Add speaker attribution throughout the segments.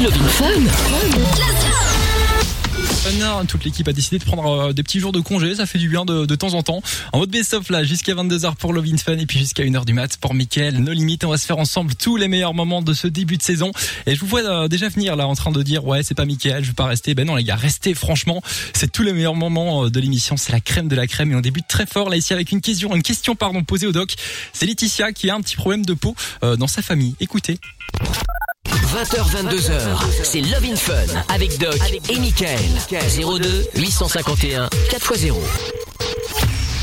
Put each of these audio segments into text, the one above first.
Speaker 1: C'est Fun.
Speaker 2: Toute l'équipe a décidé de prendre euh, des petits jours de congé, ça fait du bien de, de temps en temps. En mode best-of là, jusqu'à 22h pour Love Fun et puis jusqu'à 1h du mat pour Mickaël. No limites, on va se faire ensemble tous les meilleurs moments de ce début de saison. Et je vous vois euh, déjà venir là en train de dire ouais c'est pas Mickaël, je veux pas rester. Ben non les gars, restez franchement, c'est tous les meilleurs moments euh, de l'émission, c'est la crème de la crème et on débute très fort là ici avec une question, une question pardon posée au doc. C'est Laetitia qui a un petit problème de peau dans sa famille. Écoutez.
Speaker 1: 20h, 22h, c'est Love in Fun avec Doc et Michael. 02 851 4x0.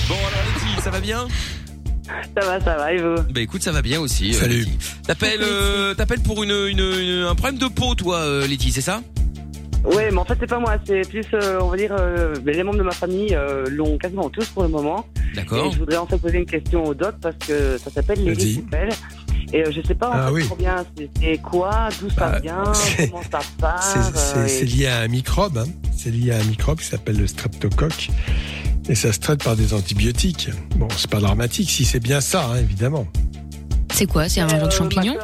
Speaker 3: Bon alors les filles, ça va bien?
Speaker 4: Ça va, ça va, et vous?
Speaker 3: Bah écoute, ça va bien aussi. euh,
Speaker 5: Salut.
Speaker 3: Letty. T'appelles, euh, t'appelles pour une, une, une- un problème de peau, toi, euh, Letty, c'est ça?
Speaker 4: Ouais, mais en fait, c'est pas moi, c'est plus, euh, on va dire, euh, les membres de ma famille euh, l'ont quasiment tous pour le moment.
Speaker 3: D'accord.
Speaker 4: Et je voudrais en fait poser une question au doc parce que ça s'appelle
Speaker 5: Vas-y.
Speaker 4: l'hélicoptère. Et euh, je sais pas en
Speaker 5: Ah
Speaker 4: fait
Speaker 5: oui.
Speaker 4: trop bien c'est c'est quoi, d'où ça
Speaker 5: Bah,
Speaker 4: vient, comment ça part.
Speaker 5: C'est- C'est
Speaker 4: euh,
Speaker 5: c'est
Speaker 4: et-
Speaker 5: lié à un microbe. hein. C'est lié à un microbe qui s'appelle le streptocoque. Et ça se traite par des antibiotiques. Bon, c'est pas dramatique si c'est bien ça, hein, évidemment.
Speaker 6: C'est quoi C'est un genre de
Speaker 4: Euh,
Speaker 6: champignon.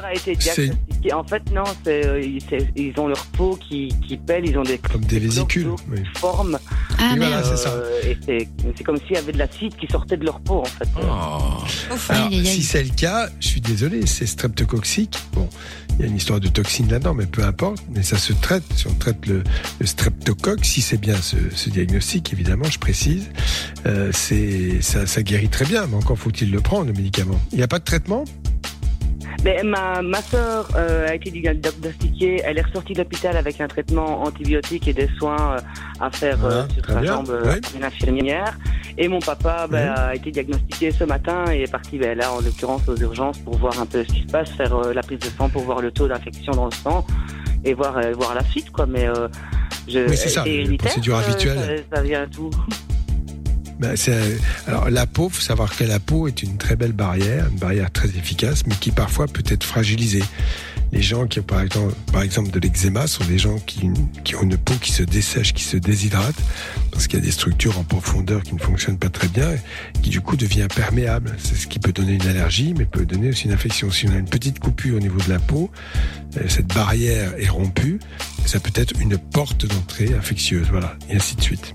Speaker 4: En fait, non, c'est euh, ils, c'est- ils ont leur peau qui, qui pèle, ils ont des
Speaker 5: Comme des vésicules. oui.
Speaker 4: formes.
Speaker 6: Ah
Speaker 5: voilà, c'est ça.
Speaker 4: et c'est c'est comme s'il y avait de l'acide qui sortait de leur peau en fait.
Speaker 3: Oh.
Speaker 5: Alors, si c'est le cas, je suis désolé, c'est streptococcique. Bon, il y a une histoire de toxine là-dedans, mais peu importe. Mais ça se traite. Si on traite le, le streptocoque, si c'est bien ce, ce diagnostic, évidemment, je précise, euh, c'est ça, ça guérit très bien. Mais encore faut-il le prendre, le médicament. Il n'y a pas de traitement?
Speaker 4: Mais ma, ma sœur euh, a été diagnostiquée, elle est ressortie de l'hôpital avec un traitement antibiotique et des soins euh, à faire euh,
Speaker 5: Ah,
Speaker 4: sur
Speaker 5: très
Speaker 4: sa
Speaker 5: bien,
Speaker 4: jambe euh,
Speaker 5: ouais.
Speaker 4: par une infirmière. Et mon papa
Speaker 5: Ouais.
Speaker 4: a été diagnostiqué ce matin et est parti ben, là en l'occurrence aux urgences pour voir un peu ce qui se passe, faire euh, la prise de sang pour voir le taux d'infection dans le sang et voir euh, voir la suite quoi. Mais euh, je,
Speaker 5: Oui, c'est ça, la
Speaker 4: héréditaire,
Speaker 5: procédure
Speaker 4: euh,
Speaker 5: habituelle.
Speaker 4: Ça, ça vient tout.
Speaker 5: C'est un- alors la peau, faut savoir que la peau est une très belle barrière, une barrière très efficace, mais qui parfois peut être fragilisée. Les gens qui ont par exemple, par exemple de l'eczéma sont des gens qui, qui ont une peau qui se dessèche, qui se déshydrate, parce qu'il y a des structures en profondeur qui ne fonctionnent pas très bien, qui du coup devient perméable. C'est ce qui peut donner une allergie, mais peut donner aussi une infection. Si on a une petite coupure au niveau de la peau, euh, cette barrière est rompue, ça peut être une porte d'entrée infectieuse, voilà, et ainsi de suite.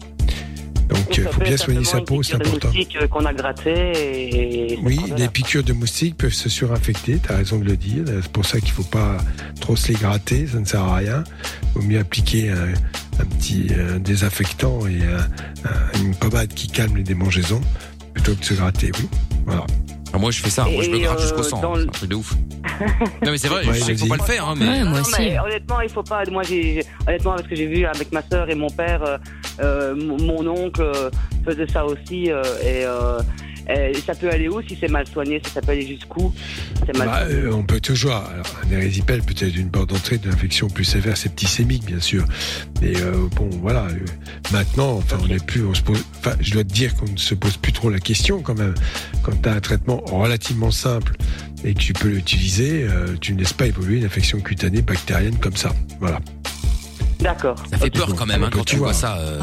Speaker 5: Donc, il
Speaker 4: ça
Speaker 5: faut bien soigner sa peau, c'est important.
Speaker 4: euh, qu'on a gratté et, et ça
Speaker 5: Oui, les piqûres de moustiques peuvent se surinfecter, tu as raison de le dire. C'est pour ça qu'il faut pas trop se les gratter, ça ne sert à rien. Il vaut mieux appliquer un, un petit euh, désinfectant et un- un- une pommade qui calme les démangeaisons plutôt que de se gratter, oui. Voilà.
Speaker 3: Ah, moi je fais ça, moi je me gratte
Speaker 4: euh,
Speaker 3: jusqu'au sang,
Speaker 4: dans
Speaker 3: c'est un truc de ouf. non mais c'est vrai,
Speaker 5: Ouais,
Speaker 3: je sais qu'il faut pas le faire, hein, mais...
Speaker 6: Ouais, moi
Speaker 4: Non,
Speaker 6: aussi.
Speaker 4: mais honnêtement, il faut pas. Moi, j'ai honnêtement parce que j'ai vu avec ma sœur et mon père, euh, euh, mon oncle euh, faisait ça aussi euh, et, euh, ça peut aller où si c'est mal soigné, ça peut aller jusqu'où
Speaker 5: Bah, euh, on peut toujours. Alors, un érysipèle peut être une porte d'entrée d'une infection plus sévère septicémique, bien sûr. Mais euh, bon, voilà. maintenant, enfin, on n'est plus. On se pose, enfin, je dois te dire qu'on ne se pose plus trop la question quand même. Quand tu as un traitement relativement simple et que tu peux l'utiliser, tu ne laisses pas évoluer une infection cutanée bactérienne comme ça. Voilà.
Speaker 4: D'accord.
Speaker 3: Ça fait peur quand même hein, quand
Speaker 5: tu
Speaker 3: vois ça. euh,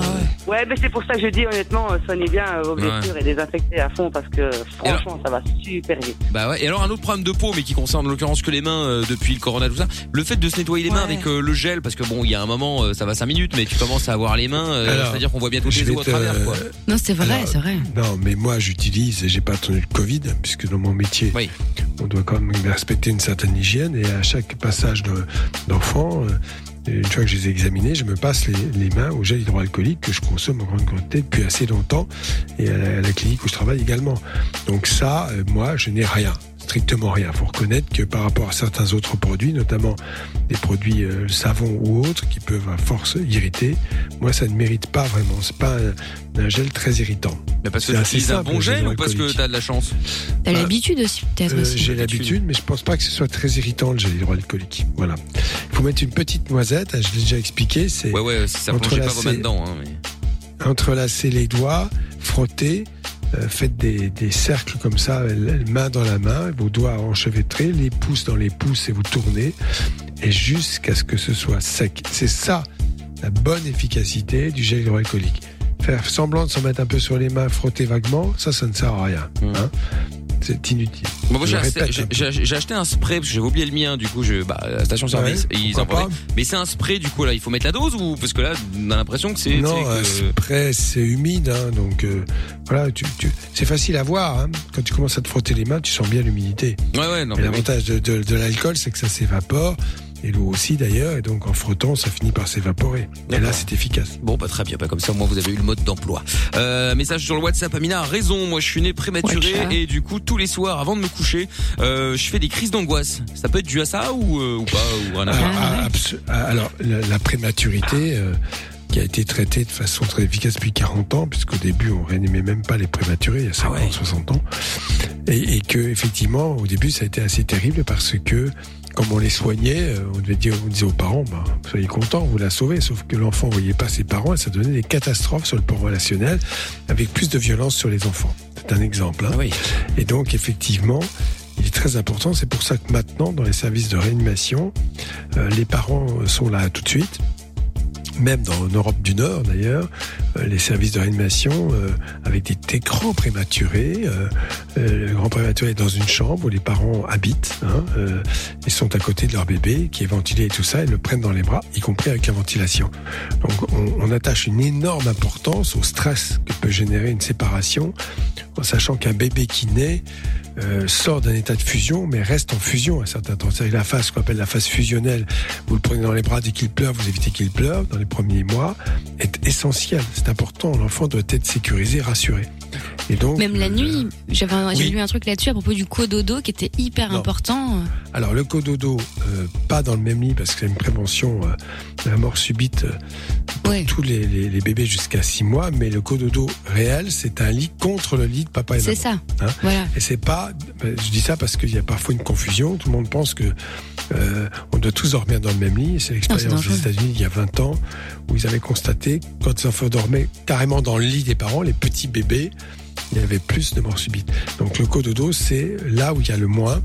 Speaker 4: Ouais, mais c'est pour ça que je dis honnêtement, euh, soignez bien euh, vos
Speaker 3: Ouais.
Speaker 4: blessures et désinfectez à fond parce que franchement, ça va super vite.
Speaker 3: Bah ouais. Et alors un autre problème de peau, mais qui concerne en l'occurrence que les mains euh, depuis le corona tout ça. Le fait de se nettoyer les mains avec euh, le gel, parce que bon, il y a un moment, euh, ça va 5 minutes, mais tu commences à avoir les mains, euh,
Speaker 5: Alors,
Speaker 3: c'est-à-dire qu'on voit bientôt
Speaker 5: je
Speaker 3: tes
Speaker 5: vais
Speaker 3: os à
Speaker 5: te-
Speaker 3: travers. Quoi.
Speaker 6: Non, c'est vrai, c'est vrai.
Speaker 5: Non, mais moi, j'utilise, et j'ai pas attendu le Covid, puisque dans mon métier,
Speaker 3: Oui.
Speaker 5: on doit quand même respecter une certaine hygiène, et à chaque passage de- d'enfant, euh, une fois que je les ai examinés, je me passe les, les mains au gel hydroalcoolique que je consomme en grande quantité depuis assez longtemps, et à la, à la clinique où je travaille également. Donc ça, euh, moi, je n'ai rien. Strictement rien. faut reconnaître que par rapport à certains autres produits, notamment des produits euh, savons ou autres qui peuvent à force irriter, moi ça ne mérite pas vraiment. C'est pas un, un gel très irritant.
Speaker 3: Mais parce que
Speaker 5: C'est
Speaker 3: tu un bon
Speaker 5: gel
Speaker 3: gel ou parce que
Speaker 5: hydroalcoolique.
Speaker 3: t'as de la chance?
Speaker 6: T'as
Speaker 5: Bah,
Speaker 6: l'habitude aussi, peut-être
Speaker 5: Euh. J'ai l'habitude, mais je pense pas que ce soit très irritant le gel hydroalcoolique. Voilà. Il faut mettre une petite noisette, je l'ai déjà expliqué, c'est
Speaker 3: Ouais, ouais, ça plongeait pas vos mains dedans. Hein, mais...
Speaker 5: entrelacer les doigts, frotter, faites des, des cercles comme ça, euh, main dans la main, vos doigts enchevêtrés, les pouces dans les pouces et vous tournez, et jusqu'à ce que ce soit sec. C'est ça la bonne efficacité du gel hydroalcoolique. Faire semblant de s'en mettre un peu sur les mains, frotter vaguement, ça, ça ne sert à rien.
Speaker 3: Mm.
Speaker 5: hein. C'est inutile.
Speaker 3: Bon, moi,
Speaker 5: Je
Speaker 3: j'ai acheté,
Speaker 5: un
Speaker 3: spray parce que j'avais oublié le mien. Du coup, je, bah, station service,
Speaker 5: Ouais,
Speaker 3: et ils en vendaient. Mais c'est un spray, du coup, là, il faut mettre la dose ou parce que là, on a l'impression que c'est.
Speaker 5: Non, un
Speaker 3: que-
Speaker 5: spray, c'est humide, hein, donc euh, voilà, tu, tu, c'est facile à voir. Hein. Quand tu commences à te frotter les mains, tu sens bien l'humidité.
Speaker 3: Ouais, ouais, non, oui.
Speaker 5: l'avantage de, de, de l'alcool, c'est que ça s'évapore, et l'eau aussi d'ailleurs, et donc en frottant, ça finit par s'évaporer. Et là, c'est efficace.
Speaker 3: Bon, bah très bien, bah, comme ça, moi, vous avez eu le mode d'emploi. Euh, message sur le WhatsApp, Amina a raison. Moi, je suis né prématuré et du coup, tous les soirs, avant de me coucher, euh, je fais des crises d'angoisse. Ça peut être dû à ça ou, euh, ou pas ou rien à
Speaker 5: Alors,
Speaker 3: voir
Speaker 5: ah, abso- ah, alors, la, la prématurité, euh, qui a été traitée de façon très efficace depuis 40 ans, puisqu'au début, on réanimait même pas les prématurés, il y a 50,
Speaker 3: ouais.
Speaker 5: 60 ans. Et, et que, effectivement, au début, ça a été assez terrible parce que, comme on les soignait, euh, on devait dire, on disait aux parents, bah, soyez contents, vous la sauvez, sauf que l'enfant voyait pas ses parents et ça donnait des catastrophes sur le plan relationnel, avec plus de violence sur les enfants. C'est un exemple. hein.
Speaker 3: Oui.
Speaker 5: Et donc, effectivement, il est très important. C'est pour ça que maintenant, dans les services de réanimation, euh, les parents sont là tout de suite. Même dans l'Europe du Nord, d'ailleurs, les services de réanimation euh, avec des, grands prématurés. Euh, euh, le grand prématuré est dans une chambre où les parents habitent. Hein, euh, ils sont à côté de leur bébé qui est ventilé et tout ça. Ils le prennent dans les bras, y compris avec la ventilation. Donc, on, attache une énorme importance au stress que peut générer une séparation, en sachant qu'un bébé qui naît euh, sort d'un état de fusion, mais reste en fusion à certains temps. C'est la phase qu'on appelle la phase fusionnelle. Vous le prenez dans les bras dès qu'il pleure, vous évitez qu'il pleure dans les premiers mois, est essentiel. C'est important. L'enfant doit être sécurisé, rassuré. Et donc,
Speaker 6: Même la
Speaker 5: euh,
Speaker 6: nuit, j'avais
Speaker 5: oui.
Speaker 6: lu un truc là-dessus à propos du cododo qui était hyper
Speaker 5: Non.
Speaker 6: important.
Speaker 5: Alors le cododo, euh, pas dans le même lit parce que c'est une prévention euh, de la mort subite euh, pour
Speaker 6: Ouais.
Speaker 5: tous les, les- les bébés jusqu'à 6 mois, mais le cododo réel, c'est un lit contre le lit de papa et maman.
Speaker 6: C'est ça.
Speaker 5: Hein
Speaker 6: Voilà.
Speaker 5: Et c'est pas, ben, je dis ça parce qu'il y a parfois une confusion. Tout le monde pense que euh, on doit tous dormir dans le même lit. C'est l'expérience des États-Unis il y a 20 ans où ils avaient constaté que quand les enfants dormaient carrément dans le lit des parents, les petits bébés, il y avait plus de morts subites. Donc le cododo, c'est là où il y a le moins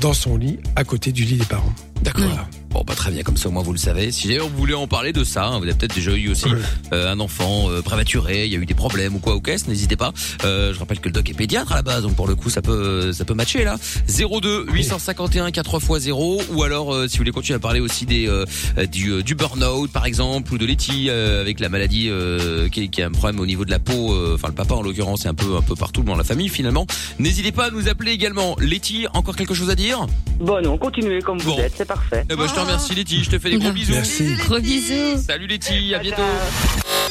Speaker 5: dans son lit, à côté du lit des parents.
Speaker 3: D'accord.
Speaker 5: Voilà.
Speaker 3: Bon, bah très bien, comme ça, moi, vous le savez. Si d'ailleurs vous voulez en parler de ça, hein, vous avez peut-être déjà eu aussi euh, un enfant euh, prématuré, il y a eu des problèmes ou quoi ou qu'est-ce, n'hésitez pas. Euh, je rappelle que le doc est pédiatre à la base, donc pour le coup, ça peut ça peut matcher là. 02 851 4 x 0 ou alors euh, si vous voulez continuer à parler aussi des euh, du, euh, du burn-out par exemple ou de Letty euh, avec la maladie euh, qui, qui a un problème au niveau de la peau, euh, enfin le papa en l'occurrence, c'est un peu un peu partout dans la famille finalement. N'hésitez pas à nous appeler également. Letty, encore quelque chose à dire?
Speaker 4: Bon, non, continuez comme vous
Speaker 3: Bon.
Speaker 4: êtes, c'est parfait.
Speaker 3: eh ben, je te remercie Letty, je te fais des gros bisous.
Speaker 5: Merci.
Speaker 6: Gros bisous.
Speaker 3: Salut Letty, à bientôt.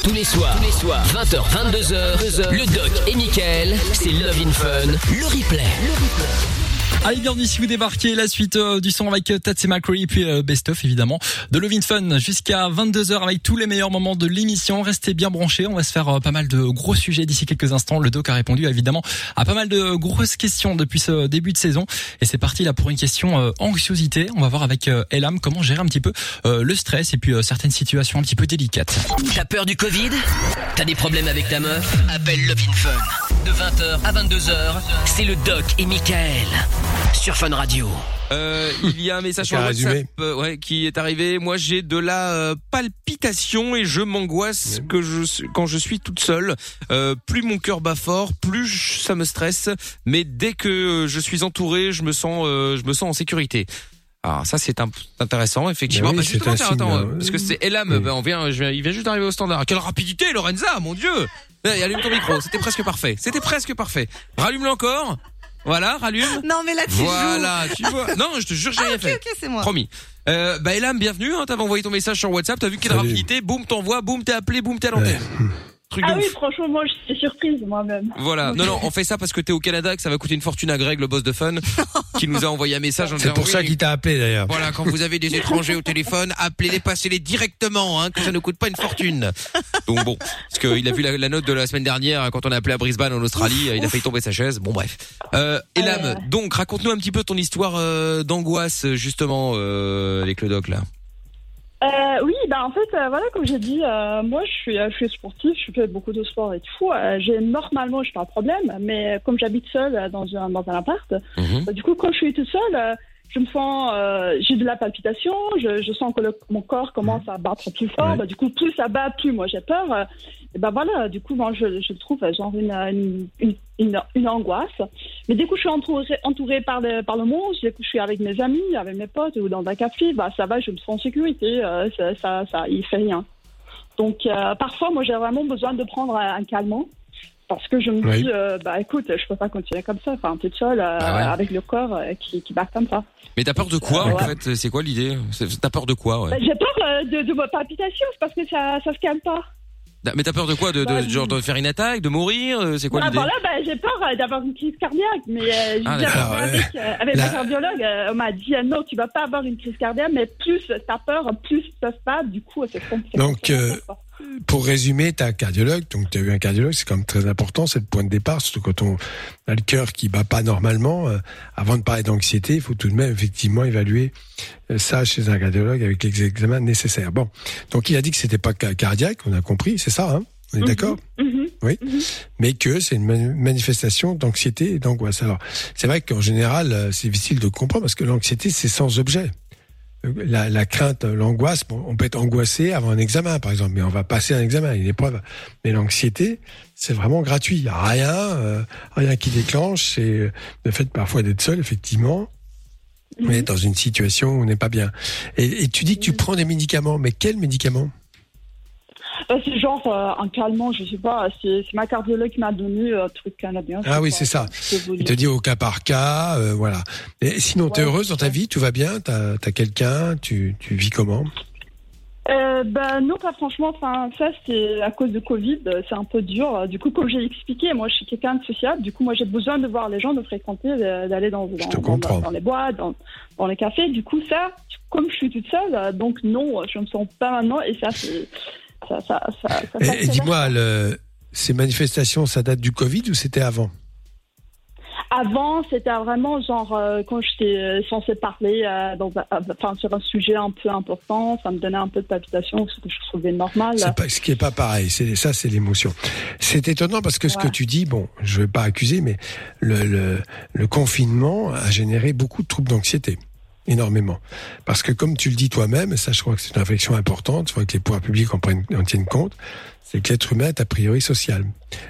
Speaker 1: Tous les soirs, tous les soirs, 20h, 22h, le doc et Michael, c'est Love in Fun, le replay.
Speaker 2: Allez, bienvenue si vous débarquez. La suite euh, du son avec euh, Tatsy McCree puis euh, Best of évidemment de Lovin Fun jusqu'à 22h avec tous les meilleurs moments de l'émission. Restez bien branchés. On va se faire pas mal de gros sujets d'ici quelques instants. Le doc a répondu évidemment à pas mal de grosses questions depuis ce début de saison. Et c'est parti là pour une question anxiosité. On va voir avec Elam comment gérer un petit peu le stress et puis certaines situations un petit peu délicates.
Speaker 1: T'as peur du Covid? T'as des problèmes avec ta meuf? Appelle Love in Fun. De 20h à 22h, c'est le doc et Michael sur Fun Radio.
Speaker 3: Euh, il y a un message sur WhatsApp
Speaker 5: résumer.
Speaker 3: euh, ouais, qui est arrivé. Moi, j'ai de la euh, palpitation et je m'angoisse que je quand je suis toute seule. Euh, plus mon cœur bat fort, plus je- ça me stresse. Mais dès que je suis entouré, je me sens, euh, je me sens en sécurité. Alors ça c'est intéressant effectivement.
Speaker 5: Oui,
Speaker 3: Bah,
Speaker 5: c'est
Speaker 3: justement,
Speaker 5: un
Speaker 3: tiens,
Speaker 5: signe,
Speaker 3: attends, parce que c'est Elam,
Speaker 5: oui.
Speaker 3: ben, on vient, je viens- il vient juste d'arriver au standard. Quelle rapidité Lorenza, mon dieu Allez, Allume ton micro, c'était presque parfait. C'était presque parfait. Rallume-le encore. Voilà, rallume.
Speaker 7: Non, mais là, tu
Speaker 3: Voilà, tu vois. Non, je te jure, j'ai
Speaker 7: joues.
Speaker 3: rien fait.
Speaker 7: ok, c'est moi.
Speaker 3: Promis. Euh, bah Elam, bienvenue. Hein, T'avais envoyé ton message sur WhatsApp. T'as vu quelle
Speaker 5: Salut.
Speaker 3: rapidité. Boum, t'envoies. Boum, t'es appelé. Boum, t'es à l'antenne. Truc de
Speaker 8: Ah oui,
Speaker 3: ouf.
Speaker 8: franchement, moi, je suis surprise moi-même.
Speaker 3: Voilà. Non, non, on fait ça parce que t'es au Canada, que ça va coûter une fortune à Greg, le boss de Fun, qui nous a envoyé un message en
Speaker 5: C'est pour
Speaker 3: oui,
Speaker 5: ça qu'il t'a appelé d'ailleurs.
Speaker 3: Voilà, quand vous avez des étrangers au téléphone, appelez-les, passez-les directement, hein, que ça ne coûte pas une fortune. Donc bon, parce qu'il a vu la, la note de la semaine dernière quand on a appelé à Brisbane en Australie, il a failli tomber sa chaise. Bon bref. Euh, Elam,
Speaker 8: Ouais.
Speaker 3: donc raconte-nous un petit peu ton histoire euh, d'angoisse justement euh, avec le doc là.
Speaker 8: Euh, oui, bah en fait, euh, voilà, comme j'ai dit, euh, moi, je suis, euh, je suis sportive, je fais beaucoup de sport et tout. Euh, j'ai normalement, je pas un problème, mais comme j'habite seule euh, dans un dans un appart,
Speaker 3: Mhm.
Speaker 8: bah, du coup, quand je suis toute seule, euh, je me sens, euh, j'ai de la palpitation, je, je sens que le- mon corps commence à battre plus fort.
Speaker 5: Ouais.
Speaker 8: Bah, du coup, plus ça bat, plus moi j'ai peur. Euh, et ben voilà, du coup, moi, je, je trouve euh, genre une, une, une, une, une angoisse. Mais du coup, je suis entourée, entourée par le, par le monde. Du coup, je suis avec mes amis, avec mes potes ou dans un café. Bah, ça va, je me sens en sécurité. Euh, ça, ça, ça, il fait rien. Donc, euh, parfois, moi, j'ai vraiment besoin de prendre un, un calmant. Parce que je me
Speaker 5: Oui.
Speaker 8: dis, euh, bah écoute, je peux pas continuer comme ça, enfin toute seule, euh,
Speaker 3: Bah ouais.
Speaker 8: avec le corps euh, qui, qui bat comme ça.
Speaker 3: Mais t'as peur de quoi
Speaker 8: Euh,
Speaker 3: en
Speaker 8: ouais.
Speaker 3: fait? C'est quoi l'idée? T'as peur de quoi ouais?
Speaker 8: Bah, j'ai peur euh, de, de ma palpitation, c'est parce que ça, ça se calme pas.
Speaker 3: Mais t'as peur de quoi? De, de,
Speaker 8: Bah,
Speaker 3: genre de faire une attaque, de mourir? C'est quoi l'idée?
Speaker 8: bah, j'ai peur d'avoir une crise cardiaque, mais euh,
Speaker 3: Ah,
Speaker 8: avec, euh, avec
Speaker 5: La-
Speaker 8: ma cardiologue, euh, on m'a dit euh, non, tu vas pas avoir une crise cardiaque, mais plus t'as peur, plus ça se passe, du coup, c'est
Speaker 5: Donc, Pour résumer, tu as un cardiologue, donc tu as eu un cardiologue, c'est quand même très important, c'est le point de départ, surtout quand on a le cœur qui bat pas normalement. euh, avant de parler d'anxiété, il faut tout de même effectivement évaluer euh, ça chez un cardiologue avec les examens nécessaires. Bon, donc il a dit que c'était pas ca- cardiaque, on a compris, c'est ça, hein? On est
Speaker 8: Mhm.
Speaker 5: d'accord?
Speaker 8: Mhm.
Speaker 5: mais que c'est une mani- manifestation d'anxiété et d'angoisse. Alors, c'est vrai qu'en général, euh, c'est difficile de comprendre parce que l'anxiété, c'est sans objet. La, la crainte, l'angoisse, bon, on peut être angoissé avant un examen, par exemple, mais on va passer un examen, une épreuve. Mais l'anxiété, c'est vraiment gratuit. Il n'y a rien, euh, rien qui déclenche. C'est euh, le fait parfois d'être seul, effectivement, mais dans une situation où on n'est pas bien. Et, et tu dis que tu prends des médicaments, mais quels médicaments?
Speaker 8: C'est genre euh, un calmant, je sais pas, c'est ma cardiologue qui m'a donné euh, un truc canadien.
Speaker 5: Ah oui, c'est ça. Il te dit au cas par cas, euh, voilà. Et sinon, t'es
Speaker 8: Ouais.
Speaker 5: heureuse dans ta vie, tout va bien, t'as as, quelqu'un, tu, tu vis comment?
Speaker 8: Euh, ben non, pas franchement. Enfin, ça c'est à cause de Covid, euh, c'est un peu dur. Du coup, comme j'ai expliqué, moi je suis quelqu'un de sociable. Du coup, moi j'ai besoin de voir les gens, de fréquenter, d'aller dans, dans,
Speaker 5: te
Speaker 8: dans-
Speaker 5: comprends.
Speaker 8: dans les boîtes, dans, dans les cafés. Du coup, ça, comme je suis toute seule, euh, donc non, je me sens pas maintenant. Et ça, c'est ça, ça, ça, ça
Speaker 5: Et, dis-moi, ces manifestations, ça date du Covid ou c'était avant?
Speaker 8: Avant, c'était vraiment genre euh, quand j'étais euh, censée parler euh, dans un, enfin, sur un sujet un peu important, ça me donnait un peu de palpitation, ce que je trouvais normal.
Speaker 5: Pas, ce qui est pas pareil. C'est ça, c'est l'émotion. C'est étonnant parce que ce que tu dis, bon, je vais pas accuser, mais le, le, le confinement a généré beaucoup de troubles d'anxiété. Énormément. Parce que comme tu le dis toi-même, et ça je crois que c'est une réflexion importante, il faut que les pouvoirs publics en, prennent, en tiennent compte, c'est que l'être humain est a priori social.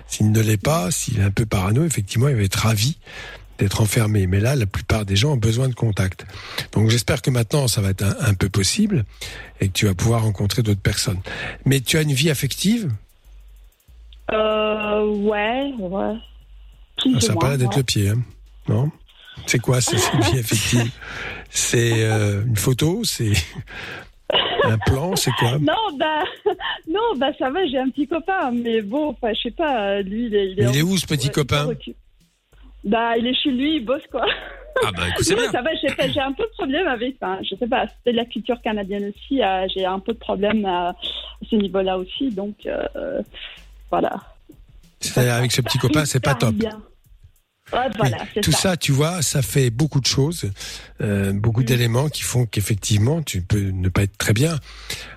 Speaker 5: S'il ne l'est pas, s'il est un peu parano, effectivement, il va être ravi d'être enfermé. Mais là, la plupart des gens ont besoin de contact. Donc j'espère que maintenant, ça va être un, un peu possible et que tu vas pouvoir rencontrer d'autres personnes. Mais tu as une vie affective?
Speaker 8: Euh, ouais, ouais.
Speaker 5: Ah, Ça n'a pas l'air d'être
Speaker 8: ouais.
Speaker 5: le pied, hein non? C'est quoi c'est une vie affective? C'est euh, une photo C'est un plan C'est quoi?
Speaker 8: Non, bah, non, bah ça va, j'ai un petit copain, mais bon, enfin, je sais pas, lui, il est.
Speaker 5: Il est où ce petit
Speaker 8: ouais,
Speaker 5: copain?
Speaker 8: Bah, il est chez lui, il bosse quoi.
Speaker 3: Ah bah écoute, c'est
Speaker 8: Non,
Speaker 3: bien.
Speaker 8: ça va, j'ai un peu de problème avec, enfin, je sais pas, c'était de la culture canadienne aussi, euh, j'ai un peu de problème à, ce niveau-là aussi, donc euh, voilà.
Speaker 5: C'est-à-dire avec ce petit copain, c'est pas top.
Speaker 8: bien. Ouais, voilà, c'est
Speaker 5: Tout
Speaker 8: ça.
Speaker 5: ça, tu vois, ça fait beaucoup de choses, euh, beaucoup
Speaker 8: Mm.
Speaker 5: d'éléments qui font qu'effectivement, tu peux ne pas être très bien.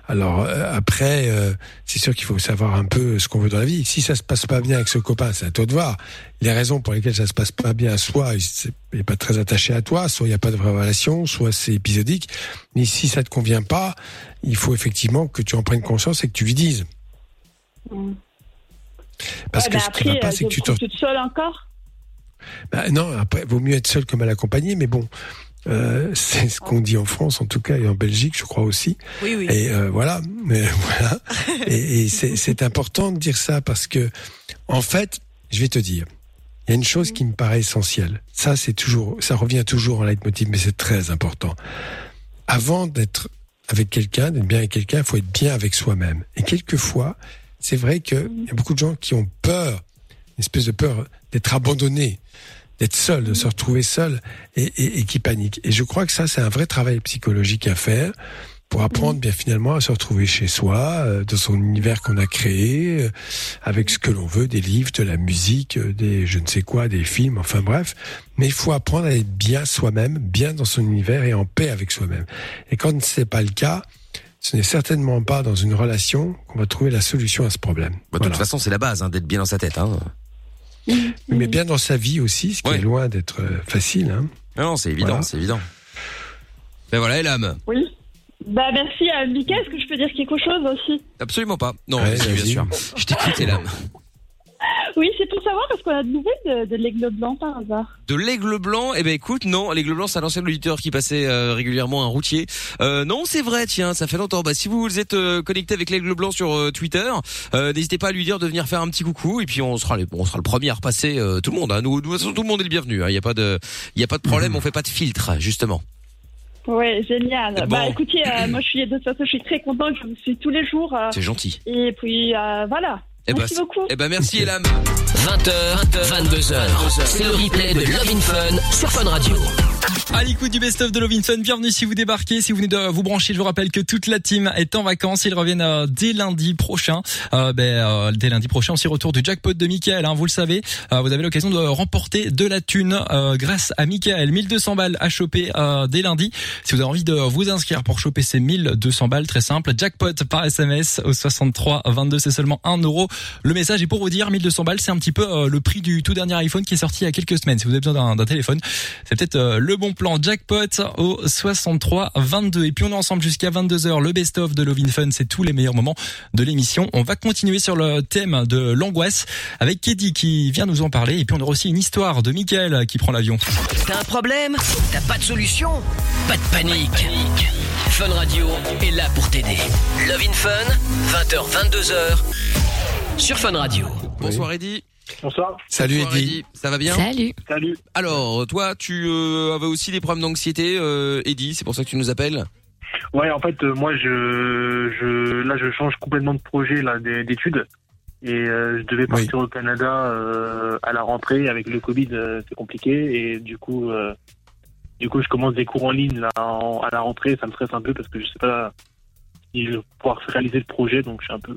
Speaker 5: Alors euh, après, euh, c'est sûr qu'il faut savoir un peu ce qu'on veut dans la vie. Si ça se passe pas bien avec ce copain, c'est à toi de voir. Les raisons pour lesquelles ça se passe pas bien, soit il n'est pas très attaché à toi, soit il n'y a pas de vraie relation, soit c'est épisodique. Mais si ça te convient pas, il faut effectivement que tu en prennes conscience et que tu lui dises.
Speaker 8: Mm.
Speaker 5: Parce
Speaker 8: Ouais,
Speaker 5: que
Speaker 8: bah,
Speaker 5: ce
Speaker 8: après,
Speaker 5: qui va pas,
Speaker 8: euh,
Speaker 5: c'est que tu te
Speaker 8: toute seule encore.
Speaker 5: Bah, non, après, vaut mieux être seul que mal accompagné, mais bon, euh, c'est ce qu'on dit en France, en tout cas, et en Belgique, je crois aussi.
Speaker 7: Oui, oui.
Speaker 5: Et euh, voilà, mais voilà. Et, et c'est important de dire ça parce que, en fait, je vais te dire, il y a une chose qui me paraît essentielle. Ça, c'est toujours, ça revient toujours en leitmotiv, mais c'est très important. Avant d'être avec quelqu'un, d'être bien avec quelqu'un, il faut être bien avec soi-même. Et quelquefois, c'est vrai qu'il y a beaucoup de gens qui ont peur, espèce de peur d'être abandonné, d'être seul, de se retrouver seul et, et, et qui paniquent. Et je crois que ça, c'est un vrai travail psychologique à faire pour apprendre bien finalement à se retrouver chez soi, euh, dans son univers qu'on a créé, euh, avec ce que l'on veut, des livres, de la musique, euh, des je ne sais quoi, des films, enfin bref. Mais il faut apprendre à être bien soi-même, bien dans son univers et en paix avec soi-même. Et quand ce n'est pas le cas, ce n'est certainement pas dans une relation qu'on va trouver la solution à ce problème.
Speaker 3: Bah, de
Speaker 5: Voilà.
Speaker 3: toute façon, c'est la base, hein, d'être bien dans sa tête. Hein.
Speaker 5: Mais bien dans sa vie aussi, ce qui
Speaker 3: Ouais.
Speaker 5: est loin d'être euh, facile. Hein.
Speaker 3: Non, non, c'est évident,
Speaker 5: Voilà.
Speaker 3: c'est évident. Ben voilà, Elam.
Speaker 8: Oui. Bah merci. Euh, Mika, est-ce que je peux dire quelque chose aussi?
Speaker 3: Absolument pas. Non,
Speaker 5: Ouais,
Speaker 3: bien sûr. Je t'écoute, Elam.
Speaker 8: Oui, c'est pour savoir est-ce qu'on a de nouvelles de, de l'aigle blanc par hasard.
Speaker 3: De l'aigle blanc, eh ben écoute, non, l'aigle blanc, c'est un ancien auditeur qui passait euh, régulièrement un routier. Euh, non, c'est vrai, tiens, ça fait longtemps. Bah, si vous êtes euh, connecté avec l'aigle blanc sur euh, Twitter, euh, n'hésitez pas à lui dire de venir faire un petit coucou et puis on sera les, on sera le premier à repasser euh, tout le monde. Hein. Nous, de toute façon, tout le monde est le bienvenu. Il y a pas de, il y a pas de problème, on fait pas de filtre, justement.
Speaker 8: Ouais, génial.
Speaker 3: Bon.
Speaker 8: Bah écoutez, euh, moi je suis de toute façon, je suis très contente. Je vous suis tous les jours. euh,
Speaker 3: C'est gentil.
Speaker 8: et puis euh, voilà.
Speaker 3: Eh ben,
Speaker 8: Merci
Speaker 3: c'est-
Speaker 8: beaucoup.
Speaker 3: Eh ben merci Elam.
Speaker 1: 20h, 22h. C'est le replay de Love in Fun sur Fun Radio.
Speaker 2: À l'écoute du best-of de Lovin Fun, bienvenue si vous débarquez, si vous venez de vous brancher, je vous rappelle que toute la team est en vacances, ils reviennent euh, dès lundi prochain. Euh, ben, euh, dès lundi prochain, aussi retour du jackpot de Michael, hein, vous le savez. Euh, vous avez l'occasion de remporter de la thune euh, grâce à Michael. 1200 balles à choper dès lundi. Si vous avez envie de vous inscrire pour choper ces 1200 balles, très simple, jackpot par SMS au 63 22, c'est seulement 1 euro. Le message est pour vous dire, 1200 balles, c'est un petit peu le prix du tout dernier iPhone qui est sorti il y a quelques semaines. Si vous avez besoin d'un- téléphone, c'est peut-être le bon plan jackpot au 63 22 et puis on est ensemble jusqu'à 22h le best of de Lovin Fun c'est tous les meilleurs moments de l'émission on va continuer sur le thème de l'angoisse avec Keddy qui vient nous en parler et puis on aura aussi une histoire de Michael qui prend l'avion
Speaker 1: T'as un problème? T'as pas de solution? Pas de panique. Fun Radio est là pour t'aider. Love in Fun, 20h, 22h sur Fun Radio.
Speaker 3: Bonsoir Eddy.
Speaker 7: Bonsoir.
Speaker 5: Salut
Speaker 3: Bonsoir,
Speaker 5: Eddy.
Speaker 3: Ça va bien
Speaker 6: Salut.
Speaker 7: Salut.
Speaker 3: Alors, toi, tu euh, avais aussi des problèmes d'anxiété, euh, Eddy, c'est pour ça que tu nous appelles
Speaker 7: Ouais, en fait, euh, moi, je, je, là, je change complètement de projet là d'études. Et euh, je devais partir au Canada euh, à la rentrée. Avec le Covid, euh, c'est compliqué. Et du coup, euh, du coup, je commence des cours en ligne là en- à la rentrée. Ça me stresse un peu parce que je sais pas si je vais pouvoir réaliser le projet. Donc, je suis un peu,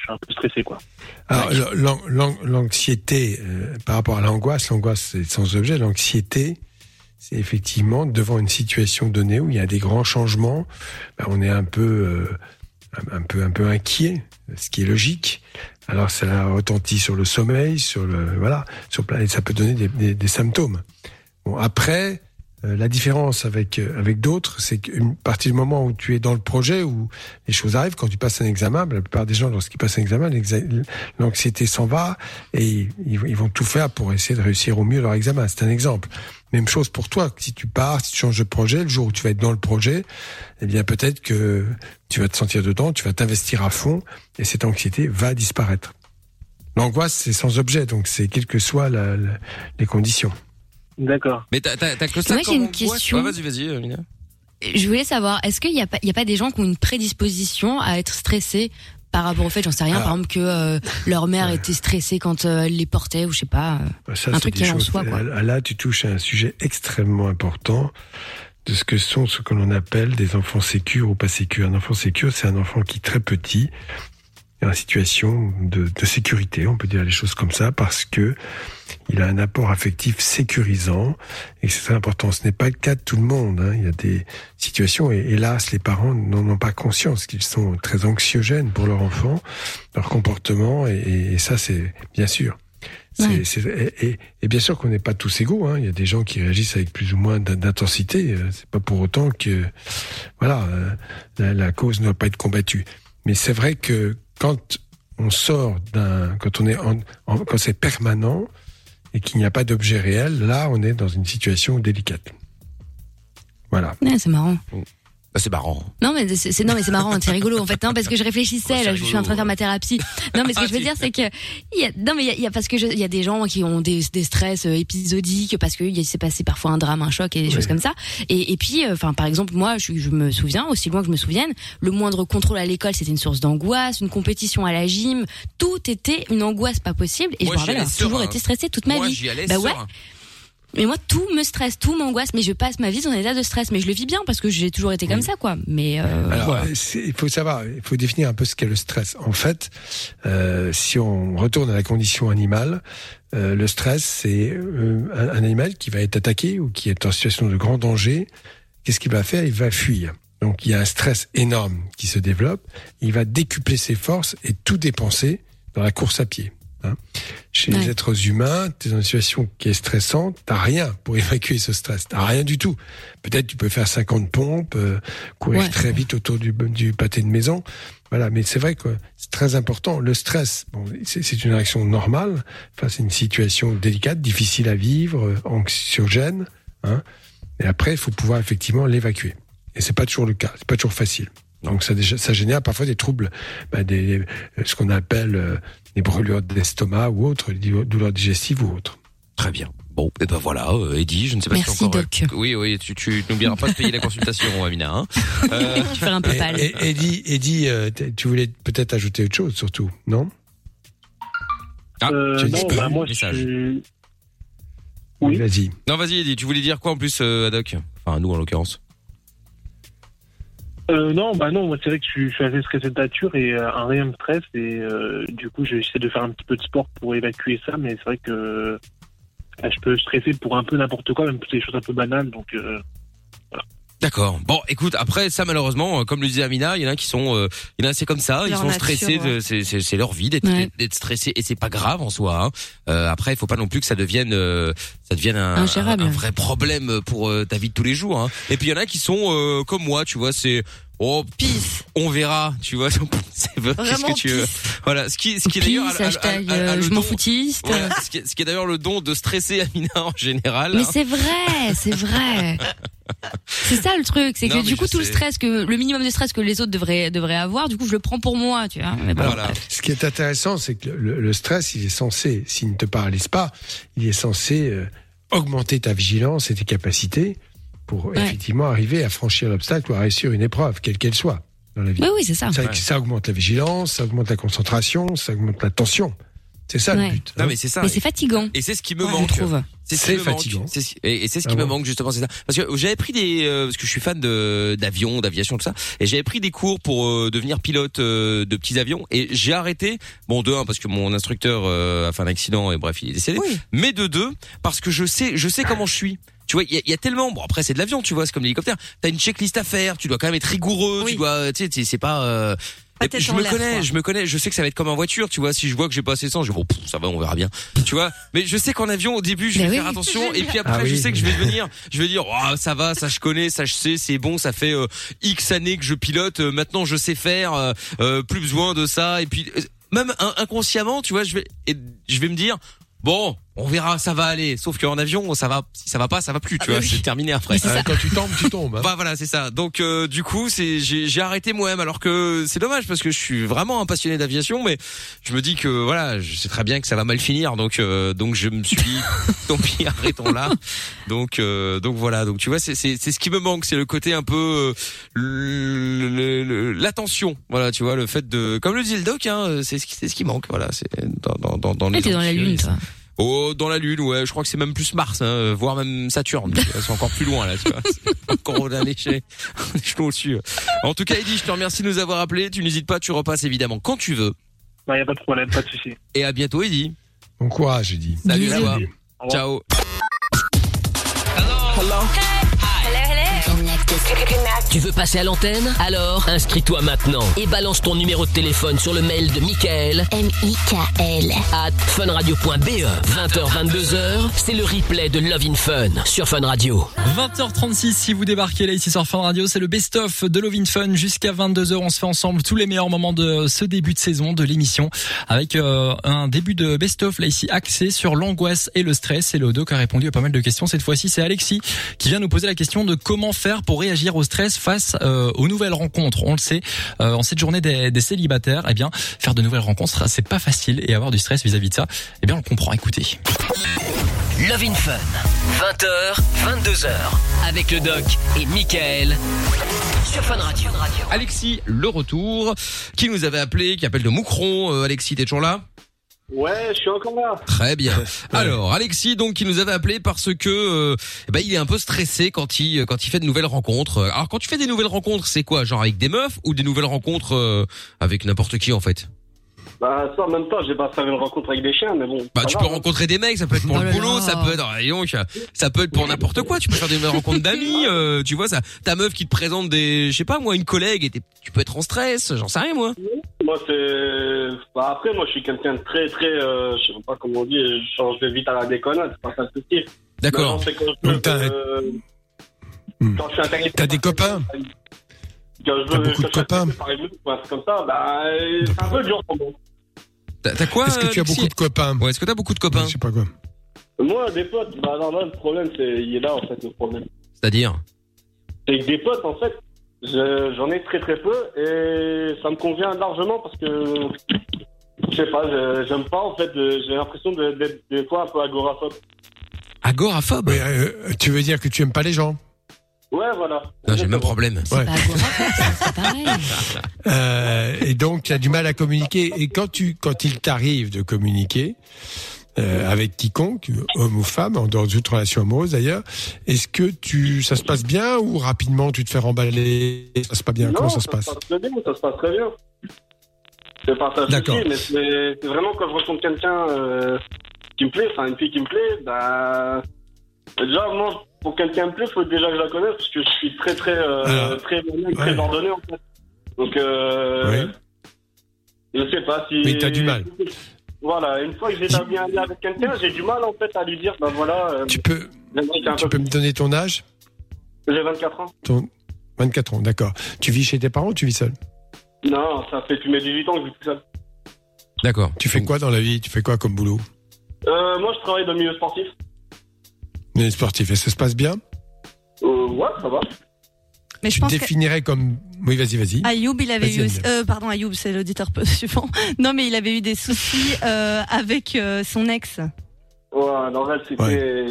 Speaker 7: je suis un peu stressé, quoi.
Speaker 5: Alors, l'an- l'an- l'anxiété, euh, par rapport à l'angoisse, l'angoisse c'est sans objet, l'anxiété, c'est effectivement devant une situation donnée où il y a des grands changements, ben, on est un peu, euh, un, peu, un peu inquiet, ce qui est logique. Alors ça retentit sur le sommeil, sur le, voilà, sur plein, et ça peut donner des, des- des symptômes. Bon, après, la différence avec euh, avec d'autres, c'est qu'une partie du moment où tu es dans le projet, où les choses arrivent, quand tu passes un examen, la plupart des gens, lorsqu'ils passent un examen, l'anxiété s'en va et ils, vont tout faire pour essayer de réussir au mieux leur examen. C'est un exemple. Même chose pour toi. Si tu pars, si tu changes de projet, le jour où tu vas être dans le projet, eh bien peut-être que tu vas te sentir dedans, tu vas t'investir à fond et cette anxiété va disparaître. L'angoisse, c'est sans objet, donc c'est quelles que soient les conditions.
Speaker 7: D'accord.
Speaker 3: Mais t'as, t'as, t'as que ça
Speaker 6: Moi, j'ai une question.
Speaker 3: Ouais, vas-y, vas-y, Mina.
Speaker 6: Je voulais savoir, est-ce qu'il n'y a, pas- il y a pas des gens qui ont une prédisposition à être stressés par rapport au fait, j'en sais rien,
Speaker 5: Ah.
Speaker 6: par exemple que euh, leur mère était stressée quand euh, elle les portait ou je sais pas. euh.
Speaker 5: Ça,
Speaker 6: Un
Speaker 5: c'est
Speaker 6: truc
Speaker 5: des
Speaker 6: qui est en
Speaker 5: choses-
Speaker 6: soi, quoi.
Speaker 5: Là, là, tu touches à un sujet extrêmement important de ce que sont ce que l'on appelle des enfants sécures ou pas sécures. Un enfant sécure, c'est un enfant qui très petit en situation de, de sécurité, on peut dire les choses comme ça, parce que il a un apport affectif sécurisant et c'est très important. Ce n'est pas le cas de tout le monde. hein. Il y a des situations et hélas, les parents n'en ont pas conscience qu'ils sont très anxiogènes pour leur enfant, leur comportement et, et ça, c'est bien sûr.
Speaker 6: Ouais.
Speaker 5: et, et- et bien sûr qu'on n'est pas tous égaux. Hein. Il y a des gens qui réagissent avec plus ou moins d'in- d'intensité. Euh, C'est pas pour autant que voilà euh, la, la cause ne doit pas être combattue. Mais c'est vrai que quand on sort d'un, quand on est en, en- quand c'est permanent et qu'il n'y a pas d'objet réel, là on est dans une situation délicate. Voilà.
Speaker 6: Ouais, c'est marrant.
Speaker 3: Bah, c'est marrant.
Speaker 6: Non mais c'est non mais c'est marrant, c'est rigolo en fait, non parce que je réfléchissais, là, je suis en train de faire ma thérapie. Non mais ce que je veux dire c'est que il y a, non mais il y y a- parce que il y a des gens qui ont des, des stress euh, épisodiques parce que il s'est passé parfois un drame, un choc et des
Speaker 5: Oui.
Speaker 6: choses comme ça. Et, et puis euh, enfin par exemple moi je, je me souviens aussi loin que je me souvienne, le moindre contrôle à l'école c'était une source d'angoisse, une compétition à la gym, tout était une angoisse pas possible et
Speaker 3: Moi,
Speaker 6: je me rappelle avoir toujours
Speaker 3: serein.
Speaker 6: été stressée toute ma
Speaker 3: Moi,
Speaker 6: vie. Bah ouais. Mais moi, tout me stresse, tout m'angoisse, mais je passe ma vie dans un état de stress. Mais je le vis bien parce que j'ai toujours été comme ça, quoi. Mais euh,
Speaker 5: Alors,
Speaker 6: voilà.
Speaker 5: c'est- il faut savoir, il faut définir un peu ce qu'est le stress. En fait, euh, si on retourne à la condition animale, euh, le stress, c'est euh, un, un animal qui va être attaqué ou qui est en situation de grand danger. Qu'est-ce qu'il va faire? Il va fuir. Donc, il y a un stress énorme qui se développe. Il va décupler ses forces et tout dépenser dans la course à pied. Hein. Chez les êtres humains, tu es dans une situation qui est stressante, t'as rien pour évacuer ce stress, t'as rien du tout. Peut-être tu peux faire 50 pompes, euh, courir
Speaker 6: Ouais.
Speaker 5: très vite autour du, du pâté de maison, voilà. Mais c'est vrai que c'est très important. Le stress, bon, c'est c'est une réaction normale face à une situation délicate, difficile à vivre, euh, anxiogène. Hein. Et après, il faut pouvoir effectivement l'évacuer. Et c'est pas toujours le cas, c'est pas toujours facile. Donc ça, génère parfois des troubles, bah, des, ce qu'on appelle euh, des brûlures d'estomac ou autres, des douleurs digestives ou autres.
Speaker 3: Très bien. Bon, et ben voilà, euh, Eddie, je ne sais pas
Speaker 6: Merci,
Speaker 3: si encore.
Speaker 6: Doc.
Speaker 3: Oui, oui, tu, tu n'oublieras pas de payer la consultation, Amina. Hein. Euh,
Speaker 6: Tu fais un peu pâle.
Speaker 5: Eddie, Eddie, euh, tu voulais peut-être ajouter autre chose, surtout, non?
Speaker 3: Ah,
Speaker 7: Euh,
Speaker 5: tu
Speaker 7: non, bah, moi,
Speaker 3: Message.
Speaker 7: je... Oui.
Speaker 5: Vas-y.
Speaker 3: non, vas-y, Eddie, tu voulais dire quoi en plus, Adoc? Enfin, nous en l'occurrence.
Speaker 7: Euh, non, bah non, moi c'est vrai que je suis, je suis assez stressé de nature et euh, un rien me stresse et euh, du coup j'essaie de faire un petit peu de sport pour évacuer ça, mais c'est vrai que euh, je peux stresser pour un peu n'importe quoi, même pour des choses un peu banales, donc euh,
Speaker 3: D'accord. Bon, écoute, après ça malheureusement, euh, comme le disait Amina, il y en a qui sont, euh, il y en a c'est comme ça, ils sont
Speaker 9: nature,
Speaker 3: stressés,
Speaker 9: ouais.
Speaker 3: c'est leur vie d'être
Speaker 6: Ouais.
Speaker 3: d'être stressé et c'est pas grave en soi. Hein. Euh, après, il faut pas non plus que ça devienne euh, ça devienne un,
Speaker 6: Ingérable.
Speaker 3: un, un vrai problème pour ta vie de tous les jours. Hein. Et puis il y en a qui sont euh, comme moi, tu vois, c'est oh pif, on verra, tu vois. c'est qu'est-ce que tu veux.
Speaker 9: pisse.
Speaker 3: Voilà, ce qui ce qui est d'ailleurs
Speaker 6: je m'en
Speaker 3: don-
Speaker 6: foutiste.
Speaker 3: voilà, ce qui est, ce qui est d'ailleurs le don de stresser Amina en général.
Speaker 6: Mais
Speaker 3: hein.
Speaker 6: c'est vrai, c'est vrai. C'est ça le truc, c'est que du coup tout le stress que le minimum de stress que les autres devraient devraient avoir, du coup je le prends pour moi, tu vois. Mais bon,
Speaker 3: Voilà.
Speaker 6: bref.
Speaker 5: Ce qui est intéressant, c'est que le, le stress, il est censé, s'il ne te paralyse pas, il est censé euh, augmenter ta vigilance et tes capacités pour
Speaker 6: Ouais.
Speaker 5: effectivement arriver à franchir l'obstacle ou à réussir une épreuve, quelle qu'elle soit, dans la vie.
Speaker 6: Oui oui c'est ça.
Speaker 5: Ça,
Speaker 3: Ouais.
Speaker 5: ça augmente la vigilance, ça augmente la concentration, ça augmente la tension. C'est ça
Speaker 6: Ouais.
Speaker 5: le but.
Speaker 3: Non
Speaker 5: hein.
Speaker 3: mais c'est ça.
Speaker 6: Mais c'est fatigant,
Speaker 3: Et c'est ce qui me manque.
Speaker 6: trouve.
Speaker 3: C'est ce
Speaker 5: C'est
Speaker 3: qui me manque.
Speaker 5: fatigant.
Speaker 3: C'est ce- et, et c'est ce qui
Speaker 5: Ah
Speaker 3: me
Speaker 5: bon
Speaker 3: manque justement, c'est ça. Parce que j'avais pris des, euh, parce que je suis fan de d'avion, d'aviation, tout ça, et j'avais pris des cours pour euh, devenir pilote euh, de petits avions, et j'ai arrêté. Bon, de un parce que mon instructeur euh, a fait un accident et bref, il est décédé.
Speaker 9: Oui.
Speaker 3: Mais de deux parce que je sais, je sais comment je suis. Tu vois, il y a, il y a tellement. Bon, après c'est de l'avion, tu vois, c'est comme l'hélicoptère. T'as une checklist à faire, tu dois quand même être rigoureux,
Speaker 9: Oui.
Speaker 3: tu dois, tu sais, tu sais, c'est pas. euh, je me connais,
Speaker 9: quoi.
Speaker 3: je me connais, je sais que ça va être comme en voiture, tu vois. Si je vois que j'ai pas assez de sang, je vais bon, pff, ça va, on verra bien, tu vois. Mais je sais qu'en avion, au début, je vais
Speaker 6: Mais oui.
Speaker 3: faire attention, et puis après,
Speaker 5: Ah oui.
Speaker 3: je sais que je vais venir, je vais dire, oh, ça va, ça je connais, ça je sais, c'est bon, ça fait euh, X années que je pilote, euh, maintenant je sais faire, euh, euh, plus besoin de ça, et puis euh, même in- inconsciemment, tu vois, je vais, et je vais me dire, bon, on verra, ça va aller. Sauf qu'en avion, ça va, si ça va pas, ça va plus, tu
Speaker 9: Ah
Speaker 3: vois,
Speaker 9: oui.
Speaker 3: c'est terminé après.
Speaker 5: Quand tu tombes, tu tombes. hein.
Speaker 3: Bah voilà, c'est ça. Donc euh, du coup, c'est j'ai j'ai arrêté moi-même alors que c'est dommage parce que je suis vraiment un passionné d'aviation mais je me dis que voilà, je sais très bien que ça va mal finir donc euh, donc je me suis dit tant pis, arrêtons là. Donc euh, donc voilà, donc tu vois c'est c'est c'est ce qui me manque, c'est le côté un peu euh, l'attention. Voilà, tu vois le fait de comme le dit le doc hein, c'est ce qui c'est ce qui manque voilà, c'est dans dans dans dans
Speaker 6: Ouais,
Speaker 3: les
Speaker 6: t'es dans la lune, toi.
Speaker 3: Oh, dans la Lune, ouais. Je crois que c'est même plus Mars, hein, voire même Saturne. C'est encore plus loin là, tu vois. C'est encore un échelle, un échelon au-dessus. En tout cas, Eddie, je te remercie de nous avoir appelés. Tu n'hésites pas, tu repasses évidemment quand tu veux.
Speaker 7: bah, y a pas de problème, pas de souci.
Speaker 3: Et à bientôt, Eddie.
Speaker 5: Bon courage, dit.
Speaker 3: Salut,
Speaker 6: Bisous.
Speaker 3: à toi.
Speaker 7: Au revoir.
Speaker 3: Ciao.
Speaker 1: Tu veux passer à l'antenne? Alors, inscris-toi maintenant et balance ton numéro de téléphone sur le mail de Michael,
Speaker 6: M-I-K-L.
Speaker 1: at funradio.be. 20h, 22h, c'est le replay de Love in Fun sur Fun Radio.
Speaker 2: 20h36 si vous débarquez là ici sur Fun Radio, c'est le best-of de Love in Fun jusqu'à 22h. On se fait ensemble tous les meilleurs moments de ce début de saison de l'émission avec euh, un début de best-of là ici axé sur l'angoisse et le stress. Et le doc a répondu à pas mal de questions. Cette fois-ci, c'est Alexis qui vient nous poser la question de comment faire pour réagir au stress face euh, aux nouvelles rencontres. On le sait, euh, en cette journée des, des célibataires, eh bien, faire de nouvelles rencontres, c'est pas facile et avoir du stress vis-à-vis de ça, eh bien, on le comprend. Écoutez.
Speaker 1: Love in Fun, 20h, 22h, avec le doc et Michael sur Fun Radio.
Speaker 3: Alexis, le retour, qui nous avait appelé, qui appelle de Moucron. Euh, Alexis, t'es toujours là?
Speaker 7: Ouais, je suis encore là.
Speaker 3: Très bien. Alors, Alexis, donc, qui nous avait appelé parce que, euh, ben, il est un peu stressé quand il quand il fait de nouvelles rencontres. Alors, quand tu fais des nouvelles rencontres, c'est quoi, genre avec des meufs ou des nouvelles rencontres euh, avec n'importe qui en fait?
Speaker 10: Bah ça en même temps, j'ai pas fait une rencontre avec des chiens, mais bon.
Speaker 3: Bah, tu
Speaker 10: va,
Speaker 3: peux
Speaker 10: hein.
Speaker 3: rencontrer des mecs, ça peut être pour
Speaker 6: Oh
Speaker 3: le
Speaker 6: là
Speaker 3: boulot,
Speaker 6: là.
Speaker 3: ça peut être, ah, dis donc, ça peut être pour n'importe quoi. Tu peux faire des rencontres d'amis, euh, tu vois, ça, ta meuf qui te présente des, je sais pas moi, une collègue, et tu peux être en stress, j'en sais rien moi.
Speaker 10: Moi, c'est. Bah, après, moi, je suis quelqu'un de très, très. Euh, je sais pas comment on dit, je change de vite à la déconnade, c'est pas ça le souci.
Speaker 3: D'accord.
Speaker 5: Donc, t'as-
Speaker 10: euh,
Speaker 5: Hmm. T'as des copains
Speaker 10: Quand je
Speaker 5: beaucoup de
Speaker 10: je suis
Speaker 5: copains
Speaker 10: truc comme ça, bah, c'est un peu dur pour moi.
Speaker 3: T'as quoi
Speaker 5: Est-ce que tu as beaucoup de copains?
Speaker 3: Ouais, est-ce que t'as beaucoup de copains?
Speaker 5: Je sais pas quoi.
Speaker 10: Moi, des potes, bah, non, là, le problème, c'est, il est là, en fait, le problème.
Speaker 3: C'est-à-dire?
Speaker 10: C'est que des potes, en fait, je- j'en ai très très peu et ça me convient largement parce que, je sais pas, je- j'aime pas, en fait, de- j'ai l'impression de- d'être des fois un peu agoraphobe.
Speaker 3: Agoraphobe?
Speaker 5: Euh, tu veux dire que tu aimes pas les gens?
Speaker 10: Ouais, voilà.
Speaker 3: Non, j'ai le même problème.
Speaker 6: C'est
Speaker 5: Ouais.
Speaker 6: pas pareil.
Speaker 5: Euh, et donc tu as du mal à communiquer. Et quand tu, quand il t'arrive de communiquer euh, avec quiconque, homme ou femme, en dehors de toute relation amoureuse d'ailleurs, est-ce que tu, ça se passe bien ou rapidement tu te fais remballer? Ça se passe pas bien
Speaker 10: Non,
Speaker 5: Comment ça se passe?
Speaker 10: très bien, ça se passe très bien. C'est pas ça le
Speaker 5: D'accord.
Speaker 10: souci, mais c'est c'est vraiment quand je rencontre quelqu'un euh, qui me plaît, enfin une fille qui me plaît, bah déjà moi pour quelqu'un me plaît, faut déjà que je la connaisse parce que je suis très très euh, très
Speaker 5: ouais.
Speaker 10: très ordonné en fait. Donc euh, je sais pas si.
Speaker 5: Mais t'as du mal.
Speaker 10: Voilà, une fois que j'ai bien lien avec quelqu'un, j'ai du mal en fait à lui dire, bah voilà. euh,
Speaker 5: Tu peux,
Speaker 10: un
Speaker 5: tu
Speaker 10: peu
Speaker 5: peux me donner ton âge?
Speaker 10: Plus. J'ai 24 ans.
Speaker 5: ton 24 ans, d'accord. Tu vis chez tes parents ou tu vis seul?
Speaker 10: Non, ça fait depuis mes 18 ans que je vis tout seul.
Speaker 3: D'accord.
Speaker 5: Tu fais quoi dans la vie? Tu fais quoi comme boulot?
Speaker 10: Euh, moi, je travaille dans le milieu sportif.
Speaker 5: Les sportif. Et ça se passe bien?
Speaker 10: Euh, ouais, ça va.
Speaker 9: Mais je
Speaker 5: Tu
Speaker 9: pense que
Speaker 5: définirais comme... Oui, vas-y, vas-y.
Speaker 9: Ayoub, il avait eu, euh, pardon, Ayoub, c'est l'auditeur peu suivant. Non, mais il avait eu des soucis euh, avec euh, son ex.
Speaker 10: Ouais, elle, c'était.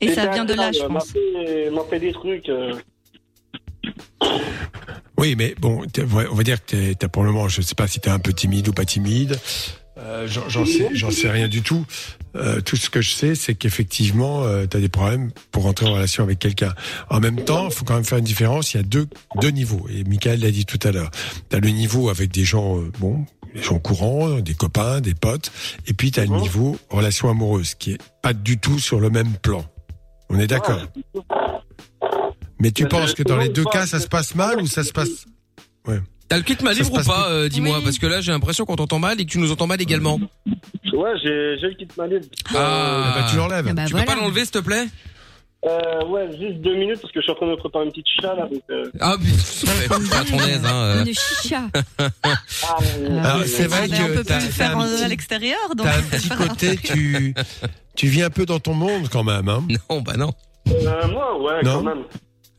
Speaker 9: Et ça vient de là, je pense.
Speaker 10: M'a fait, des trucs. euh,
Speaker 5: Oui, mais bon, on va dire que t'es- t'as pour le moment, je sais pas si t'es un peu timide ou pas timide. Euh, j'en j'en sais, j'en sais rien du tout. Euh, tout ce que je sais, c'est qu'effectivement, euh, tu as des problèmes pour rentrer en relation avec quelqu'un. En même temps, il faut quand même faire une différence. Il y a deux, deux niveaux. Et Michael l'a dit tout à l'heure. Tu as le niveau avec des gens, euh, bon, des gens courants, des copains, des potes. Et puis, tu as le niveau relation amoureuse, qui est pas du tout sur le même plan. On est d'accord Mais tu penses que dans les deux cas, ça se passe mal ou ça se passe... Ouais.
Speaker 3: T'as le kit ma ou pas,
Speaker 5: plus-
Speaker 3: euh, dis-moi,
Speaker 9: Oui.
Speaker 3: parce que là j'ai l'impression qu'on t'entend mal et que tu nous entends mal également.
Speaker 10: Ouais, j'ai le kit ma.
Speaker 3: Ah,
Speaker 5: Ah bah, tu l'enlèves.
Speaker 6: Ah bah
Speaker 3: tu
Speaker 6: voilà.
Speaker 3: peux pas l'enlever s'il te plaît?
Speaker 10: Euh, ouais, juste deux minutes parce que je suis en train de préparer une petite chat là. Donc, euh...
Speaker 3: Ah, putain, à ton aise, hein. euh.
Speaker 6: Une chicha.
Speaker 10: ah,
Speaker 5: c'est vrai
Speaker 9: Ah, mais on
Speaker 5: que
Speaker 9: peut
Speaker 5: t'as-
Speaker 9: plus faire
Speaker 5: un
Speaker 9: en-
Speaker 5: petit-
Speaker 9: à l'extérieur, donc.
Speaker 5: T'as un petit côté, tu, tu vis un peu dans ton monde quand même, hein
Speaker 3: Non, bah non.
Speaker 10: euh, moi, ouais,
Speaker 5: Non.
Speaker 10: quand même.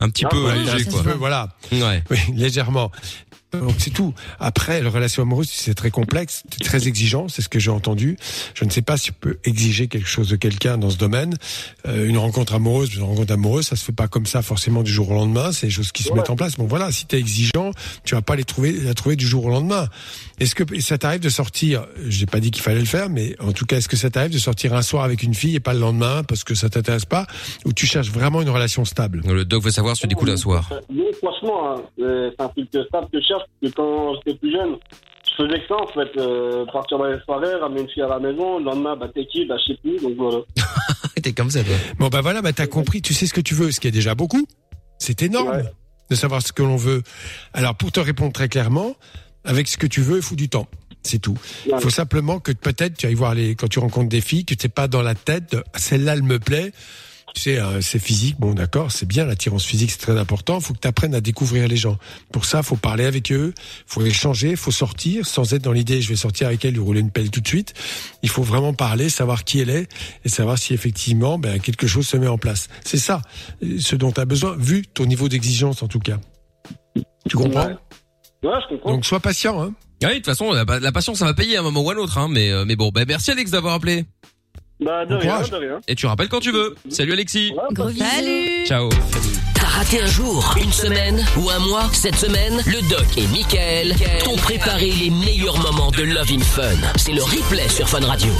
Speaker 3: Un petit
Speaker 10: Ah,
Speaker 3: peu
Speaker 10: ouais,
Speaker 3: léger quoi.
Speaker 6: voit.
Speaker 5: voilà,
Speaker 3: Ouais.
Speaker 5: oui, légèrement. Donc c'est tout. Après, la relation amoureuse, c'est très complexe, c'est très exigeant, c'est ce que j'ai entendu. Je ne sais pas si on peut exiger quelque chose de quelqu'un dans ce domaine. Euh, une rencontre amoureuse, une rencontre amoureuse, ça se fait pas comme ça forcément du jour au lendemain. C'est des choses qui se
Speaker 10: Ouais.
Speaker 5: mettent en place. Bon voilà, si t'es exigeant, tu vas pas les trouver, la trouver du jour au lendemain. Est-ce que ça t'arrive de sortir J'ai pas dit qu'il fallait le faire, mais en tout cas, est-ce que ça t'arrive de sortir un soir avec une fille et pas le lendemain parce que ça t'intéresse pas, ou tu cherches vraiment une relation stable?
Speaker 3: Le doc veut savoir si tu découles un soir.
Speaker 10: Non, franchement, hein, euh, c'est un truc stable que je cherche parce que quand j'étais plus jeune, je faisais que ça en fait. euh, partir dans les soirées, ramener une fille à la maison, le lendemain, bah t'es qui? Bah je sais plus, donc voilà.
Speaker 3: T'es comme ça toi.
Speaker 5: Bon bah voilà, bah t'as compris, tu sais ce que tu veux, ce qui est déjà beaucoup. C'est énorme
Speaker 10: Ouais.
Speaker 5: de savoir ce que l'on veut. Alors pour te répondre très clairement, avec ce que tu veux, il faut du temps. C'est tout. Il
Speaker 10: Ouais.
Speaker 5: faut simplement que peut-être tu ailles voir les quand tu rencontres des filles que t'es pas dans la tête celle-là elle me plaît. Tu sais, euh, c'est physique, bon d'accord, c'est bien, l'attirance physique c'est très important, faut que tu apprennes à découvrir les gens. Pour ça, faut parler avec eux, faut échanger, faut sortir, sans être dans l'idée je vais sortir avec elle, lui rouler une pelle tout de suite. Il faut vraiment parler, savoir qui elle est, et savoir si effectivement ben, quelque chose se met en place. C'est ça, ce dont tu as besoin, vu ton niveau d'exigence en tout cas. Tu comprends?
Speaker 10: Ouais. Ouais, je comprends.
Speaker 5: Donc sois patient, hein.
Speaker 3: Ah oui, de toute façon, la, la patience, ça va payer à un moment ou à un autre, hein. Mais, euh, mais bon, bah, merci Alex d'avoir appelé.
Speaker 10: Bah de
Speaker 5: bon
Speaker 10: rien,
Speaker 5: courage.
Speaker 10: de rien.
Speaker 3: Et tu rappelles quand tu veux. Salut Alexis.
Speaker 10: Ouais,
Speaker 6: Gros bisous.
Speaker 9: Salut
Speaker 3: Ciao.
Speaker 1: T'as raté un jour, une semaine ou un mois Cette semaine, le doc et Michael t'ont préparé les meilleurs moments de Love in Fun. C'est le replay sur Fun Radio.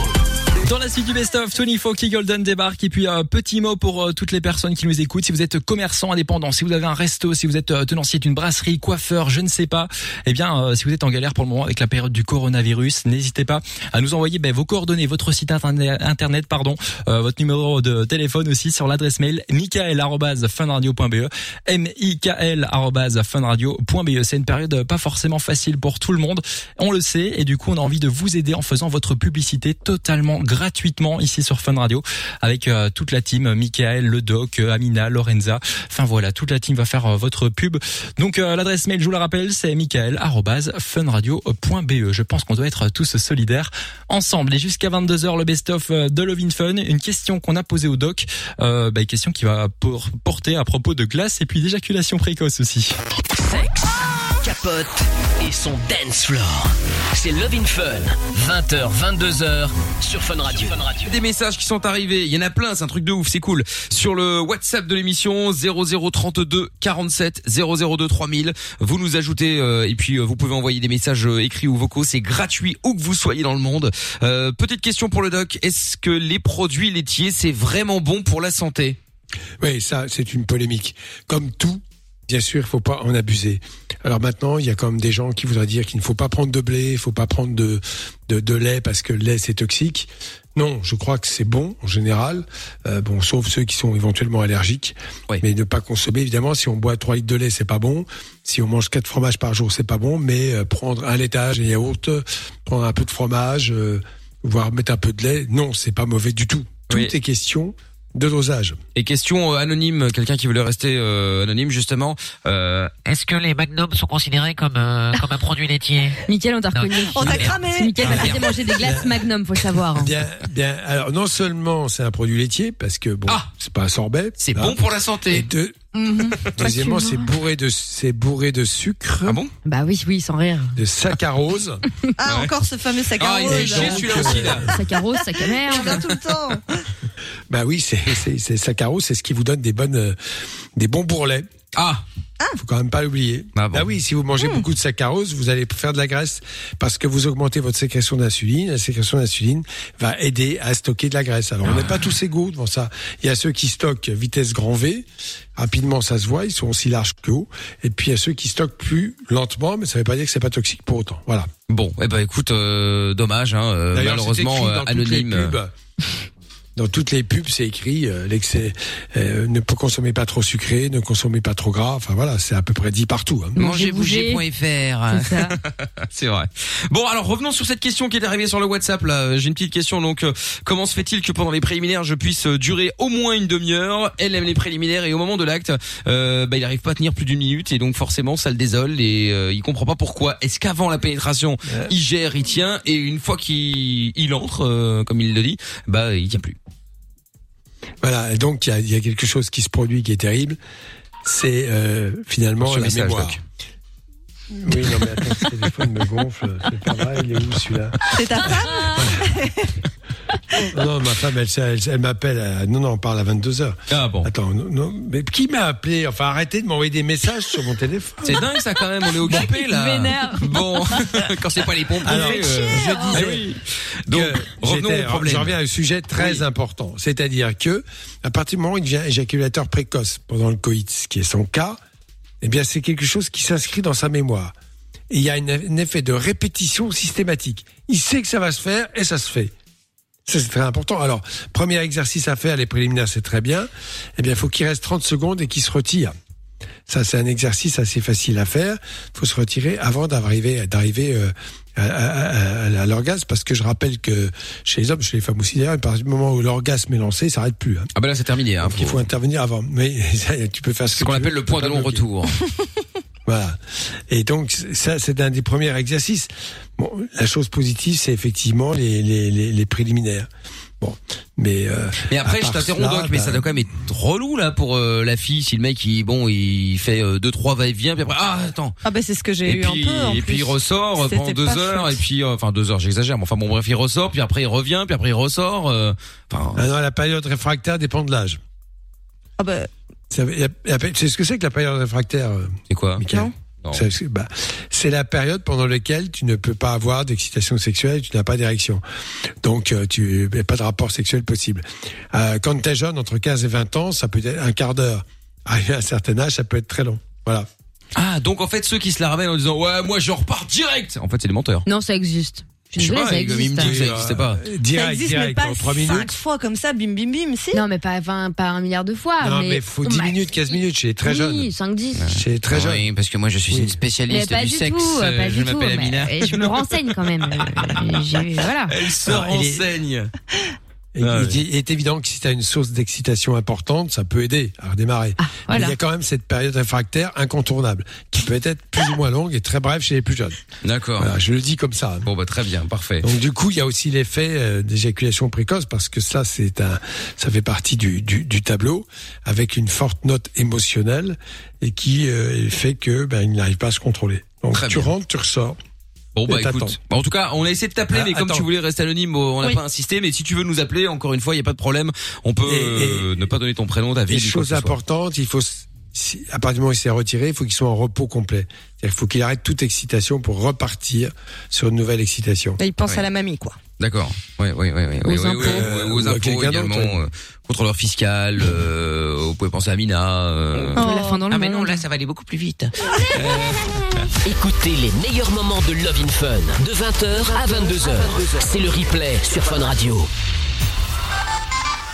Speaker 2: Dans la suite du Best of, Tony Fauki Golden débarque et puis un petit mot pour euh, toutes les personnes qui nous écoutent. Si vous êtes commerçant indépendant, si vous avez un resto, si vous êtes euh, tenancier d'une brasserie, coiffeur, je ne sais pas, eh bien euh, si vous êtes en galère pour le moment avec la période du coronavirus, n'hésitez pas à nous envoyer ben, vos coordonnées, votre site internet, pardon, euh, votre numéro de téléphone aussi sur l'adresse mail michael@funradio.be, m i k l@funradio.be. C'est une période pas forcément facile pour tout le monde, on le sait et du coup on a envie de vous aider en faisant votre publicité totalement gratuitement ici sur Fun Radio avec euh, toute la team, Michael, le doc, euh, Amina, Lorenza. Enfin voilà, toute la team va faire euh, votre pub. Donc euh, l'adresse mail, je vous la rappelle, c'est michael@funradio.be. Je pense qu'on doit être tous solidaires ensemble. Et jusqu'à 22h, le best-of euh, de Love in Fun. Une question qu'on a posée au doc, euh, bah, une question qui va por- porter à propos de glace et puis d'éjaculation précoce aussi.
Speaker 1: Sexe, capote et son dance floor. C'est Love in Fun, 20h, 22h sur Fun Radio.
Speaker 3: Des messages qui sont arrivés, il y en a plein, c'est un truc de ouf, c'est cool. Sur le WhatsApp de l'émission 0032 47 002 3000, vous nous ajoutez euh, et puis euh, vous pouvez envoyer des messages euh, écrits ou vocaux, c'est gratuit où que vous soyez dans le monde. Euh, petite question pour le doc, est-ce que les produits laitiers c'est vraiment bon pour la santé?
Speaker 5: Oui, ça, c'est une polémique. Comme tout, bien sûr, il faut pas en abuser. Alors maintenant, il y a quand même des gens qui voudraient dire qu'il ne faut pas prendre de blé, il faut pas prendre de, de, de lait parce que le lait c'est toxique. Non, je crois que c'est bon en général, euh, bon, sauf ceux qui sont éventuellement allergiques. Mais ne pas consommer, évidemment, si on boit 3 litres de lait, c'est pas bon. Si on mange quatre fromages par jour, c'est pas bon. Mais euh, prendre un laitage, un yaourt, prendre un peu de fromage, euh, voire mettre un peu de lait, non, c'est pas mauvais du tout. Tout est question de dosage.
Speaker 3: Et question euh, anonyme, quelqu'un qui voulait rester euh, anonyme justement. Euh,
Speaker 11: Est-ce que les magnums sont considérés comme, euh, comme un produit laitier
Speaker 6: Mickaël, on t'a reconnu.
Speaker 11: On t'a cramé.
Speaker 6: Mickaël m'a
Speaker 5: Ah,
Speaker 6: fait
Speaker 5: bien.
Speaker 6: manger des glaces Magnum, faut le savoir. hein.
Speaker 5: Bien, bien. Alors non seulement c'est un produit laitier parce que bon, c'est pas un sorbet.
Speaker 3: Ah. c'est
Speaker 5: hein.
Speaker 3: bon pour la santé.
Speaker 5: Et deux,
Speaker 6: Mhm.
Speaker 5: deuxièmement, c'est bourré de c'est bourré de sucre.
Speaker 3: Ah bon?
Speaker 6: Bah oui, oui, sans rire.
Speaker 5: De saccharose.
Speaker 9: Ah, encore ce fameux sac à
Speaker 5: Ah, il est celui-là aussi, là.
Speaker 6: Sac à rose, sac à merde.
Speaker 9: Tout le temps.
Speaker 5: bah oui, c'est c'est c'est saccharose, c'est ce qui vous donne des bonnes euh, des bons bourrelets.
Speaker 3: Ah.
Speaker 5: Faut quand même pas l'oublier. Ah, oui, si vous mangez beaucoup de saccharose, vous allez faire de la graisse parce que vous augmentez votre sécrétion d'insuline. La sécrétion d'insuline va aider à stocker de la graisse. Alors, on n'est pas tous égaux devant ça. Il y a ceux qui stockent vitesse grand V. Rapidement, ça se voit. Ils sont aussi larges que haut. Et puis, il y a ceux qui stockent plus lentement, mais ça veut pas dire que c'est pas toxique pour autant. Voilà.
Speaker 3: Bon, eh ben écoute, euh, dommage, hein, euh, malheureusement euh, anonyme.
Speaker 5: Dans toutes les pubs, c'est écrit euh, l'excès. euh, ne consommez pas trop sucré, ne consommez pas trop gras. Enfin voilà, c'est à peu près dit partout. hein.
Speaker 3: Mangerbouger.fr. C'est vrai. Bon, alors revenons sur cette question qui est arrivée sur le WhatsApp. Là, j'ai une petite question. Donc, euh, comment se fait-il que pendant les préliminaires, je puisse euh, durer au moins une demi-heure? Elle aime les préliminaires et au moment de l'acte, euh, bah, il arrive pas à tenir plus d'une minute et donc forcément, ça le désole et euh, il comprend pas pourquoi. Est-ce qu'avant la pénétration, il gère, il tient et une fois qu'il il entre, euh, comme il le dit, bah il tient plus?
Speaker 5: Voilà, donc il y a, il y a quelque chose qui se produit qui est terrible. C'est euh, finalement
Speaker 3: ce
Speaker 5: la
Speaker 3: message,
Speaker 5: mémoire.
Speaker 3: Doc.
Speaker 5: Oui, non mais attends, ce téléphone me gonfle. C'est pas vrai, il est où celui-là?
Speaker 9: C'est ta femme?
Speaker 5: Non, ma femme, elle, elle, elle m'appelle. à- Non, non, on parle à 22 h
Speaker 3: Ah bon.
Speaker 5: Attends, non, non, mais qui m'a appelé? Enfin, arrêtez de m'envoyer des messages sur mon téléphone.
Speaker 3: C'est dingue ça quand même, on est occupé là.
Speaker 6: vénère.
Speaker 3: Bon, quand c'est pas les pompiers.
Speaker 5: Alors,
Speaker 3: euh,
Speaker 5: je
Speaker 3: Ah
Speaker 5: disais
Speaker 3: oui. Donc,
Speaker 5: que
Speaker 3: revenons au problème.
Speaker 5: Je reviens à un sujet très important. C'est-à-dire que, à partir du moment où il devient éjaculateur précoce pendant le coït, ce qui est son cas, eh bien, c'est quelque chose qui s'inscrit dans sa mémoire. Et il y a une- un effet de répétition systématique. Il sait que ça va se faire et ça se fait. Ça, c'est très important. Alors, premier exercice à faire, les préliminaires, c'est très bien. Eh bien, il faut qu'il reste 30 secondes et qu'il se retire. Ça, c'est un exercice assez facile à faire. Il faut se retirer avant d'arriver, d'arriver euh, à, à- à- à l'orgasme, parce que je rappelle que chez les hommes, chez les femmes aussi d'ailleurs, à partir du moment où l'orgasme est lancé, ça s'arrête plus. Hein.
Speaker 3: Ah bah là c'est terminé. Hein,
Speaker 5: Donc, il faut intervenir avant. Mais ça, tu peux faire ce
Speaker 3: qu'on appelle
Speaker 5: veux,
Speaker 3: le point de
Speaker 5: bloquer.
Speaker 3: retour.
Speaker 5: Voilà. Et donc ça, c'est un des premiers exercices. Bon, la chose positive, c'est effectivement les, les, les, les préliminaires. Bon, mais euh,
Speaker 3: Mais après, je t'interromps donc, mais
Speaker 5: bah,
Speaker 3: ça doit quand même être relou là pour euh, la fille si le mec il bon il fait euh, deux trois va-et-vient puis après ah attends
Speaker 9: Ah bah c'est ce que j'ai eu
Speaker 3: puis
Speaker 9: un peu en
Speaker 3: et
Speaker 9: plus.
Speaker 3: puis il ressort pendant deux heures
Speaker 9: chouette.
Speaker 3: et puis euh, enfin deux heures j'exagère mais enfin bon bref il ressort puis après il revient puis après il ressort euh, enfin
Speaker 5: ah non, la période réfractaire dépend de l'âge.
Speaker 9: Ah bah
Speaker 5: C'est ce que c'est que la période réfractaire euh,
Speaker 3: c'est quoi
Speaker 5: Michael
Speaker 9: Non.
Speaker 5: C'est- bah, c'est la période pendant laquelle tu ne peux pas avoir d'excitation sexuelle, tu n'as pas d'érection. Donc, euh, tu n'as pas de rapport sexuel possible. Euh, quand tu es jeune, entre 15 et 20 ans, ça peut être un quart d'heure. Arrivé à un certain âge, ça peut être très long. Voilà.
Speaker 3: Ah, donc en fait, ceux qui se la ramènent en disant ouais, moi je repars direct. En fait, c'est des menteurs.
Speaker 6: Non, ça existe. Je
Speaker 3: Je
Speaker 6: suis
Speaker 3: sais
Speaker 6: désolée,
Speaker 3: pas,
Speaker 6: ça
Speaker 3: il me
Speaker 6: existe.
Speaker 3: dit que ça
Speaker 6: hein.
Speaker 3: existait pas.
Speaker 9: ça existe, mais pas cinq fois comme ça, bim bim bim, si.
Speaker 6: Non, mais pas, enfin, pas un milliard de fois.
Speaker 5: non,
Speaker 6: mais,
Speaker 5: mais faut 10
Speaker 6: Bah,
Speaker 5: minutes, 15 minutes, chez très
Speaker 6: oui,
Speaker 5: jeunes.
Speaker 6: 5, 10.
Speaker 5: Chez les très jeunes.
Speaker 11: Oui, parce que moi je suis une
Speaker 6: Mais
Speaker 11: spécialiste
Speaker 6: pas
Speaker 11: du
Speaker 6: du
Speaker 11: sexe.
Speaker 6: tout,
Speaker 11: euh,
Speaker 6: pas
Speaker 11: je
Speaker 6: du tout.
Speaker 11: m'appelle Amina.
Speaker 6: et je me renseigne quand même. Voilà.
Speaker 3: Elle se
Speaker 5: Alors, il est-
Speaker 3: renseigne.
Speaker 5: Et
Speaker 3: Ah
Speaker 5: il, est- il est évident que si tu as une source d'excitation importante, ça peut aider à redémarrer.
Speaker 6: Voilà.
Speaker 5: il y a quand même cette période réfractaire incontournable, qui peut être plus ou moins longue et très brève chez les plus jeunes.
Speaker 3: D'accord.
Speaker 5: Voilà, je le dis comme ça.
Speaker 3: Bon bah très bien, parfait.
Speaker 5: Donc du coup, il y a aussi l'effet euh, d'éjaculation précoce parce que ça, c'est un, ça fait partie du, du, du tableau avec une forte note émotionnelle et qui euh, fait que ben il n'arrive pas à se contrôler. Donc
Speaker 3: Très
Speaker 5: tu
Speaker 3: bien.
Speaker 5: rentres, tu ressors.
Speaker 3: Bon bah écoute, en tout cas, on a essayé de t'appeler,
Speaker 5: Ah,
Speaker 3: mais comme
Speaker 5: attends.
Speaker 3: tu voulais rester anonyme, on n'a
Speaker 5: Oui.
Speaker 3: pas insisté. Mais si tu veux nous appeler, encore une fois, il y a pas de problème. On peut
Speaker 5: Et-
Speaker 3: euh, ne pas donner ton prénom, ta ville,
Speaker 5: chose importante, il faut, si- à partir du moment où il s'est retiré, il faut qu'il soit en repos complet. Qu'il faut qu'il arrête toute excitation pour repartir sur une nouvelle excitation.
Speaker 9: Il pense
Speaker 3: Ouais.
Speaker 9: à la mamie, quoi.
Speaker 3: D'accord. Oui, oui, oui, oui,
Speaker 5: Aux
Speaker 3: oui,
Speaker 5: impôts.
Speaker 3: oui, oui, aux
Speaker 5: à
Speaker 3: impôts également, euh, contrôleur fiscal. Euh, vous pouvez penser à Mina. Euh...
Speaker 6: La fin dans le
Speaker 11: Ah mais non, là ça va aller beaucoup plus vite.
Speaker 1: Écoutez les meilleurs moments de Love in Fun de 20h à 22h. C'est le replay sur Fun Radio.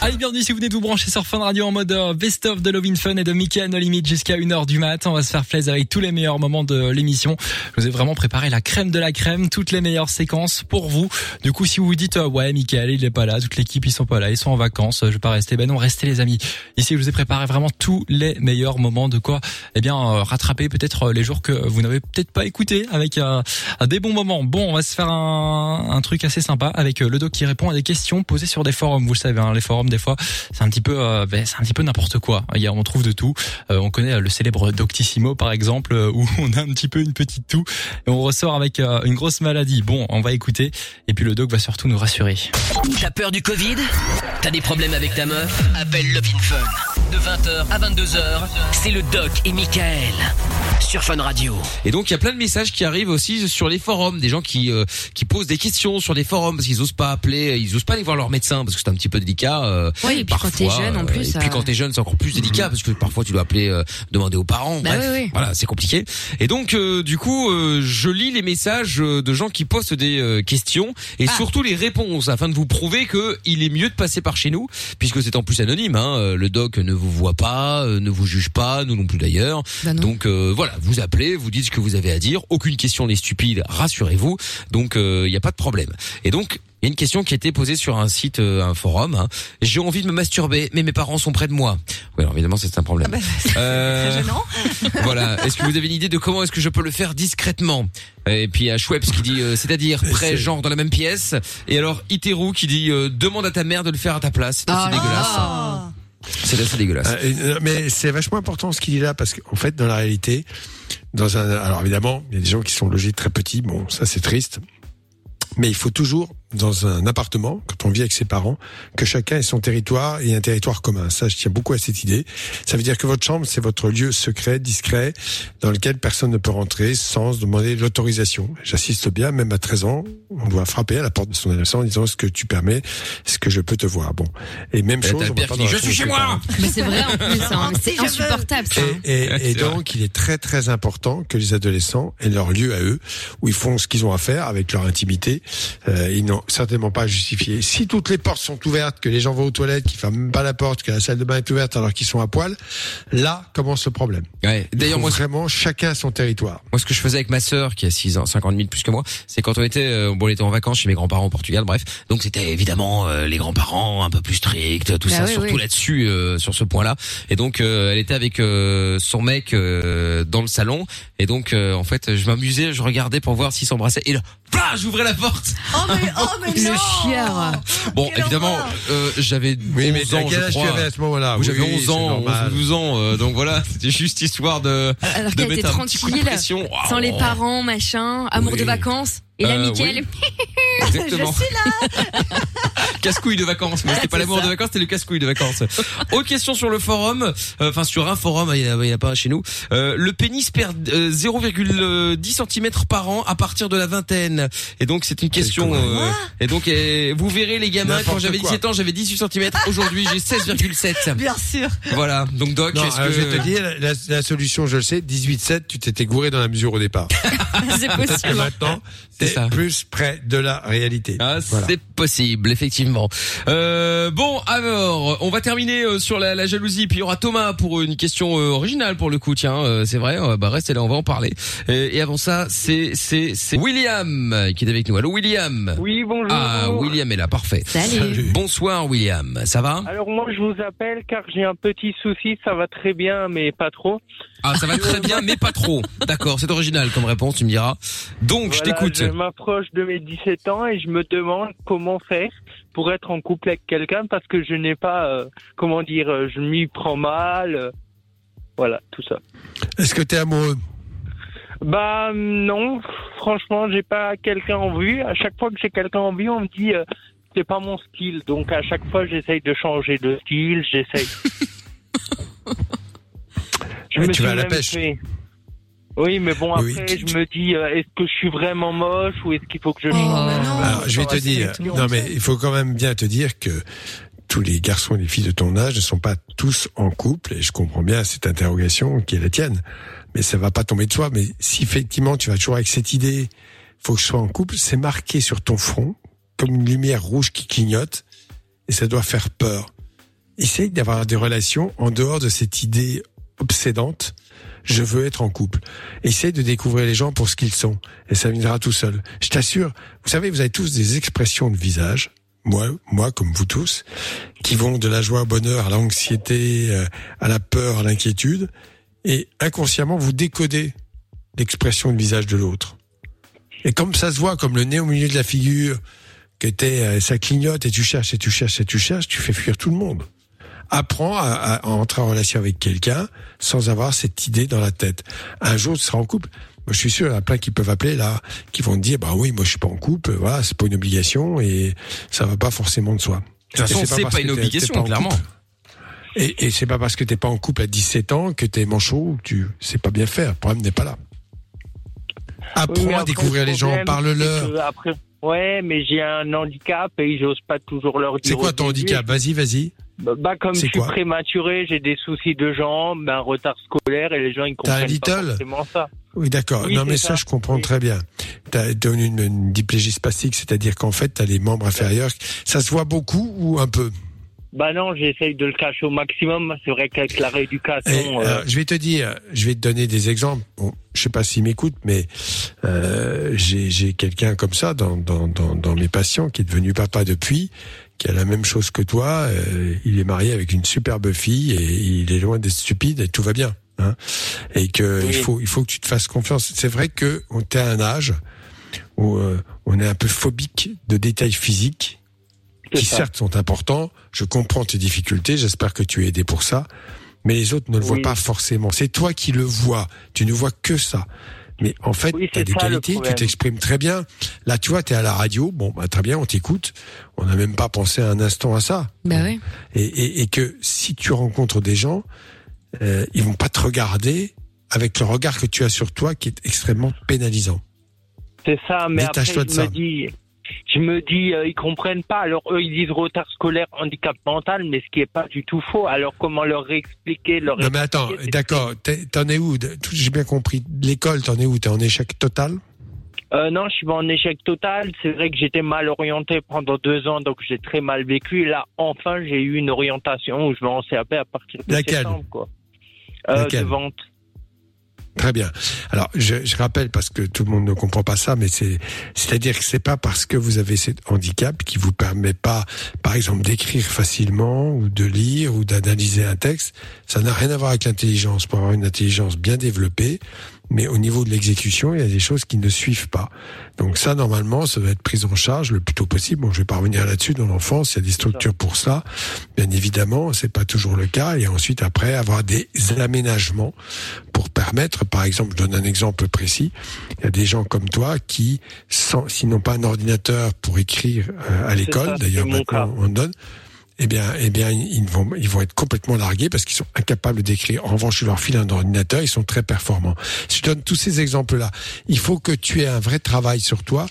Speaker 2: Allez, bienvenue si vous venez de vous brancher sur Fun Radio en mode euh, Best of de Love in Fun et de Mickey No Limit jusqu'à 1h du mat. On va se faire plaisir avec tous les meilleurs moments de l'émission. Je vous ai vraiment préparé la crème de la crème, toutes les meilleures séquences pour vous. Du coup, si vous vous dites, euh, ouais, Michael, il est pas là, toute l'équipe, ils sont pas là, ils sont en vacances, je vais pas rester. Ben non, restez les amis. Ici, je vous ai préparé vraiment tous les meilleurs moments de quoi, eh bien, euh, rattraper peut-être les jours que vous n'avez peut-être pas écouté avec des bons moments. Bon, on va se faire un, un truc assez sympa avec le doc qui répond à des questions posées sur des forums. Vous le savez, hein, les forums des fois, c'est un petit peu, euh, ben, c'est un petit peu n'importe quoi. Il y a, on trouve de tout. Euh, on connaît euh, le célèbre Doctissimo par exemple, où on a un petit peu une petite toux et on ressort avec euh, une grosse maladie. Bon, on va écouter et puis le doc va surtout nous rassurer.
Speaker 1: T'as peur du Covid? T'as des problèmes avec ta meuf? Appelle Love in Fun. De 20h à 22h, c'est le Doc et Michael sur Fun Radio.
Speaker 3: Et donc il y a plein de messages qui arrivent aussi sur les forums, des gens qui euh, qui posent des questions sur les forums parce qu'ils osent pas appeler, ils osent pas aller voir leur médecin parce que c'est un petit peu délicat. Euh,
Speaker 6: Oui, et puis quand t'es jeune, en
Speaker 3: euh,
Speaker 6: plus,
Speaker 3: Et puis
Speaker 6: euh,
Speaker 3: quand t'es jeune, c'est encore plus délicat parce que parfois tu dois appeler, euh, demander aux parents.
Speaker 6: Bah
Speaker 3: Bref,
Speaker 6: oui, oui.
Speaker 3: voilà, c'est compliqué. Et donc euh, du coup, euh, je lis les messages de gens qui postent des euh, questions et
Speaker 6: Ah.
Speaker 3: surtout les réponses afin de vous prouver que il est mieux de passer par chez nous puisque c'est en plus anonyme. Hein, le doc ne vous voit pas, euh, ne vous juge pas, nous non plus d'ailleurs.
Speaker 6: Bah.
Speaker 3: Donc euh, voilà, vous appelez, vous dites ce que vous avez à dire. Aucune question n'est stupide, rassurez-vous. Donc il n'y a pas de problème. Et donc il y a une question qui a été posée sur un site, euh, un forum. hein. J'ai envie de me masturber, mais mes parents sont près de moi. Oui, alors évidemment c'est un problème.
Speaker 9: Ah bah, c'est
Speaker 3: Euh,
Speaker 9: très gênant.
Speaker 3: voilà. Est-ce que vous avez une idée de comment est-ce que je peux le faire discrètement? Et puis il y a Schweppes qui dit, euh, c'est-à-dire près, genre dans la même pièce. Et alors Iteru qui dit, euh, demande à ta mère de le faire à ta place. C'est
Speaker 6: Ah
Speaker 3: dégueulasse.
Speaker 9: Ah.
Speaker 3: C'est assez dégueulasse.
Speaker 5: Euh, mais c'est vachement important ce qu'il dit là parce qu'en fait, dans la réalité, dans un, alors évidemment, il y a des gens qui sont logés très petits. Bon, ça c'est triste. Mais il faut toujours, dans un appartement, quand on vit avec ses parents, que chacun ait son territoire et un territoire commun. Ça, je tiens beaucoup à cette idée. Ça veut dire que votre chambre, c'est votre lieu secret, discret, dans lequel personne ne peut rentrer sans demander l'autorisation. J'assiste bien, même à 13 ans, on doit frapper à la porte de son adolescent en disant est-ce que tu permets, est-ce que je peux te voir? Bon. Et même
Speaker 3: Et là,
Speaker 5: chose, on va pas dans
Speaker 3: je suis chez moi
Speaker 5: parents.
Speaker 6: Mais c'est vrai en plus, hein. C'est insupportable ça.
Speaker 5: Et, et-
Speaker 3: vrai.
Speaker 5: donc, il est très très important que les adolescents aient leur lieu à eux, où ils font ce qu'ils ont à faire avec leur intimité. Euh, ils n'ont certainement pas à justifier. Si toutes les portes sont ouvertes, que les gens vont aux toilettes, qu'ils ferment même pas la porte, que la salle de bain est ouverte alors qu'ils sont à poil, là commence le problème.
Speaker 3: Ouais.
Speaker 5: Il
Speaker 3: D'ailleurs moi
Speaker 5: vraiment chacun son territoire.
Speaker 3: Moi, ce que je faisais avec ma sœur, qui a 6 ans, 50 000 plus que moi, c'est quand on était, euh, bon, on était en vacances chez mes grands-parents au Portugal, bref. Donc, c'était évidemment euh, les grands-parents un peu plus stricts, tout
Speaker 6: Bah
Speaker 3: ça,
Speaker 6: oui,
Speaker 3: surtout
Speaker 6: oui.
Speaker 3: là-dessus, euh, sur ce point-là. Et donc, euh, elle était avec euh, son mec euh, dans le salon. Et donc, euh, en fait, je m'amusais, je regardais pour voir s'ils s'embrassaient. Et là, plah, j'ouvrais la porte.
Speaker 9: Oh mais, oh mais
Speaker 6: Le
Speaker 9: non
Speaker 6: chieur.
Speaker 3: Bon,
Speaker 9: Quelle
Speaker 3: évidemment,
Speaker 9: horreur.
Speaker 3: euh, j'avais
Speaker 5: Oui,
Speaker 3: 11
Speaker 5: mais à
Speaker 3: ans,
Speaker 5: quel
Speaker 3: je
Speaker 5: âge tu
Speaker 3: crois.
Speaker 5: avais à ce moment-là
Speaker 3: J'avais
Speaker 5: Oui,
Speaker 3: 11
Speaker 5: c'est
Speaker 3: ans,
Speaker 5: normal.
Speaker 3: 12 ans, euh, donc voilà, c'était juste histoire de,
Speaker 6: Alors
Speaker 3: de
Speaker 6: qu'elle était
Speaker 3: mettre un petit coup de
Speaker 6: tranquille,
Speaker 3: pression.
Speaker 6: sans les
Speaker 3: Oh.
Speaker 6: parents, machin, amour
Speaker 3: Oui.
Speaker 6: de vacances. Et là,
Speaker 3: Euh,
Speaker 6: Mickaël,
Speaker 3: Exactement.
Speaker 9: Je suis là.
Speaker 3: casse-couille de vacances. Mais c'était pas l'amour de vacances, c'était le casse-couille de vacances. Autre question sur le forum, euh, enfin sur un forum, il y en a, a pas un chez nous. Euh, le pénis perd euh, 0,10 cm par an à partir de la vingtaine. Et donc c'est une question. euh, et donc euh, vous verrez les gamins, quand j'avais
Speaker 5: quoi.
Speaker 3: 17 ans, j'avais 18 cm. Aujourd'hui, j'ai 16,7.
Speaker 9: Bien sûr.
Speaker 3: Voilà. Donc Doc,
Speaker 5: Non,
Speaker 3: est-ce
Speaker 5: alors,
Speaker 3: que
Speaker 5: je vais te dire, la, la solution, je le sais, 18-7, tu t'étais gouré dans la mesure au départ.
Speaker 6: C'est
Speaker 5: Parce que
Speaker 6: possible.
Speaker 5: Maintenant, t'es plus près de la réalité.
Speaker 3: Ah,
Speaker 5: Voilà.
Speaker 3: c'est possible, effectivement. Euh, bon, alors, on va terminer euh, sur la, la jalousie. Puis il y aura Thomas pour une question euh, originale pour le coup. Tiens, euh, c'est vrai. euh, bah restez là, on va en parler. Euh, et avant ça, c'est c'est c'est William qui est avec nous. Allô, William.
Speaker 12: Oui, bonjour.
Speaker 3: Ah, William est là, parfait.
Speaker 6: Salut.
Speaker 3: Bonsoir, William. Ça va?
Speaker 12: Alors moi je vous appelle car j'ai un petit souci, ça va très bien mais pas trop.
Speaker 3: Ah, ça va très bien, mais pas trop. D'accord, c'est original comme réponse, tu me diras. Donc, je t'écoute.
Speaker 12: Je m'approche de mes 17 ans et je me demande comment faire pour être en couple avec quelqu'un parce que je n'ai pas, euh, comment dire, euh, je m'y prends mal. euh, voilà, tout ça.
Speaker 5: Est-ce que t'es amoureux?
Speaker 12: Bah non, franchement, j'ai pas quelqu'un en vue. À chaque fois que j'ai quelqu'un en vue, on me dit euh, c'est pas mon style. Donc à chaque fois, j'essaye de changer de style, j'essaye. Je
Speaker 5: Ouais,
Speaker 12: me
Speaker 5: tu
Speaker 12: suis
Speaker 5: vas à la pêche.
Speaker 12: fait- Oui, mais bon
Speaker 5: Oui,
Speaker 12: après, je me dis euh, est-ce que je suis vraiment moche ou est-ce qu'il faut que je change
Speaker 5: Alors, je vais te dire, non mais il faut quand même bien te dire que tous les garçons et les filles de ton âge ne sont pas tous en couple, et je comprends bien cette interrogation qui est la tienne, mais ça va pas tomber de soi. Mais si effectivement tu vas toujours avec cette idée, faut que je sois en couple, c'est marqué sur ton front comme une lumière rouge qui clignote, et ça doit faire peur. Essaye d'avoir des relations en dehors de cette idée obsédante. Je veux être en couple. Essaye de découvrir les gens pour ce qu'ils sont, et ça viendra tout seul. Je t'assure. Vous savez, vous avez tous des expressions de visage, moi, moi comme vous tous, qui vont de la joie au bonheur à l'anxiété, euh, à la peur, à l'inquiétude, et inconsciemment vous décodez l'expression de visage de l'autre. Et comme ça se voit, comme le nez au milieu de la figure, que t'es, euh, ça clignote et tu cherches et tu cherches et tu cherches, tu fais fuir tout le monde. Apprends à, à entrer en relation avec quelqu'un sans avoir cette idée dans la tête. Un jour, tu seras en couple. Moi, je suis sûr, il y en a plein qui peuvent appeler là, qui vont te dire, bah oui, moi je suis pas en couple, voilà, c'est pas une obligation et ça va pas forcément de soi.
Speaker 3: De toute façon, c'est
Speaker 5: parce
Speaker 3: pas
Speaker 5: que
Speaker 3: une obligation,
Speaker 5: pas
Speaker 3: clairement.
Speaker 5: couple. Et, et c'est pas parce que t'es pas en couple à 17 ans que t'es manchot ou que tu sais pas bien faire. Le problème n'est pas là. Apprends
Speaker 12: Oui,
Speaker 5: à découvrir
Speaker 12: le
Speaker 5: les gens, parle-leur.
Speaker 12: après- Ouais, mais j'ai un handicap et j'ose pas toujours leur dire.
Speaker 5: C'est quoi ton handicap? Vas-y, vas-y.
Speaker 12: Bah, bah, comme je
Speaker 5: C'est
Speaker 12: suis prématuré, j'ai des soucis de jambes, un retard scolaire et les gens ils
Speaker 5: T'as un
Speaker 12: comprennent pas forcément ça.
Speaker 5: Oui, d'accord.
Speaker 12: Oui,
Speaker 5: non, mais ça,
Speaker 12: ça.
Speaker 5: je comprends très bien. T'as t'as une, une diplégie spastique, c'est-à-dire qu'en fait, t'as les membres inférieurs. Ça se voit beaucoup ou un peu?
Speaker 12: Bah non, j'essaye de le cacher au maximum. C'est vrai qu'avec la
Speaker 5: Et,
Speaker 12: rééducation. euh,
Speaker 5: alors, Je vais te dire, je vais te donner des exemples. Bon, je sais pas s'il m'écoute, mais euh, j'ai j'ai quelqu'un comme ça dans, dans, dans, dans mes patients qui est devenu papa depuis, qui a la même chose que toi. euh, il est marié avec une superbe fille et il est loin d'être stupide et tout va bien. Hein, et que il faut il faut que tu te fasses confiance. C'est vrai que on est à un âge où euh, on est un peu phobique de détails physiques qui
Speaker 12: ça.
Speaker 5: certes sont importants. Je comprends tes difficultés. J'espère que tu es aidé pour ça. Mais les autres ne le voient pas forcément. C'est toi qui le vois. Tu ne vois que ça. Mais en fait,
Speaker 12: Oui,
Speaker 5: tu as
Speaker 12: c'est
Speaker 5: des qualités, tu t'exprimes très bien. Là, tu vois, tu es à la radio. Bon, bah, très bien, on t'écoute. On n'a même pas pensé un instant à ça.
Speaker 6: Bah oui.
Speaker 5: Et, et, et que si tu rencontres des gens, euh, ils vont pas te regarder avec le regard que tu as sur toi qui est extrêmement pénalisant.
Speaker 12: C'est ça, mais après je
Speaker 5: de ça.
Speaker 12: me dis, je me dis, euh, ils comprennent pas. Alors eux, ils disent retard scolaire, handicap mental, mais ce qui est pas du tout faux. Alors comment leur expliquer leur
Speaker 5: Non mais attends, d'accord, t'en es où J'ai bien compris. L'école, t'en es où? T'es en échec total?
Speaker 12: Euh, non, je suis en échec total. C'est vrai que j'étais mal orienté pendant deux ans, donc j'ai très mal vécu. Là, enfin, j'ai eu une orientation où je vais en CAP à partir de
Speaker 5: Laquelle?
Speaker 12: septembre, quoi. Euh,
Speaker 5: Laquelle?
Speaker 12: de vente.
Speaker 5: Très bien. Alors, je, je rappelle parce que tout le monde ne comprend pas ça, mais c'est, c'est-à-dire que c'est pas parce que vous avez ce handicap qui vous permet pas, par exemple, d'écrire facilement ou de lire ou d'analyser un texte. Ça n'a rien à voir avec l'intelligence. Pour avoir une intelligence bien développée, mais au niveau de l'exécution, il y a des choses qui ne suivent pas. Donc ça, normalement, ça doit être pris en charge le plus tôt possible. Bon, je vais pas revenir là-dessus. Dans l'enfance, il y a des structures pour ça. Bien évidemment, c'est pas toujours le cas. Et ensuite, après, avoir des aménagements pour permettre, par exemple, je donne un exemple précis. Il y a des gens comme toi qui, sans, s'ils n'ont pas un ordinateur pour écrire euh, à l'école, d'ailleurs maintenant on donne, eh bien, eh bien, ils vont, ils vont être complètement largués parce qu'ils sont incapables d'écrire. En revanche, je leur file un ordinateur, ils sont très performants. Je donne tous ces exemples-là. Il faut que tu aies un vrai travail sur toi,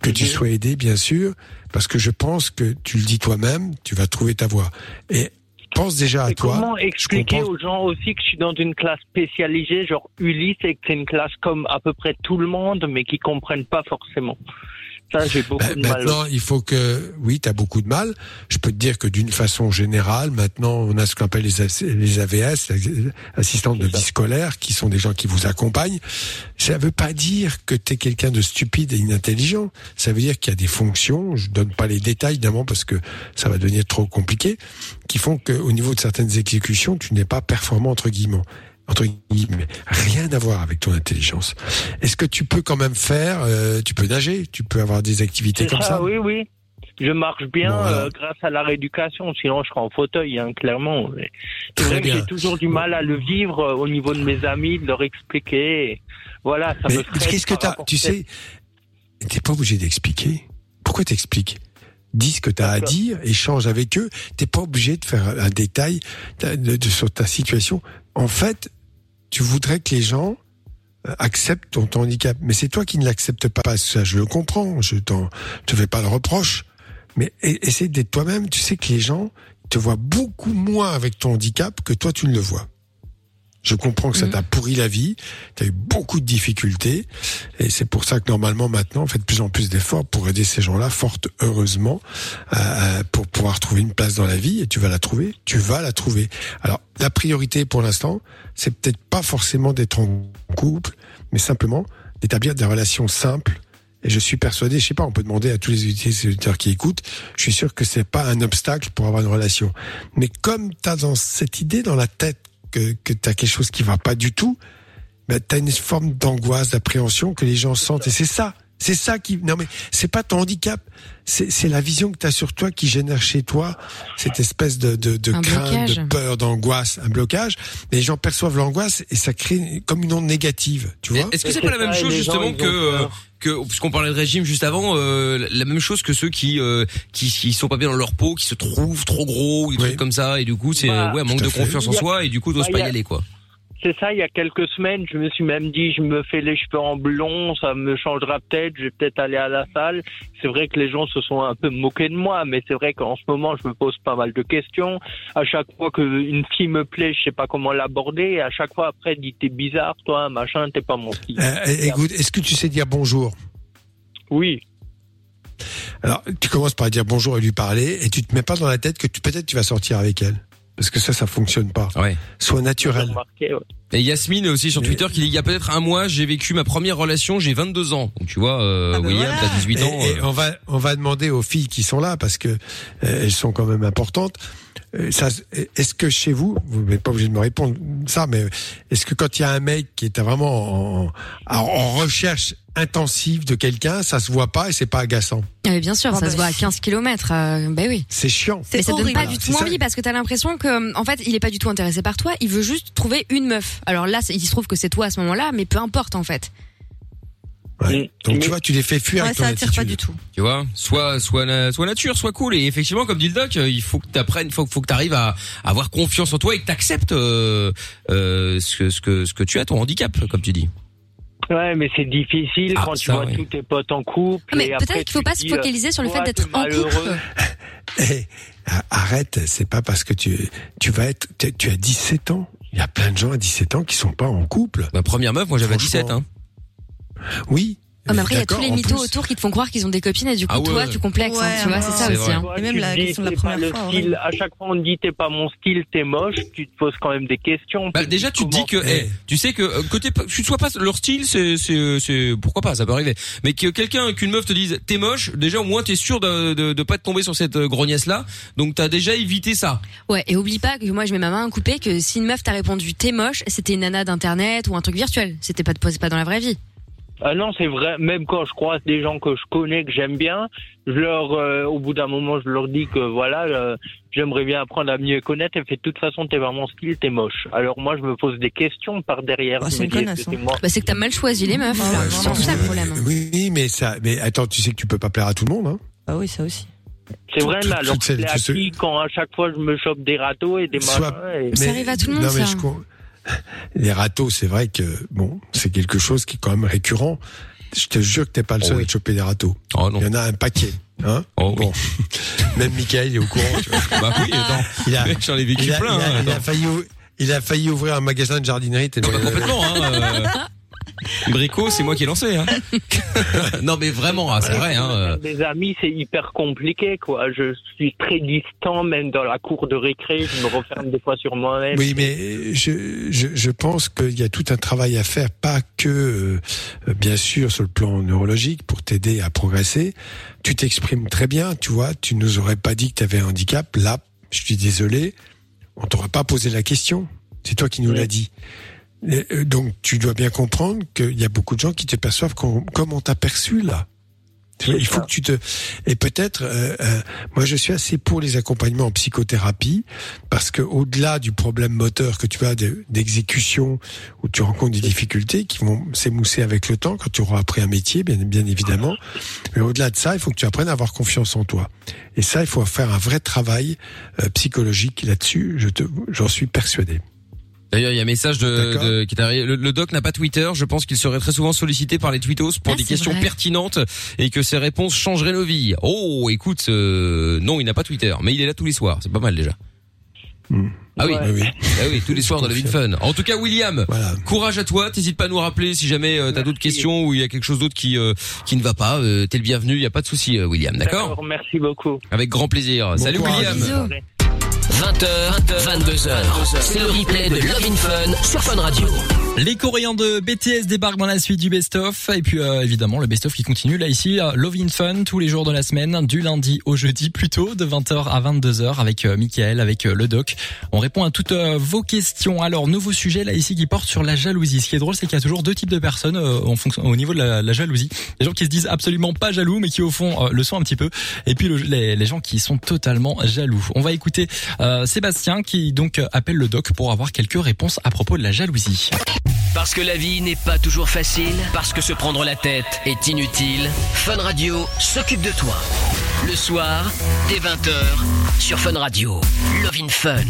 Speaker 5: que tu sois aidé, bien sûr, parce que je pense que tu le dis toi-même, tu vas trouver ta voie. Et pense déjà à
Speaker 12: Et
Speaker 5: toi.
Speaker 12: comment expliquer aux gens aussi que je suis dans une classe spécialisée, genre Ulysse, et que c'est une classe comme à peu près tout le monde, mais qui comprennent pas forcément. Ça, j'ai beaucoup
Speaker 5: Ben,
Speaker 12: de mal.
Speaker 5: maintenant, il faut que, oui, tu as beaucoup de mal. Je peux te dire que d'une façon générale, maintenant, on a ce qu'on appelle les, les AVS, assistantes de vie scolaire, qui sont des gens qui vous accompagnent. Ça veut pas dire que tu es quelqu'un de stupide et inintelligent. Ça veut dire qu'il y a des fonctions, je donne pas les détails évidemment parce que ça va devenir trop compliqué, qui font qu'au niveau de certaines exécutions, tu n'es pas performant entre guillemets entre guillemets, rien à voir avec ton intelligence. Est-ce que tu peux quand même faire, euh, tu peux nager, tu peux avoir des activités comme ça,
Speaker 12: oui, oui. Je marche bien
Speaker 5: Bon,
Speaker 12: euh, grâce à la rééducation, sinon je serais en fauteuil, hein, clairement.
Speaker 5: Très bien.
Speaker 12: j'ai toujours du mal à le vivre euh, au niveau de mes amis, de leur expliquer. Voilà, ça
Speaker 5: Mais
Speaker 12: me
Speaker 5: qu'est-ce que t'as Tu sais, t'es pas obligé d'expliquer. Pourquoi t'expliques? Dis ce que t'as à dire, échange avec eux. T'es pas obligé de faire un détail sur ta situation. En fait, tu voudrais que les gens euh, acceptent ton, ton handicap, mais c'est toi qui ne l'acceptes pas. Ça, je le comprends. Je t'en, te fais pas le reproche, mais essaie d'être toi-même. Tu sais que les gens te voient beaucoup moins avec ton handicap que toi tu ne le vois. Je comprends que ça t'a pourri la vie, tu as eu beaucoup de difficultés, et c'est pour ça que normalement maintenant on fait de plus en plus d'efforts pour aider ces gens-là, fort heureusement, euh, pour pouvoir trouver une place dans la vie, et tu vas la trouver, tu vas la trouver. Alors la priorité pour l'instant, c'est peut-être pas forcément d'être en couple, mais simplement d'établir des relations simples. Et je suis persuadé, je sais pas, on peut demander à tous les utilisateurs qui écoutent, je suis sûr que c'est pas un obstacle pour avoir une relation. Mais comme tu as dans cette idée dans la tête que, que tu as quelque chose qui va pas du tout, ben, tu as une forme d'angoisse, d'appréhension que les gens sentent. Et c'est ça. C'est ça qui. Non, mais c'est pas ton handicap. C'est c'est la vision que tu as sur toi qui génère chez toi cette espèce de, de, de crainte,
Speaker 6: blocage.
Speaker 5: de peur, d'angoisse, un blocage. Les gens perçoivent l'angoisse et ça crée comme une onde négative. Tu vois
Speaker 3: Est-ce que c'est pas la même chose justement que euh, que puisqu'on parlait de régime juste avant, euh, la même chose que ceux qui euh, qui qui sont pas bien dans leur peau, qui se trouvent trop gros ou des trucs comme ça et du coup c'est
Speaker 12: Bah,
Speaker 3: ouais un manque de
Speaker 12: fait.
Speaker 3: confiance en soi et du coup
Speaker 12: bah,
Speaker 3: t'oses
Speaker 12: il
Speaker 3: pas
Speaker 12: y
Speaker 3: y aller quoi.
Speaker 12: C'est ça, il y a quelques semaines, je me suis même dit, je me fais les cheveux en blond, ça me changera peut-être, je vais peut-être aller à la salle. C'est vrai que les gens se sont un peu moqués de moi, mais c'est vrai qu'en ce moment, je me pose pas mal de questions. À chaque fois qu'une fille me plaît, je sais pas comment l'aborder, à chaque fois après, dit, t'es bizarre, toi, machin, t'es pas mon style.
Speaker 5: Euh, écoute, est-ce que tu sais dire bonjour?
Speaker 12: Oui.
Speaker 5: Alors, tu commences par dire bonjour et lui parler, et tu te mets pas dans la tête que tu peut-être tu vas sortir avec elle, parce que ça, ça fonctionne pas.
Speaker 3: Ouais.
Speaker 5: Sois naturel.
Speaker 3: Et Yasmine aussi sur Twitter qui dit il y a peut-être un mois j'ai vécu ma première relation, j'ai 22 ans. Donc tu vois euh, William t'as 18 ans.
Speaker 5: Et, et
Speaker 3: euh,
Speaker 5: on va on va demander aux filles qui sont là parce que euh, elles sont quand même importantes. Euh, ça, est-ce que chez vous, vous n'êtes pas obligé de me répondre ça, mais est-ce que quand il y a un mec qui est vraiment en, recherche intensive de quelqu'un, ça se voit pas et c'est pas agaçant?
Speaker 6: Ah, mais bien sûr,
Speaker 9: Oh,
Speaker 6: ça
Speaker 9: bah,
Speaker 6: se voit à 15 km. Euh, bah oui.
Speaker 5: C'est chiant.
Speaker 6: Mais ça donne pas du tout
Speaker 5: ça.
Speaker 6: envie parce que t'as l'impression que, en fait, il est pas du tout intéressé par toi. Il veut juste trouver une meuf. Alors là, il se trouve que c'est toi à ce moment-là, mais peu importe en fait.
Speaker 5: Ouais. Donc tu vois, tu les fais fuir avec ton attitude.
Speaker 9: tout.
Speaker 3: Tu vois, soit soit na- soit nature, soit cool. Et effectivement, comme dit le doc, euh, il faut que t'apprennes, faut faut que t'arrives à, à avoir confiance en toi et que t'acceptes euh, euh, ce que ce que ce que tu as, ton handicap, comme tu dis.
Speaker 12: Ouais, mais c'est difficile
Speaker 3: Ah,
Speaker 12: quand tu
Speaker 3: ça,
Speaker 12: vois tous tes potes en couple.
Speaker 6: Ah, mais peut-être qu'il faut
Speaker 12: tu
Speaker 6: pas se focaliser sur le fait
Speaker 12: ouais,
Speaker 6: d'être en couple.
Speaker 5: Eh, arrête, c'est pas parce que tu tu vas être tu, tu as 17 ans. Il y a plein de gens à 17 ans qui sont pas en couple.
Speaker 3: Ma première meuf, moi j'avais
Speaker 5: Franchement.
Speaker 3: 17 hein.
Speaker 5: Oui,
Speaker 6: Oh, mais après, il y a tous les mythos
Speaker 5: plus.
Speaker 6: autour qui te font croire qu'ils ont des copines et du coup,
Speaker 3: Ah ouais,
Speaker 6: toi, tu complexes, hein,
Speaker 9: Ouais,
Speaker 6: tu vois, c'est ça aussi. hein.
Speaker 9: Et même
Speaker 12: Tu
Speaker 9: la
Speaker 12: dis,
Speaker 9: question de la
Speaker 12: pas
Speaker 9: première
Speaker 12: le
Speaker 9: fois,
Speaker 12: style. À chaque fois, on te dit t'es pas mon style, t'es moche. Tu te poses quand même des questions.
Speaker 3: Bah,
Speaker 12: Tu
Speaker 3: déjà, tu te dis que,
Speaker 12: comment-
Speaker 3: eh, tu sais que euh, côté, tu ne sois pas leur style, c'est, c'est, c'est, pourquoi pas, ça peut arriver. Mais que quelqu'un, qu'une meuf te dise, t'es moche, déjà au moins t'es sûr de, de, de pas te tomber sur cette euh, grognasse là. Donc t'as déjà évité ça.
Speaker 6: Ouais, et oublie pas que moi, je mets ma main à couper que si une meuf t'a répondu t'es moche, c'était une nana d'internet ou un truc virtuel. C'était pas, pas dans la vraie vie.
Speaker 12: Ah non, c'est vrai. Même quand je croise des gens que je connais, que j'aime bien, je leur, euh, au bout d'un moment, je leur dis que voilà, euh, j'aimerais bien apprendre à mieux connaître. Et fait de toute façon, t'es vraiment style, t'es moche. Alors moi, je me pose des questions par derrière.
Speaker 9: Ah, c'est hein.
Speaker 12: moi
Speaker 6: Bah, c'est que t'as mal choisi les meufs.
Speaker 9: Ah
Speaker 6: c'est ça le problème.
Speaker 5: Euh, Oui, mais ça, mais attends, tu sais que tu peux pas plaire à tout le monde, hein.
Speaker 9: Ah oui, ça aussi.
Speaker 12: C'est vrai, mais alors c'est quand à chaque fois je me chope des râteaux et des machins
Speaker 6: Ça arrive à tout le monde,
Speaker 5: non, mais
Speaker 6: ça.
Speaker 5: Les râteaux, c'est vrai que bon, c'est quelque chose qui est quand même récurrent. Je te jure que t'es pas le
Speaker 3: Oh
Speaker 5: seul
Speaker 3: oui.
Speaker 5: à te choper des râteaux.
Speaker 3: Oh non.
Speaker 5: Il y en a un paquet, hein.
Speaker 3: Oh oui.
Speaker 5: bon, même Michael est au courant. Tu vois.
Speaker 3: Bah oui, attends.
Speaker 5: Il a,
Speaker 3: J'en ai vécu
Speaker 5: il a,
Speaker 3: plein.
Speaker 5: il a-
Speaker 3: hein,
Speaker 5: il a
Speaker 3: attends.
Speaker 5: failli, il a failli ouvrir un magasin de jardinerie.
Speaker 3: Bah, complètement, hein. euh, Brico, c'est moi qui ai lancé, hein. non, mais vraiment, ah, c'est vrai, hein. euh.
Speaker 12: Des amis, c'est hyper compliqué, quoi. Je suis très distant, même dans la cour de récré, je me referme des fois sur moi-même.
Speaker 5: Oui, mais je, je, je pense qu'il y a tout un travail à faire, pas que, euh, bien sûr, sur le plan neurologique, pour t'aider à progresser. Tu t'exprimes très bien, tu vois. Tu nous aurais pas dit que tu avais un handicap. Là, je suis désolé, on t'aurait pas posé la question. C'est toi qui nous
Speaker 12: Oui.
Speaker 5: l'as dit. Euh, donc, tu dois bien comprendre qu'il y a beaucoup de gens qui te perçoivent comme, comme on t'a perçu là. Il faut
Speaker 12: ça.
Speaker 5: que tu te et peut-être euh, euh, moi je suis assez pour les accompagnements en psychothérapie parce que au-delà du problème moteur que tu as de- d'exécution où tu rencontres des difficultés qui vont s'émousser avec le temps quand tu auras appris un métier bien bien évidemment mais au-delà de ça il faut que tu apprennes à avoir confiance en toi et ça il faut faire un vrai travail euh, psychologique là-dessus je te j'en suis persuadé
Speaker 3: D'ailleurs, il y a un message de, de- qui est arrivé. Le, le doc n'a pas Twitter. Je pense qu'il serait très souvent sollicité par les tweetos pour
Speaker 6: Ah,
Speaker 3: des questions
Speaker 6: vrai.
Speaker 3: pertinentes et que ses réponses changeraient nos vies. Oh, écoute, euh, non, il n'a pas Twitter, mais il est là tous les soirs. C'est pas mal déjà.
Speaker 5: Hmm.
Speaker 3: Ah oui,
Speaker 12: Ouais.
Speaker 5: oui oui
Speaker 3: ah oui, tous les soirs dans le Fun. En tout cas, William,
Speaker 5: voilà
Speaker 3: courage à toi. T'hésites pas à nous rappeler si jamais euh, t'as d'autres questions ou il y a quelque chose d'autre qui euh, qui ne va pas. Euh, T'es le bienvenu. Il y a pas de souci, euh, William. D'accord?
Speaker 12: Merci beaucoup.
Speaker 3: Avec grand plaisir. Salut
Speaker 5: courage.
Speaker 3: William.
Speaker 6: Bisous.
Speaker 1: 20h, 22h. C'est le replay de Love in Fun sur Fun Radio.
Speaker 2: Les Coréens de BTS débarquent dans la suite du Best of et puis euh, évidemment le Best of qui continue là ici euh, Love in Fun tous les jours de la semaine du lundi au jeudi plutôt de 20h à 22h avec euh, Mickaël avec euh, le doc. On répond à toutes euh, vos questions. Alors nouveau sujet là ici qui porte sur la jalousie. Ce qui est drôle c'est qu'il y a toujours deux types de personnes au niveau de la, jalousie. Les gens qui se disent absolument pas jaloux mais qui au fond le sont un petit peu et puis le- les, les gens qui sont totalement jaloux. On va écouter euh, Sébastien qui donc appelle le doc pour avoir quelques réponses à propos de la jalousie.
Speaker 1: Parce que la vie n'est pas toujours facile, parce que se prendre la tête est inutile, Fun Radio s'occupe de toi. Le soir, dès 20h, sur Fun Radio. Love in Fun.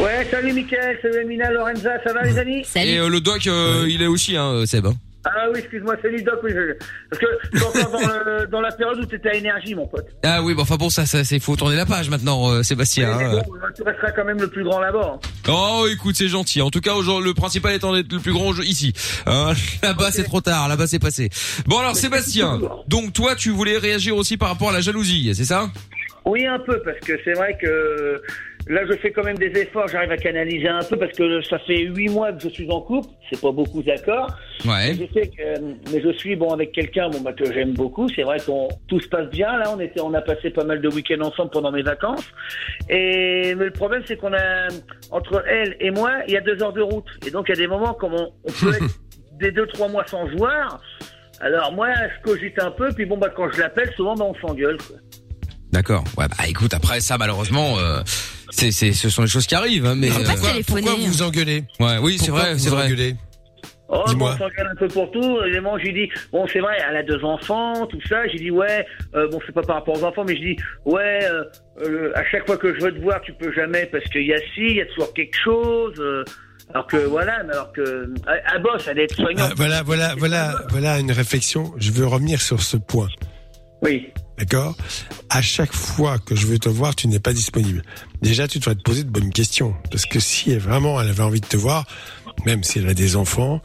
Speaker 13: Ouais, salut Mickaël, salut Amina, Lorenza, ça va les amis?
Speaker 6: Salut.
Speaker 3: Et euh, le doc, euh, il est aussi, hein, euh, Seb. hein.
Speaker 13: Ah oui, excuse-moi, salut Doc, oui, je- parce que je suis encore dans, le- dans la période où t'étais à énergie, mon pote.
Speaker 3: Ah oui, bon, enfin bon, ça, ça, c'est faut tourner la page maintenant, euh, Sébastien.
Speaker 13: Mais
Speaker 3: hein.
Speaker 13: bon, tu resteras quand même le plus grand là-bas. hein.
Speaker 3: Oh, écoute, c'est gentil. En tout cas, aujourd'hui, le principal étant d'être le plus grand ici. Hein, là-bas, c'est trop tard. Là-bas, c'est passé. Bon, alors, Sébastien. Donc, toi, tu voulais réagir aussi par rapport à la jalousie, c'est ça?
Speaker 13: Oui, un peu, parce que c'est vrai que là, je fais quand même des efforts, j'arrive à canaliser un peu, parce que ça fait huit mois que je suis en couple, c'est pas beaucoup d'accord.
Speaker 3: Ouais.
Speaker 13: Je sais que, mais je suis bon avec quelqu'un, bon bah que j'aime beaucoup. C'est vrai qu'on tout se passe bien. Là, on était, on a passé pas mal de week-ends ensemble pendant mes vacances. Et mais le problème, c'est qu'on a entre elle et moi, il y a deux heures de route. Et donc, il y a des moments comme on, on peut être des deux trois mois sans se voir. Alors moi, je cogite un peu. Puis bon bah quand je l'appelle, souvent bah, on s'engueule. quoi.
Speaker 3: D'accord. Ouais, bah, écoute, après ça, malheureusement, euh, c'est, c'est, ce sont les choses qui arrivent, hein, mais. Euh,
Speaker 6: téléphoner.
Speaker 5: pourquoi vous vous engueulez
Speaker 3: Ouais, oui, c'est
Speaker 5: Pourquoi
Speaker 3: vrai,
Speaker 5: vous
Speaker 3: c'est
Speaker 5: vous
Speaker 3: vrai.
Speaker 5: engueulez
Speaker 13: Oh, bon,
Speaker 5: Dis-moi.
Speaker 13: on s'engueule un peu pour tout. Évidemment, j'ai dit, bon, c'est vrai, elle a deux enfants, tout ça. J'ai dit, ouais, euh, bon, c'est pas par rapport aux enfants, mais je dis, ouais, euh, euh, à chaque fois que je veux te voir, tu peux jamais parce qu'il y a ci, il y a toujours quelque chose. euh, alors que voilà, mais alors que à, à boss, elle est
Speaker 5: Ah,
Speaker 13: soignante.
Speaker 5: voilà voilà voilà voilà une réflexion je veux revenir sur ce point
Speaker 13: Oui.
Speaker 5: D'accord? À chaque fois que je veux te voir, tu n'es pas disponible. Déjà, tu devrais te poser de bonnes questions. Parce que si vraiment elle avait envie de te voir, même si elle a des enfants,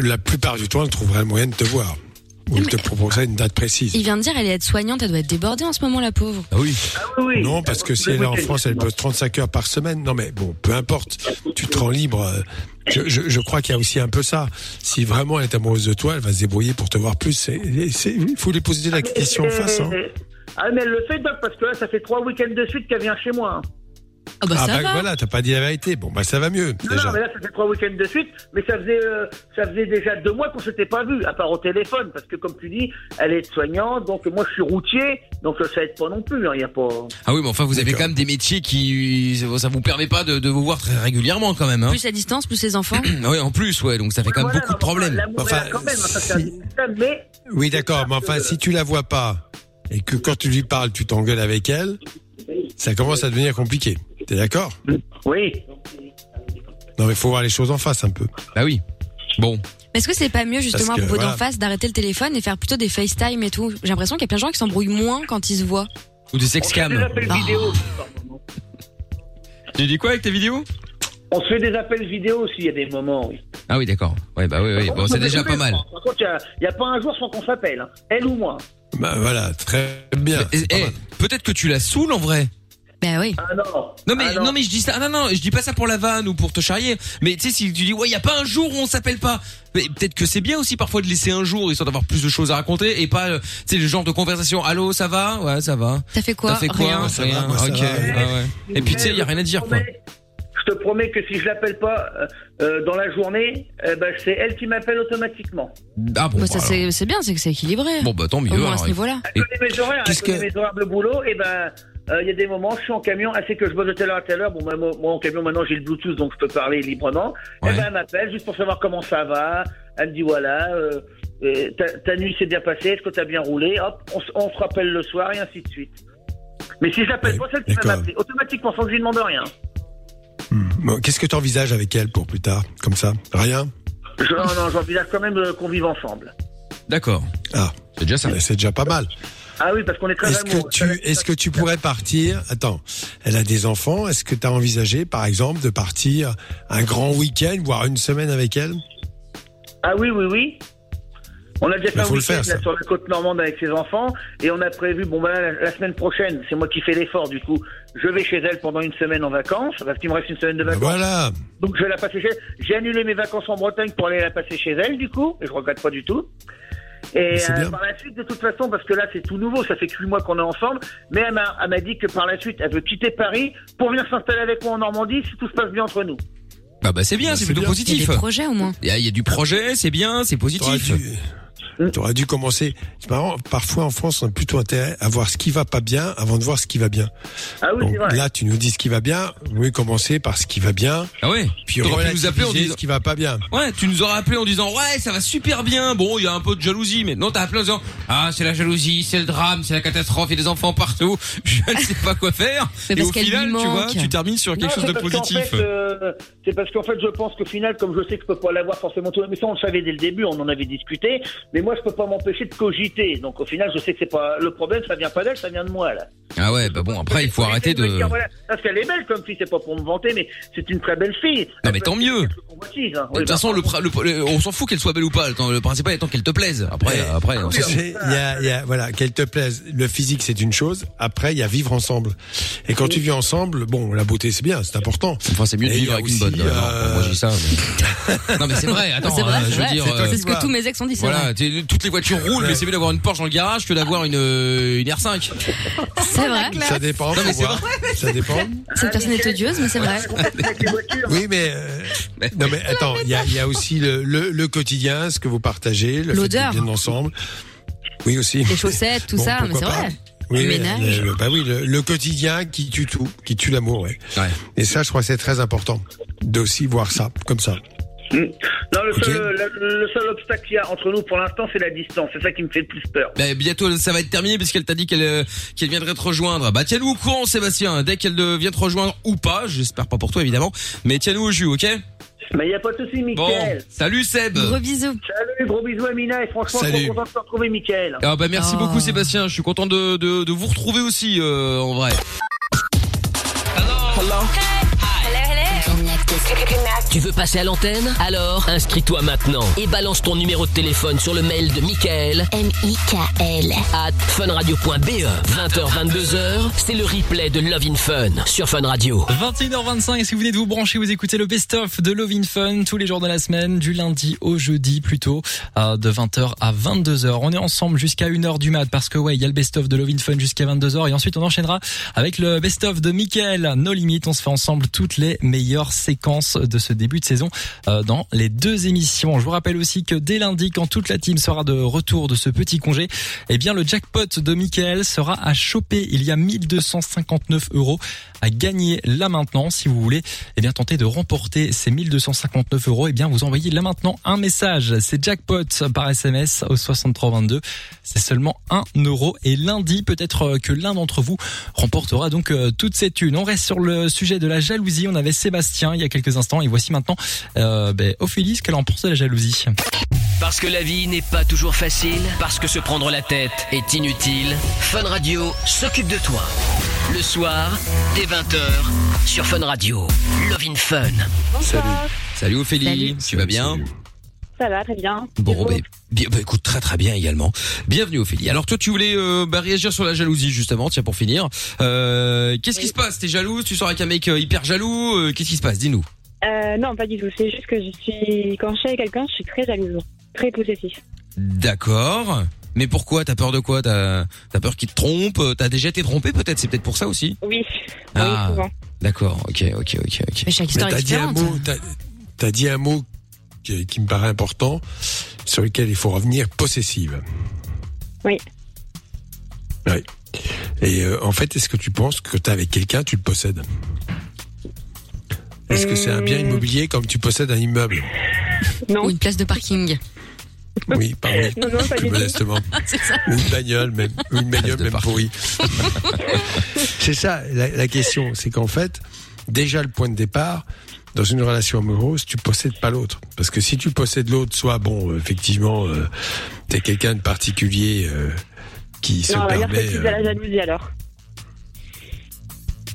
Speaker 5: la plupart du temps, elle trouverait le moyen de te voir. Ou elle te proposerait une date précise.
Speaker 6: Il vient de dire, elle est aide-soignante, elle doit être débordée en ce moment, la pauvre.
Speaker 5: Ah oui.
Speaker 13: oui.
Speaker 5: Non, parce que si elle est en France, elle bosse 35 heures par semaine. Non, mais bon, peu importe. Tu te rends libre. Je, je, je crois qu'il y a aussi un peu ça. Si vraiment elle est amoureuse de toi, elle va se débrouiller pour te voir plus. C'est- c'est- Il faut lui poser la question en face. Hein.
Speaker 13: Ah, mais elle le fait, Doc, parce que là, ça fait trois week-ends de suite qu'elle vient chez moi. hein.
Speaker 6: Ah bah
Speaker 5: ah bah voilà, t'as pas dit la vérité. Bon, bah ça va mieux
Speaker 13: Non,
Speaker 5: déjà.
Speaker 13: non, mais là, ça fait trois week-ends de suite, mais ça faisait, euh, ça faisait déjà deux mois qu'on s'était pas vu, à part au téléphone, parce que comme tu dis, elle est soignante, donc moi je suis routier, donc euh, ça aide pas non plus, il y a pas.
Speaker 3: Ah oui, mais enfin, vous avez quand même des métiers qui, ça vous permet pas de, de vous voir très régulièrement quand même. Hein.
Speaker 6: Plus à distance, plus ses enfants.
Speaker 3: Oui, en plus, ouais, donc ça fait quand même beaucoup de problèmes.
Speaker 13: Quand même, hein, mais
Speaker 5: Oui, d'accord, mais enfin, si tu la vois pas et que quand tu lui parles, tu t'engueules avec elle, ça commence à devenir compliqué. T'es d'accord
Speaker 13: Oui.
Speaker 5: Non, mais faut voir les choses en face un peu.
Speaker 3: Bah oui. Bon.
Speaker 6: Mais Est-ce que c'est pas mieux justement
Speaker 5: que,
Speaker 6: à propos
Speaker 5: voilà.
Speaker 6: d'en face d'arrêter le téléphone et faire plutôt des FaceTime et tout? J'ai l'impression qu'il y a plein de gens qui s'embrouillent moins quand ils se voient.
Speaker 3: Ou des sexcams.
Speaker 13: on se fait des appels vidéo.
Speaker 3: Tu dis quoi avec tes vidéos?
Speaker 13: On se fait des appels vidéo aussi, il y a des moments, oui.
Speaker 3: Ah oui, d'accord. Ouais, bah oui, oui. Bon, c'est déjà pas mal.
Speaker 13: Par contre, il n'y a, pas un jour sans qu'on s'appelle, hein. elle ou moi.
Speaker 5: Bah voilà, très bien.
Speaker 3: Eh, eh, Peut-être que tu la saoules en vrai.
Speaker 6: Ben oui.
Speaker 13: Ah non.
Speaker 3: Non mais non. mais je dis ça ah, non non je dis pas ça pour la vanne ou pour te charrier mais tu sais si tu dis ouais il y a pas un jour où on s'appelle pas mais peut-être que c'est bien aussi parfois de laisser un jour histoire d'avoir plus de choses à raconter et pas euh, tu sais le genre de conversation allô ça va? Ouais ça va
Speaker 6: T'as fait quoi?
Speaker 3: T'as fait quoi?
Speaker 6: Rien.
Speaker 5: Ça va,
Speaker 3: Rien.
Speaker 5: moi, ça
Speaker 3: ok
Speaker 5: va.
Speaker 3: ah ouais. et puis tu sais il y a rien à dire quoi
Speaker 13: Je te promets que si je l'appelle pas euh, euh, dans la journée, euh, bah, c'est elle qui m'appelle automatiquement.
Speaker 3: ah bon
Speaker 6: Bah, ça
Speaker 3: bah,
Speaker 6: c'est c'est bien, c'est que c'est équilibré.
Speaker 3: bon bah tant mieux
Speaker 6: Au moins à ce niveau-là.
Speaker 13: Elle connaît mes horaires, elle connaît mes horaires de boulot, et ben euh, il y a des moments, je suis en camion, elle sait que je bosse de telle heure à telle heure. Bon, moi, en camion, maintenant, j'ai le Bluetooth, donc je peux parler librement.
Speaker 3: Ouais.
Speaker 13: Et ben, elle m'appelle juste pour savoir comment ça va. Elle me dit, voilà, euh, euh, ta, ta nuit s'est bien passée, est-ce que t'as bien roulé? Hop, on, se rappelle le soir, et ainsi de suite. Mais si je l'appelle pas, celle qui va
Speaker 5: d'accord.
Speaker 13: m'appeler, automatiquement, sans que je lui demande rien.
Speaker 5: Bon, Qu'est-ce que tu envisages avec elle pour plus tard Comme ça? Rien?
Speaker 13: Je, non, non, j'envisage quand même euh, qu'on vive ensemble.
Speaker 3: d'accord
Speaker 5: Ah,
Speaker 3: c'est déjà ça
Speaker 5: c'est déjà pas mal.
Speaker 13: Ah oui, parce qu'on est très
Speaker 5: Est-ce que
Speaker 13: amoureux.
Speaker 5: tu, est-ce que tu pourrais partir Attends, elle a des enfants. Est-ce que tu as envisagé, par exemple, de partir un grand week-end, voire une semaine avec elle?
Speaker 13: Ah oui, oui, oui. On a déjà fait
Speaker 5: Mais
Speaker 13: un week-end
Speaker 5: faire, ça.
Speaker 13: là, sur la côte normande avec ses enfants et on a prévu, bon ben la, la semaine prochaine, c'est moi qui fais l'effort du coup, je vais chez elle pendant une semaine en vacances, parce qu'il me reste une semaine de
Speaker 5: Ben
Speaker 13: vacances.
Speaker 5: Voilà.
Speaker 13: Donc je vais la passer chez elle. J'ai annulé mes vacances en Bretagne pour aller la passer chez elle du coup, et je regrette pas du tout. Et euh, par la suite, de toute façon, parce que là c'est tout nouveau, ça fait que huit mois qu'on est ensemble, mais elle m'a elle m'a dit que par la suite, elle veut quitter Paris pour venir s'installer avec moi en Normandie si tout se passe bien entre nous.
Speaker 3: bah bah c'est bien
Speaker 5: Bah,
Speaker 3: c'est
Speaker 5: c'est
Speaker 3: plutôt
Speaker 5: bien.
Speaker 6: Il y a
Speaker 3: positif
Speaker 6: des projets au moins.
Speaker 3: il y, a, il y a du projet c'est bien c'est
Speaker 5: T'aurais
Speaker 3: positif
Speaker 5: dû, t'aurais dû commencer. C'est marrant, parfois en France, on a plutôt intérêt à voir ce qui va pas bien avant de voir ce qui va bien.
Speaker 13: Ah oui,
Speaker 5: Donc
Speaker 13: c'est vrai.
Speaker 5: là, tu nous dis ce qui va bien. Oui, commencer par ce qui va bien.
Speaker 3: ah ouais
Speaker 5: Puis
Speaker 3: pu nous appeler en disant
Speaker 5: ce qui va pas bien.
Speaker 3: Ouais, tu nous aurais appelé en disant ouais, ça va super bien. Bon, il y a un peu de jalousie, mais non, t'as appelé en disant ah, c'est la jalousie, c'est le drame, c'est la catastrophe, il y a des enfants partout. Je ne sais pas quoi faire. Et
Speaker 6: parce
Speaker 3: au
Speaker 6: qu'elle
Speaker 3: final, tu vois, tu termines sur quelque
Speaker 13: Non,
Speaker 3: chose de positif.
Speaker 13: fait, euh, c'est parce qu'en fait, je pense qu'au final, comme je sais que je peux pas l'avoir forcément tout, mais ça on le savait dès le début, on en avait discuté. Mais moi, je peux pas m'empêcher de cogiter. Donc au final, je sais que c'est pas le problème, ça vient pas d'elle, ça vient de moi là.
Speaker 3: Ah ouais, bah bon, après il faut arrêter de.
Speaker 13: me dire, voilà, parce qu'elle est belle comme fille, c'est pas pour me vanter, mais c'est une très belle fille.
Speaker 3: Non mais tant mieux.
Speaker 13: Hein.
Speaker 3: De toute façon,
Speaker 13: bah,
Speaker 3: le, pra- le- le- on s'en fout qu'elle soit belle ou pas. Le, principal étant qu'elle te plaise. Après,
Speaker 5: Eh,
Speaker 3: après, on s'en fout.
Speaker 5: il y a, il y a, voilà, qu'elle te plaise. Le physique, c'est une chose. Après, il y a vivre ensemble. Et quand tu vis ensemble, bon, la beauté, c'est bien, c'est important.
Speaker 3: Enfin, c'est mieux de vivre avec
Speaker 5: aussi,
Speaker 3: une bonne. euh,
Speaker 5: euh,
Speaker 3: non, moi, je dis ça. mais- non, mais c'est vrai. Attends,
Speaker 6: C'est vrai,
Speaker 3: euh,
Speaker 6: c'est
Speaker 3: je veux
Speaker 6: vrai.
Speaker 3: dire.
Speaker 5: C'est
Speaker 3: euh,
Speaker 6: ce que
Speaker 5: vois.
Speaker 6: tous mes ex ont dit,
Speaker 3: Voilà, toutes les voitures roulent, mais c'est mieux d'avoir une Porsche dans le garage que d'avoir une, euh, une R5.
Speaker 6: C'est vrai.
Speaker 5: Ça dépend.
Speaker 3: Non, mais
Speaker 5: faut
Speaker 3: c'est
Speaker 5: voir. Ça dépend.
Speaker 6: Cette personne est odieuse, mais c'est vrai.
Speaker 5: Oui, mais euh, non, mais attends, il y a, il y a aussi le, le, le quotidien, ce que vous partagez, le fait
Speaker 6: L'odeur.
Speaker 5: d'être bien ensemble. Oui aussi.
Speaker 6: Les chaussettes, tout
Speaker 5: Bon,
Speaker 6: ça, mais c'est
Speaker 5: pas.
Speaker 6: vrai.
Speaker 5: Oui,
Speaker 6: Le
Speaker 5: mais
Speaker 6: ménage.
Speaker 5: le- bah oui, le, le quotidien qui tue tout, qui tue l'amour. Ouais.
Speaker 3: Ouais.
Speaker 5: Et ça, je crois que c'est très important d'aussi voir ça comme ça.
Speaker 13: Non, le, seul, le, le seul obstacle qu'il y a entre nous pour l'instant, c'est la distance. C'est ça qui me fait le plus peur.
Speaker 3: Bah, bientôt, ça va être terminé puisqu'elle t'a dit qu'elle euh, qu'elle viendrait te rejoindre. Bah tiens-nous au courant, Sébastien. Dès qu'elle vient te rejoindre ou pas, j'espère pas pour toi évidemment, mais tiens-nous au jus, ok?
Speaker 13: Mais il n'y a pas de souci,
Speaker 3: Bon,
Speaker 13: Mickaël.
Speaker 3: salut Seb.
Speaker 6: Gros bisous.
Speaker 13: Salut, gros bisous, Amina. Et franchement, je
Speaker 5: Salut.
Speaker 13: suis content de te retrouver, Mickaël.
Speaker 3: Ah bah merci
Speaker 6: Oh.
Speaker 3: beaucoup Sébastien. Je suis content de de, de vous retrouver aussi euh, en vrai.
Speaker 14: Connected
Speaker 1: Tu veux passer à l'antenne Alors, inscris-toi maintenant et balance ton numéro de téléphone sur le mail de Michael. M-I-K-L. At funradio.be. 20h, 22h, c'est le replay de Love in Fun sur Fun Radio.
Speaker 2: 21h25, si vous venez de vous brancher, vous écoutez le best-of de Love in Fun tous les jours de la semaine, du lundi au jeudi plutôt, euh, de 20h à 22h. On est ensemble jusqu'à 1h du mat parce que ouais, il y a le best-of de Love in Fun jusqu'à 22h et ensuite on enchaînera avec le best-of de Mickaël, No Limit. On se fait ensemble toutes les meilleures séquences de ce début de saison euh, dans les deux émissions. Je vous rappelle aussi que dès lundi, quand toute la team sera de retour de ce petit congé, eh bien le jackpot de Mickaël sera à choper. Il y a 1259 euros à gagner là maintenant. Si vous voulez eh bien tenter de remporter ces 1259 euros, eh bien vous envoyez là maintenant un message. C'est jackpot par SMS au 6322. C'est seulement 1 euro. Et lundi, peut-être que l'un d'entre vous remportera donc euh, toute cette thune. On reste sur le sujet de la jalousie. On avait Sébastien quelques instants et voici maintenant euh, ben, Ophélie, ce qu'elle emporte de la jalousie.
Speaker 1: Parce que la vie n'est pas toujours facile, parce que se prendre la tête est inutile, Fun Radio s'occupe de toi. Le soir, dès 20h, sur Fun Radio. Love in Fun.
Speaker 3: Salut. Salut Ophélie,
Speaker 14: Salut.
Speaker 3: tu vas bien?
Speaker 14: Ça va, très bien.
Speaker 3: Bon, bah, bien, bah, écoute, très très bien également. Bienvenue Ophélie. Alors toi, tu voulais euh, bah, réagir sur la jalousie justement, tiens pour finir. Euh, Qu'est-ce qui se passe? T'es jalouse? Tu sors avec un mec euh, hyper jaloux? Euh, Qu'est-ce qui se passe? Dis-nous.
Speaker 14: Euh, non, pas du tout. C'est juste que je suis, quand je suis avec quelqu'un, je suis très jalouse, très possessif.
Speaker 3: D'accord. Mais pourquoi? T'as peur de quoi? T'as as peur qu'il te trompe? T'as déjà été trompé peut-être? C'est peut-être pour ça aussi?
Speaker 14: Oui.
Speaker 3: Ah,
Speaker 14: Oui, souvent.
Speaker 3: d'accord. Ok, ok, ok, ok.
Speaker 6: Mais chaque
Speaker 5: Mais t'as dit un mot, t'as, t'as dit un mot qui, qui me paraît important, sur lequel il faut revenir, possessive.
Speaker 14: Oui.
Speaker 5: Oui. Et euh, en fait, est-ce que tu penses que t'es avec quelqu'un, tu le possèdes? Est-ce que c'est un bien immobilier comme tu possèdes un immeuble?
Speaker 14: Non.
Speaker 6: Ou une place de parking.
Speaker 5: Oui, pardon.
Speaker 14: Non, non, pas
Speaker 5: plus
Speaker 14: du tout.
Speaker 5: modestement.
Speaker 6: C'est ça.
Speaker 5: Ou une bagnole, même. Une bagnole, même pourrie. c'est ça, la, la question. C'est qu'en fait, déjà le point de départ, dans une relation amoureuse, tu possèdes pas l'autre. Parce que si tu possèdes l'autre, soit, bon, effectivement, euh, t'es quelqu'un de particulier euh, qui se
Speaker 14: non, on va dire que
Speaker 5: permet...
Speaker 14: c'est plus de
Speaker 5: euh,
Speaker 14: la jalousie alors.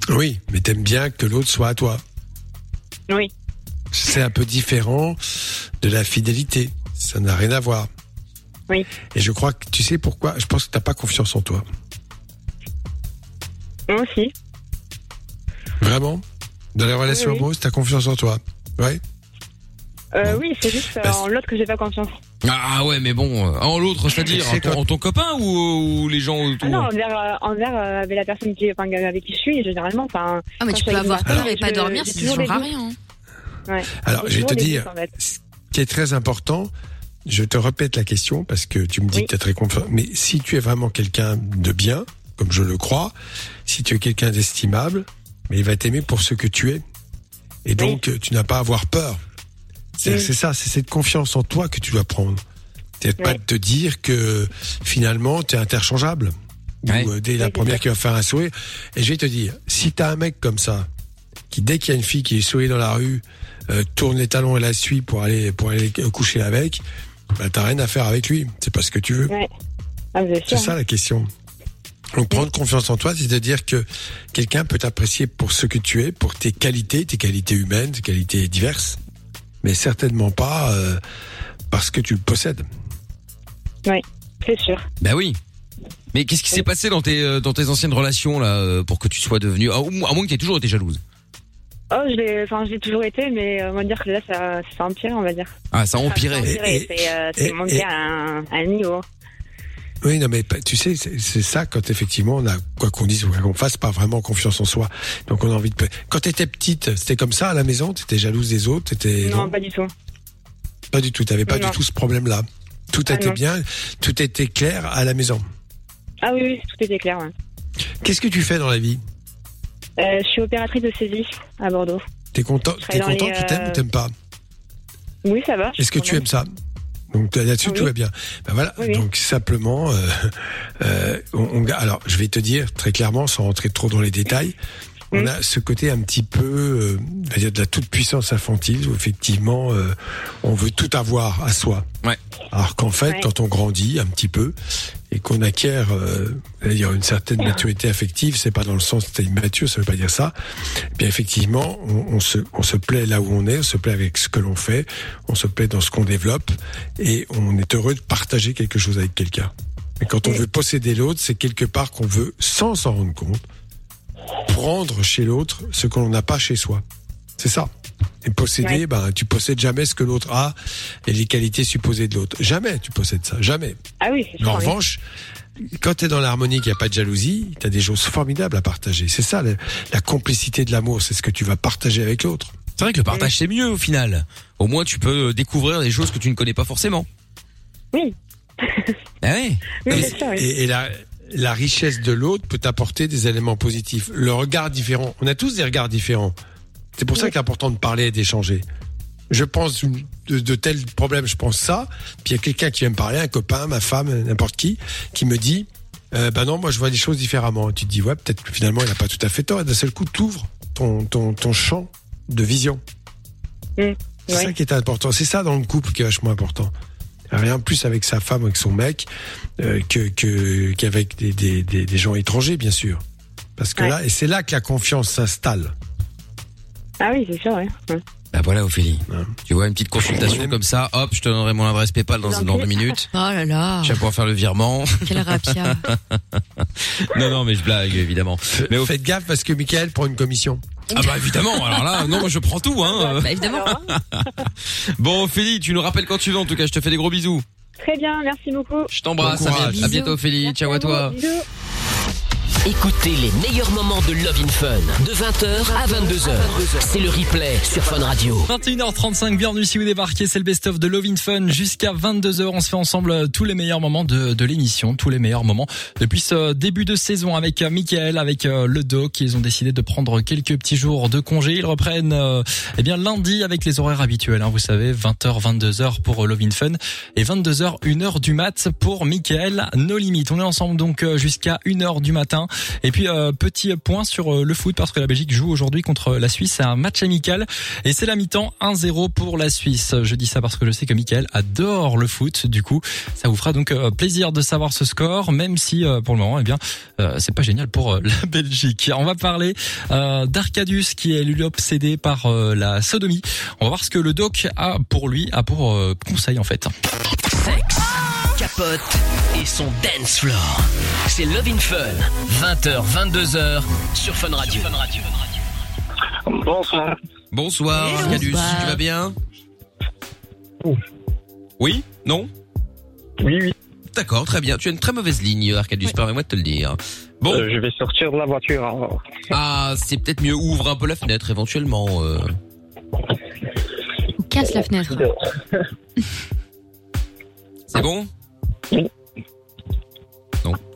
Speaker 5: oui, mais t'aimes bien que l'autre soit à toi.
Speaker 14: Oui.
Speaker 5: C'est un peu différent de la fidélité. Ça n'a rien à voir.
Speaker 14: Oui.
Speaker 5: Et je crois que tu sais pourquoi? Je pense que t'as pas confiance en toi.
Speaker 14: Moi aussi.
Speaker 5: Vraiment? Dans les relations
Speaker 14: Oui, oui.
Speaker 5: amoureuses, t'as confiance en toi. Ouais.
Speaker 14: Euh, oui, c'est juste euh, en l'autre que j'ai pas confiance.
Speaker 3: Ah ouais, mais bon, euh, en l'autre, c'est-à-dire
Speaker 5: C'est
Speaker 3: en ton,
Speaker 5: quand-
Speaker 3: en ton copain ou, ou les gens autour
Speaker 14: Ah non, envers, euh, envers euh, avec la personne qui, enfin, avec qui je suis, généralement. Enfin,
Speaker 6: Ah, mais tu peux avoir peur et pas dormir, ça
Speaker 14: toujours doutes.
Speaker 6: rien.
Speaker 14: Ouais.
Speaker 5: Alors, je vais te dire,
Speaker 14: doutes, en fait.
Speaker 5: ce qui est très important, je te répète la question parce que tu me dis que tu es très confiant. Mais si tu es vraiment quelqu'un de bien, comme je le crois, si tu es quelqu'un d'estimable, mais il va t'aimer pour ce que tu es. Et donc, tu n'as pas à avoir peur. C'est
Speaker 14: Oui.
Speaker 5: ça, c'est cette confiance en toi que tu dois prendre. C'est pas de te dire que finalement, tu es interchangeable. Ou euh, dès la première qui va faire un sourire. Et je vais te dire, si tu as un mec comme ça, qui dès qu'il y a une fille qui est sourit dans la rue, euh, tourne les talons et la suit pour aller pour aller coucher avec, bah t'as rien à faire avec lui. C'est pas ce que tu veux.
Speaker 14: Ah,
Speaker 5: C'est ça la question. Donc prendre confiance en toi, c'est de dire que quelqu'un peut t'apprécier pour ce que tu es, pour tes qualités, tes qualités humaines, tes qualités diverses, mais certainement pas euh, parce que tu le possèdes.
Speaker 14: Oui, c'est sûr.
Speaker 3: Bah oui. Mais qu'est-ce qui s'est passé dans tes euh, dans tes anciennes relations là euh, pour que tu sois devenue à, à moins que tu aies toujours été jalouse?
Speaker 14: Oh, je l'ai, enfin, je l'ai toujours été, mais euh, on va dire que là, ça, ça a empiré, on va dire.
Speaker 3: Ah, ça a
Speaker 14: Ça a
Speaker 3: empiré.
Speaker 14: empiré,
Speaker 5: Et-
Speaker 14: c'est, euh, c'est
Speaker 5: et-
Speaker 14: monté
Speaker 5: et-
Speaker 14: à un, à un niveau.
Speaker 5: Oui, non, mais tu sais, c'est ça quand effectivement on a quoi qu'on dise ou quoi qu'on fasse, pas vraiment confiance en soi. Donc on a envie de. Quand t'étais petite, c'était comme ça à la maison, t'étais jalouse des autres, t'étais
Speaker 14: non, pas du tout.
Speaker 5: pas du tout. T'avais pas
Speaker 14: Non.
Speaker 5: du tout ce problème-là. Tout
Speaker 14: Ah,
Speaker 5: était
Speaker 14: non.
Speaker 5: bien, tout était clair à la maison.
Speaker 14: Ah oui, oui, tout était clair. ouais.
Speaker 5: Qu'est-ce que tu fais dans la vie?
Speaker 14: Euh, je suis opératrice de saisie à Bordeaux.
Speaker 5: T'es content,
Speaker 14: dans
Speaker 5: content,
Speaker 14: les,
Speaker 5: tu t'aimes
Speaker 14: euh,
Speaker 5: ou t'aimes pas?
Speaker 14: Oui, ça va.
Speaker 5: Est-ce que tu aimes ça? Donc là-dessus
Speaker 14: Oui.
Speaker 5: tout va bien. Ben voilà.
Speaker 14: Oui.
Speaker 5: Donc simplement, euh, euh, on, on- alors je vais te dire très clairement, sans rentrer trop dans les détails, on a ce côté un petit peu, euh, dire de la toute puissance infantile où effectivement euh, on veut tout avoir à soi.
Speaker 3: Ouais.
Speaker 5: Alors qu'en fait,
Speaker 15: Ouais.
Speaker 5: quand on grandit un petit peu et qu'on acquiert, euh, dire une certaine maturité affective, c'est pas dans le sens d'être immature, ça veut pas dire ça. Eh bien effectivement, on, on se, on se plaît là où on est, on se plaît avec ce que l'on fait, on se plaît dans ce qu'on développe et on est heureux de partager quelque chose avec quelqu'un. Et quand on veut posséder l'autre, c'est quelque part qu'on veut, sans s'en rendre compte, prendre chez l'autre ce que l'on n'a pas chez soi. C'est ça. Et posséder,
Speaker 15: Ouais.
Speaker 5: ben, tu possèdes jamais ce que l'autre a et les qualités supposées de l'autre. Jamais tu possèdes ça. Jamais.
Speaker 15: Ah oui, c'est
Speaker 5: en revanche, quand tu es dans l'harmonie, qu'il n'y a pas de jalousie, tu as des choses formidables à partager. C'est ça, la, la complicité de l'amour. C'est ce que tu vas partager avec l'autre.
Speaker 3: C'est vrai que le partage c'est mieux au final. Au moins tu peux euh, découvrir des choses que tu ne connais pas forcément.
Speaker 15: Oui.
Speaker 3: Ah ouais.
Speaker 15: Oui, oui.
Speaker 5: et- et la, la richesse de l'autre peut t'apporter des éléments positifs. Le regard différent. On a tous des regards différents. C'est pour ça qu'il est important de parler et d'échanger. Je pense de, de tels problèmes, je pense ça. Puis il y a quelqu'un qui vient me parler, un copain, ma femme, n'importe qui, qui me dit, euh, bah non, moi je vois les choses différemment. Et tu te dis, ouais, peut-être que finalement il n'a pas tout à fait tort. Et d'un seul coup, t'ouvres ton, ton, ton champ de vision.
Speaker 15: Mm.
Speaker 5: C'est
Speaker 15: Ouais.
Speaker 5: ça qui est important. C'est ça dans le couple qui est vachement important. Rien plus avec sa femme, avec son mec, euh, que que- qu'avec des, des, des, des gens étrangers, bien sûr. Parce que
Speaker 15: Ouais.
Speaker 5: là, et c'est là que la confiance s'installe.
Speaker 15: Ah oui, c'est sûr, oui. Ouais.
Speaker 3: Bah voilà Ophélie. Tu vois une petite consultation comme ça, hop, je te donnerai mon adresse PayPal dans, dans deux minutes.
Speaker 6: Oh là là.
Speaker 3: Tu vas pouvoir faire le virement.
Speaker 6: Quel rapia.
Speaker 3: non non mais je blague évidemment.
Speaker 5: Mais faites gaffe parce que Michael prend une commission.
Speaker 3: Ah bah évidemment. Alors là, non, moi je prends tout. Hein.
Speaker 6: Bah évidemment.
Speaker 3: Bon Ophélie, tu nous rappelles quand tu veux. En tout cas, je te fais des gros bisous.
Speaker 15: Très bien, merci beaucoup.
Speaker 3: Je t'embrasse.
Speaker 5: Bon
Speaker 3: à,
Speaker 5: courage.
Speaker 3: bientôt, à bientôt Ophélie. Ciao à toi.
Speaker 15: Bisous.
Speaker 1: Écoutez les meilleurs moments de Love in Fun de 20h à 22h. C'est le replay sur Fun Radio.
Speaker 2: 21h35, bienvenue si vous débarquez, c'est le best-of de Love in Fun. Jusqu'à 22h, on se fait ensemble euh, tous les meilleurs moments de, de l'émission, tous les meilleurs moments depuis ce début de saison avec euh, Mickaël, avec euh, le doc. Ils ont décidé de prendre quelques petits jours de congé. Ils reprennent eh bien lundi avec les horaires habituels, hein, vous savez, 20h, 22h pour Love in Fun et 22h, 1h du mat pour Mickaël, No Limit. On est ensemble donc jusqu'à 1h du matin. Et puis euh, petit point sur euh, le foot parce que la Belgique joue aujourd'hui contre la Suisse, c'est un match amical et c'est la mi-temps 1-0 pour la Suisse. Je dis ça parce que je sais que Michael adore le foot, du coup ça vous fera donc euh, plaisir de savoir ce score, même si pour le moment eh bien c'est pas génial pour la Belgique. On va parler d'Arcadius qui est lui obsédé par la sodomie. On va voir ce que le doc a pour lui, a pour conseil en fait.
Speaker 1: Capote et son dance floor. C'est Love in Fun. 20h, 22h sur Fun Radio.
Speaker 16: Bonsoir.
Speaker 3: Bonsoir,
Speaker 6: Hello. Bonsoir.
Speaker 3: Tu vas bien? Oui Non?
Speaker 17: Oui, oui.
Speaker 3: D'accord, très bien. Tu as une très mauvaise ligne, Arcadius. Permets-moi de te le dire. Bon.
Speaker 17: Euh, je vais sortir de la voiture. alors.
Speaker 3: Ah, c'est peut-être mieux. Ouvre un peu la fenêtre, éventuellement. euh.
Speaker 6: Casse la fenêtre.
Speaker 3: C'est bon?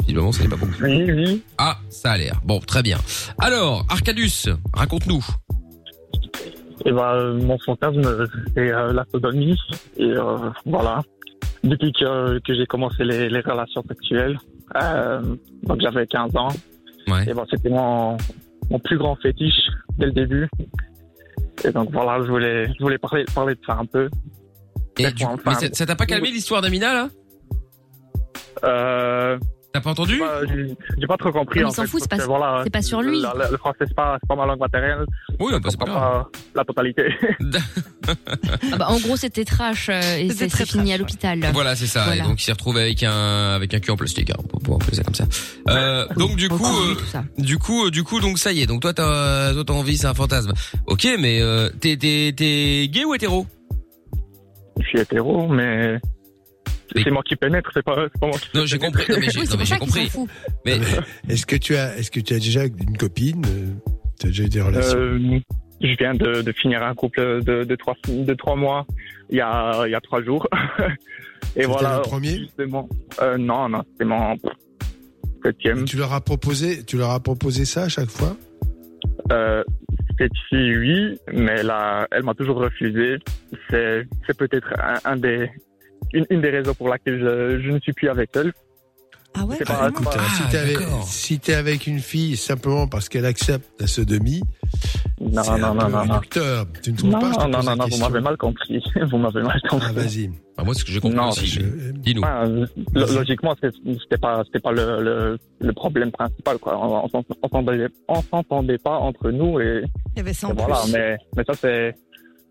Speaker 3: Visiblement, ce n'est pas bon.
Speaker 17: Oui, oui.
Speaker 3: Ah, ça a l'air. Bon, très bien. Alors, Arcadius, raconte-nous.
Speaker 17: Et ben, euh, mon fantasme, c'est euh, la sodomie. Et euh, voilà. Depuis que, que j'ai commencé les, les relations sexuelles, euh, donc j'avais 15 ans.
Speaker 3: Ouais.
Speaker 17: Et ben, c'était mon, mon plus grand fétiche dès le début. Et donc voilà, je voulais, je voulais parler, parler de ça un peu.
Speaker 3: Et du coup, mais ça ça t'a pas calmé l'histoire d'Amina, là?
Speaker 17: Euh,
Speaker 3: T'as pas entendu
Speaker 17: j'ai pas trop compris.
Speaker 6: Mais
Speaker 17: en
Speaker 6: il s'en fout, c'est pas-
Speaker 17: voilà,
Speaker 6: c'est pas sur lui.
Speaker 17: Le, le- le français, c'est pas, pas ma langue matérielle.
Speaker 3: Oui, bah, c'est pas
Speaker 17: comprends la totalité.
Speaker 6: Ah bah, en gros c'était trash euh, et c'est fini
Speaker 9: trash,
Speaker 6: à l'hôpital.
Speaker 3: Voilà, c'est ça.
Speaker 6: Voilà.
Speaker 3: Et donc, il s'est retrouvé avec un, avec un cul en plastique, hein, on peut appeler ça comme ça. Euh, donc, du coup, euh, du coup, euh, du coup, donc, ça y est. Donc, toi, t'as, envie, c'est un fantasme. Ok, mais, euh, t'es, gay ou hétéro?
Speaker 17: Je suis hétéro, Mais- c'est moi qui pénètre, c'est pas, c'est pas moi qui
Speaker 3: Non, j'ai compris. Non, mais j'ai,
Speaker 6: Oui, c'est
Speaker 3: compris. Mais,
Speaker 5: Est-ce que tu as, est-ce que tu as déjà une copine euh, T'as déjà eu des relations?
Speaker 17: Euh, je viens de, de finir un couple de, de, trois, de trois mois il y a, il y a trois jours. Et voilà.
Speaker 5: le premier?
Speaker 17: Justement. Euh, non, non, c'était mon septième.
Speaker 5: Tu leur as proposé, tu leur as proposé ça à chaque fois?
Speaker 17: Euh, cette fille, oui, mais là, elle m'a toujours refusé. C'est, c'est peut-être un, un des, une, une des raisons pour laquelle je, je ne suis plus avec elle.
Speaker 9: Ah ouais
Speaker 17: C'est pas-
Speaker 5: Ah, écoute, hein, si t'es avec, si avec une fille simplement parce qu'elle accepte la sodomie,
Speaker 17: Non,
Speaker 5: c'est un
Speaker 17: non, non,
Speaker 5: peu
Speaker 17: non, non.
Speaker 5: Tu ne trouves
Speaker 17: Non,
Speaker 5: pas je te
Speaker 17: non,
Speaker 5: pose
Speaker 17: non,
Speaker 5: la
Speaker 17: non, vous m'avez mal compris. Vous m'avez mal compris.
Speaker 5: Ah, vas-y.
Speaker 3: Bah, moi, ce que j'ai compris
Speaker 17: Non,
Speaker 3: aussi.
Speaker 5: je-
Speaker 3: Dis-nous.
Speaker 17: Lo- logiquement, c'était pas, c'était pas le, le, le problème principal, quoi. On, on, s'en- on s'entendait- pas entre nous et,
Speaker 9: Il y avait ça en
Speaker 17: et voilà. mais ça, c'est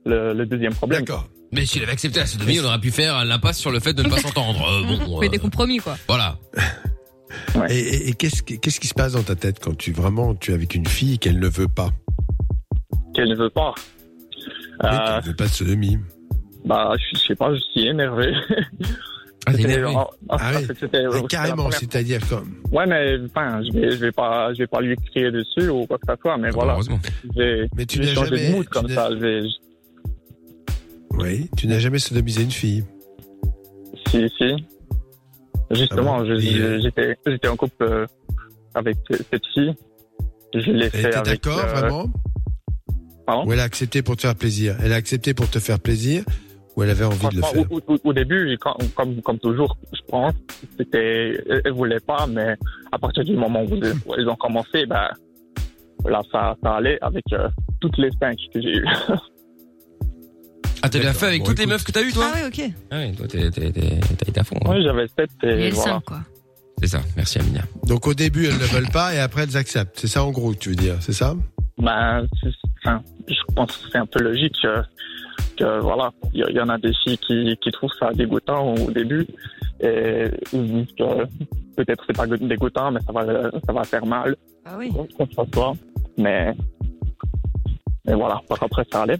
Speaker 17: le, le deuxième problème.
Speaker 5: D'accord.
Speaker 3: Mais s'il avait accepté la sodomie, on aurait pu faire l'impasse sur le fait de ne pas s'entendre. Euh, bon,
Speaker 6: Fait
Speaker 3: euh,
Speaker 6: des compromis, quoi.
Speaker 3: voilà.
Speaker 5: Et, et- et qu'est-ce qui- qu'est-ce qui se passe dans ta tête quand tu vraiment tu es avec une fille et qu'elle ne veut pas?
Speaker 17: Qu'elle ne veut pas.
Speaker 5: Oui,
Speaker 17: Euh,
Speaker 5: qu'elle ne veut pas de sodomie.
Speaker 17: bah, je, je sais pas, je suis énervé.
Speaker 3: Ah, énervé.
Speaker 5: Ah oui.
Speaker 17: c'était- c'était-
Speaker 5: Ah, carrément,
Speaker 17: première-
Speaker 5: c'est-à-dire comme.
Speaker 17: Ouais, mais enfin, je vais, je vais pas, je vais pas lui crier dessus ou quoi que ce soit, mais
Speaker 3: Ah,
Speaker 17: voilà.
Speaker 3: Heureusement.
Speaker 17: J'ai,
Speaker 5: Mais tu n'as
Speaker 17: changé
Speaker 5: jamais-
Speaker 17: de mood
Speaker 5: tu
Speaker 17: comme
Speaker 5: n'as-
Speaker 17: ça. Je vais,
Speaker 5: Oui, tu n'as jamais sodomisé une fille.
Speaker 17: Si, si. Justement,
Speaker 5: Ah bon euh,
Speaker 17: j'étais, en couple euh, avec cette fille. Je l'ai fait
Speaker 5: était
Speaker 17: avec.
Speaker 5: d'accord,
Speaker 17: euh,
Speaker 5: vraiment?
Speaker 17: Pardon?
Speaker 5: Ou elle a accepté pour te faire plaisir? Elle a accepté pour te faire plaisir ou elle avait envie de le faire?
Speaker 17: au, au- au début, quand- comme, comme toujours, je pense, c'était, elle, voulait pas, mais à partir du moment où, ils ont commencé, ben, là, ça, ça allait avec euh, toutes les cinq que j'ai eues.
Speaker 3: Ah, t'as déjà
Speaker 5: D'accord.
Speaker 3: fait avec
Speaker 5: Bon,
Speaker 3: toutes les meufs que t'as eues, toi
Speaker 9: Ah ouais, ok.
Speaker 3: Ah oui, toi, t'es- t'es- t'es- t'as été à fond. hein.
Speaker 17: Oui, j'avais sept
Speaker 6: Et
Speaker 17: et voilà.
Speaker 6: 5, quoi.
Speaker 3: C'est ça. Merci, Amina.
Speaker 5: Donc au début, elles ne veulent pas et après elles acceptent. C'est ça en gros que tu veux dire, c'est ça?
Speaker 17: Ben, c'est- enfin, je pense que c'est un peu logique que, que, voilà, il y, en a des filles qui, qui trouvent ça dégoûtant au début et ils disent que peut-être c'est pas dégoûtant, mais ça va, ça va faire mal
Speaker 9: Ah oui.
Speaker 17: qu'on se soit. Mais, mais voilà, par après ça allait.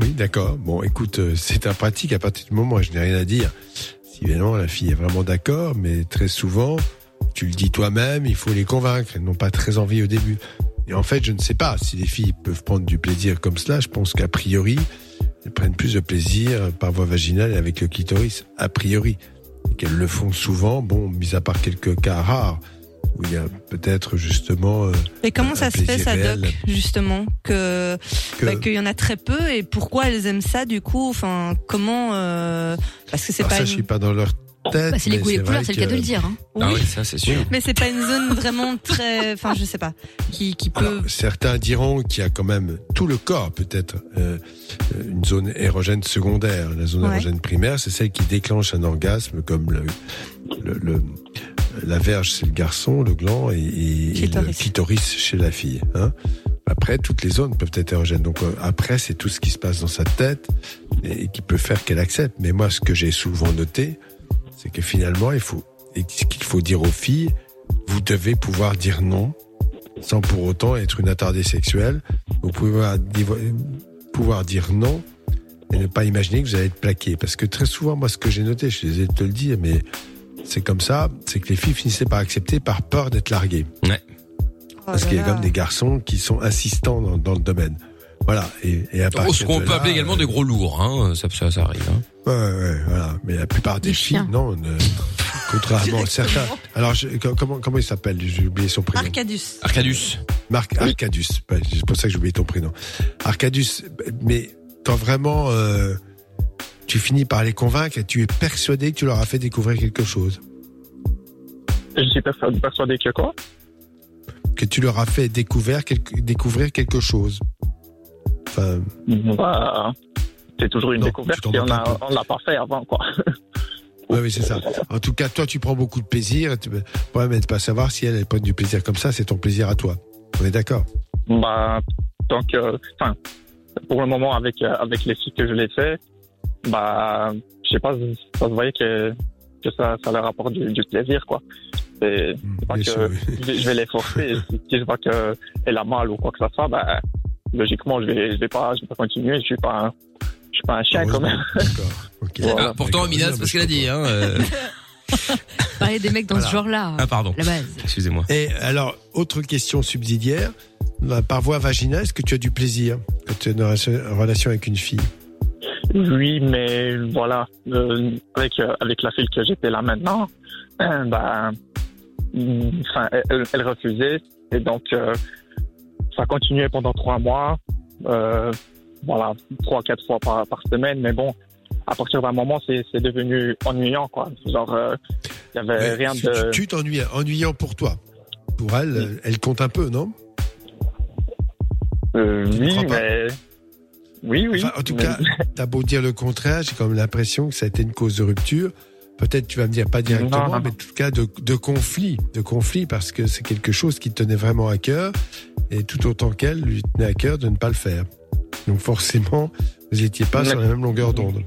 Speaker 5: Oui, d'accord. Bon, écoute, euh, c'est pratique à partir du moment où je n'ai rien à dire. Si évidemment la fille est vraiment d'accord, mais très souvent, tu le dis toi-même, il faut les convaincre. Elles n'ont pas très envie au début. Et en fait, je ne sais pas si les filles peuvent prendre du plaisir comme cela. Je pense qu'a priori, elles prennent plus de plaisir par voie vaginale et avec le clitoris, a priori. Et qu'elles le font souvent, bon, mis à part quelques cas rares, où il y a peut-être justement... euh,
Speaker 9: Et comment
Speaker 5: un
Speaker 9: ça se fait, ça. Doc, justement, que bah, qu'il y en a très peu et pourquoi elles aiment ça, du coup, enfin, comment euh, Parce que c'est pas.
Speaker 5: ça,
Speaker 9: une-
Speaker 5: je suis pas dans leur tête.
Speaker 6: Bah, c'est les goûts et les couleurs, c'est le cas
Speaker 5: que-
Speaker 6: de le dire. Hein.
Speaker 3: Ah
Speaker 9: Oui.
Speaker 3: oui, ça, c'est sûr.
Speaker 9: Mais c'est pas une zone vraiment très, enfin, je sais pas, qui qui peut.
Speaker 5: Alors, certains diront qu'il y a quand même tout le corps, peut-être, euh, une zone érogène secondaire. La zone
Speaker 9: Ouais.
Speaker 5: érogène primaire, c'est celle qui déclenche un orgasme, comme le, le, le- la verge, c'est le garçon, le gland, et, et- et le
Speaker 9: Clitoris.
Speaker 5: chez la fille. Hein. Après, toutes les zones peuvent être érogènes. Donc euh, après, c'est tout ce qui se passe dans sa tête et, qui peut faire qu'elle accepte. Mais moi, ce que j'ai souvent noté, c'est que finalement, il faut, et qu'il faut dire aux filles, vous devez pouvoir dire non sans pour autant être une attardée sexuelle. Vous pouvez pouvoir, pouvoir dire non et ne pas imaginer que vous allez être plaqué. Parce que très souvent, moi, ce que j'ai noté, je suis désolé de te le dire, mais c'est comme ça, c'est que les filles finissaient par accepter par peur d'être larguées.
Speaker 3: Ouais.
Speaker 9: Oh
Speaker 5: Parce
Speaker 9: là
Speaker 5: qu'il y a
Speaker 9: là.
Speaker 5: comme des garçons qui sont insistants dans, dans le domaine. Voilà. Et, et à
Speaker 3: Oh, ce qu'on
Speaker 5: de
Speaker 3: peut
Speaker 5: là,
Speaker 3: appeler également
Speaker 5: euh,
Speaker 3: des gros lourds, hein. Ça, ça, ça arrive, hein.
Speaker 5: Ouais, ouais, voilà. Mais la plupart des,
Speaker 6: Des
Speaker 5: filles,
Speaker 6: chiens.
Speaker 5: non. ne- contrairement à certains. Alors, je- comment, comment il s'appelle? J'ai oublié son prénom.
Speaker 9: Arcadus.
Speaker 3: Arcadus.
Speaker 5: Marc Arcadus. C'est pour ça que j'ai oublié ton prénom. Arcadus, mais quand vraiment euh, tu finis par les convaincre et tu es persuadé que tu leur as fait découvrir quelque chose,
Speaker 17: Je suis persuadé, que quoi?
Speaker 5: Que tu leur as fait découvrir quelque, découvrir quelque chose. Enfin,
Speaker 17: Bah, C'est toujours une
Speaker 5: Non,
Speaker 17: découverte et on on l'a pas fait avant, quoi.
Speaker 5: oui, oui, c'est ça. En tout cas, toi, tu prends beaucoup de plaisir. Le problème est de pas savoir si elle, elle prend du plaisir comme ça. C'est ton plaisir à toi. On est d'accord?
Speaker 17: Bah, euh, enfin, pour le moment, avec, euh, avec les filles que je l'ai fait, bah, je sais pas, ça se voyait que, que ça, ça leur apporte du, du plaisir, quoi. C'est c'est pas que
Speaker 5: sûr, oui.
Speaker 17: je, vais, je vais les forcer. si si je vois qu'elle a mal ou quoi que ce soit, bah, logiquement, je vais, je vais pas, je vais pas continuer. Je suis pas un, je suis pas un chien, quand même.
Speaker 5: D'accord. Ok.
Speaker 17: Voilà.
Speaker 3: Ah, pourtant, Amina, c'est ce qu'elle a dit, hein. euh.
Speaker 6: Parler des mecs dans ce genre-là.
Speaker 3: Ah, pardon.
Speaker 6: La base.
Speaker 3: Excusez-moi.
Speaker 5: Et alors, autre question subsidiaire. Bah, Par voie vaginale, est-ce que tu as du plaisir quand tu es dans une relation avec une fille?
Speaker 17: Oui, mais voilà, euh, avec euh, avec la fille que j'étais là maintenant, euh, bah, enfin, elle, refusait et donc ça continuait pendant trois mois, voilà, trois quatre fois par par semaine, mais bon, à partir d'un moment, c'est devenu ennuyant quoi. Genre, Il y avait rien
Speaker 5: tu-
Speaker 17: de.
Speaker 5: Tu t'ennuies, ennuyant pour toi. Pour elle, elle compte un peu, non?
Speaker 17: Oui,
Speaker 5: pas?
Speaker 17: mais. Oui, oui.
Speaker 5: Enfin, en tout
Speaker 17: mais-
Speaker 5: cas, t'as beau dire le contraire, j'ai quand même l'impression que ça a été une cause de rupture. Peut-être tu vas me dire pas directement,
Speaker 17: Non, non, non.
Speaker 5: mais en tout cas de, de conflit, de conflit parce que c'est quelque chose qui te tenait vraiment à cœur et tout autant qu'elle lui tenait à cœur de ne pas le faire. Donc forcément, vous n'étiez pas
Speaker 17: Mais-
Speaker 5: sur la même longueur d'onde.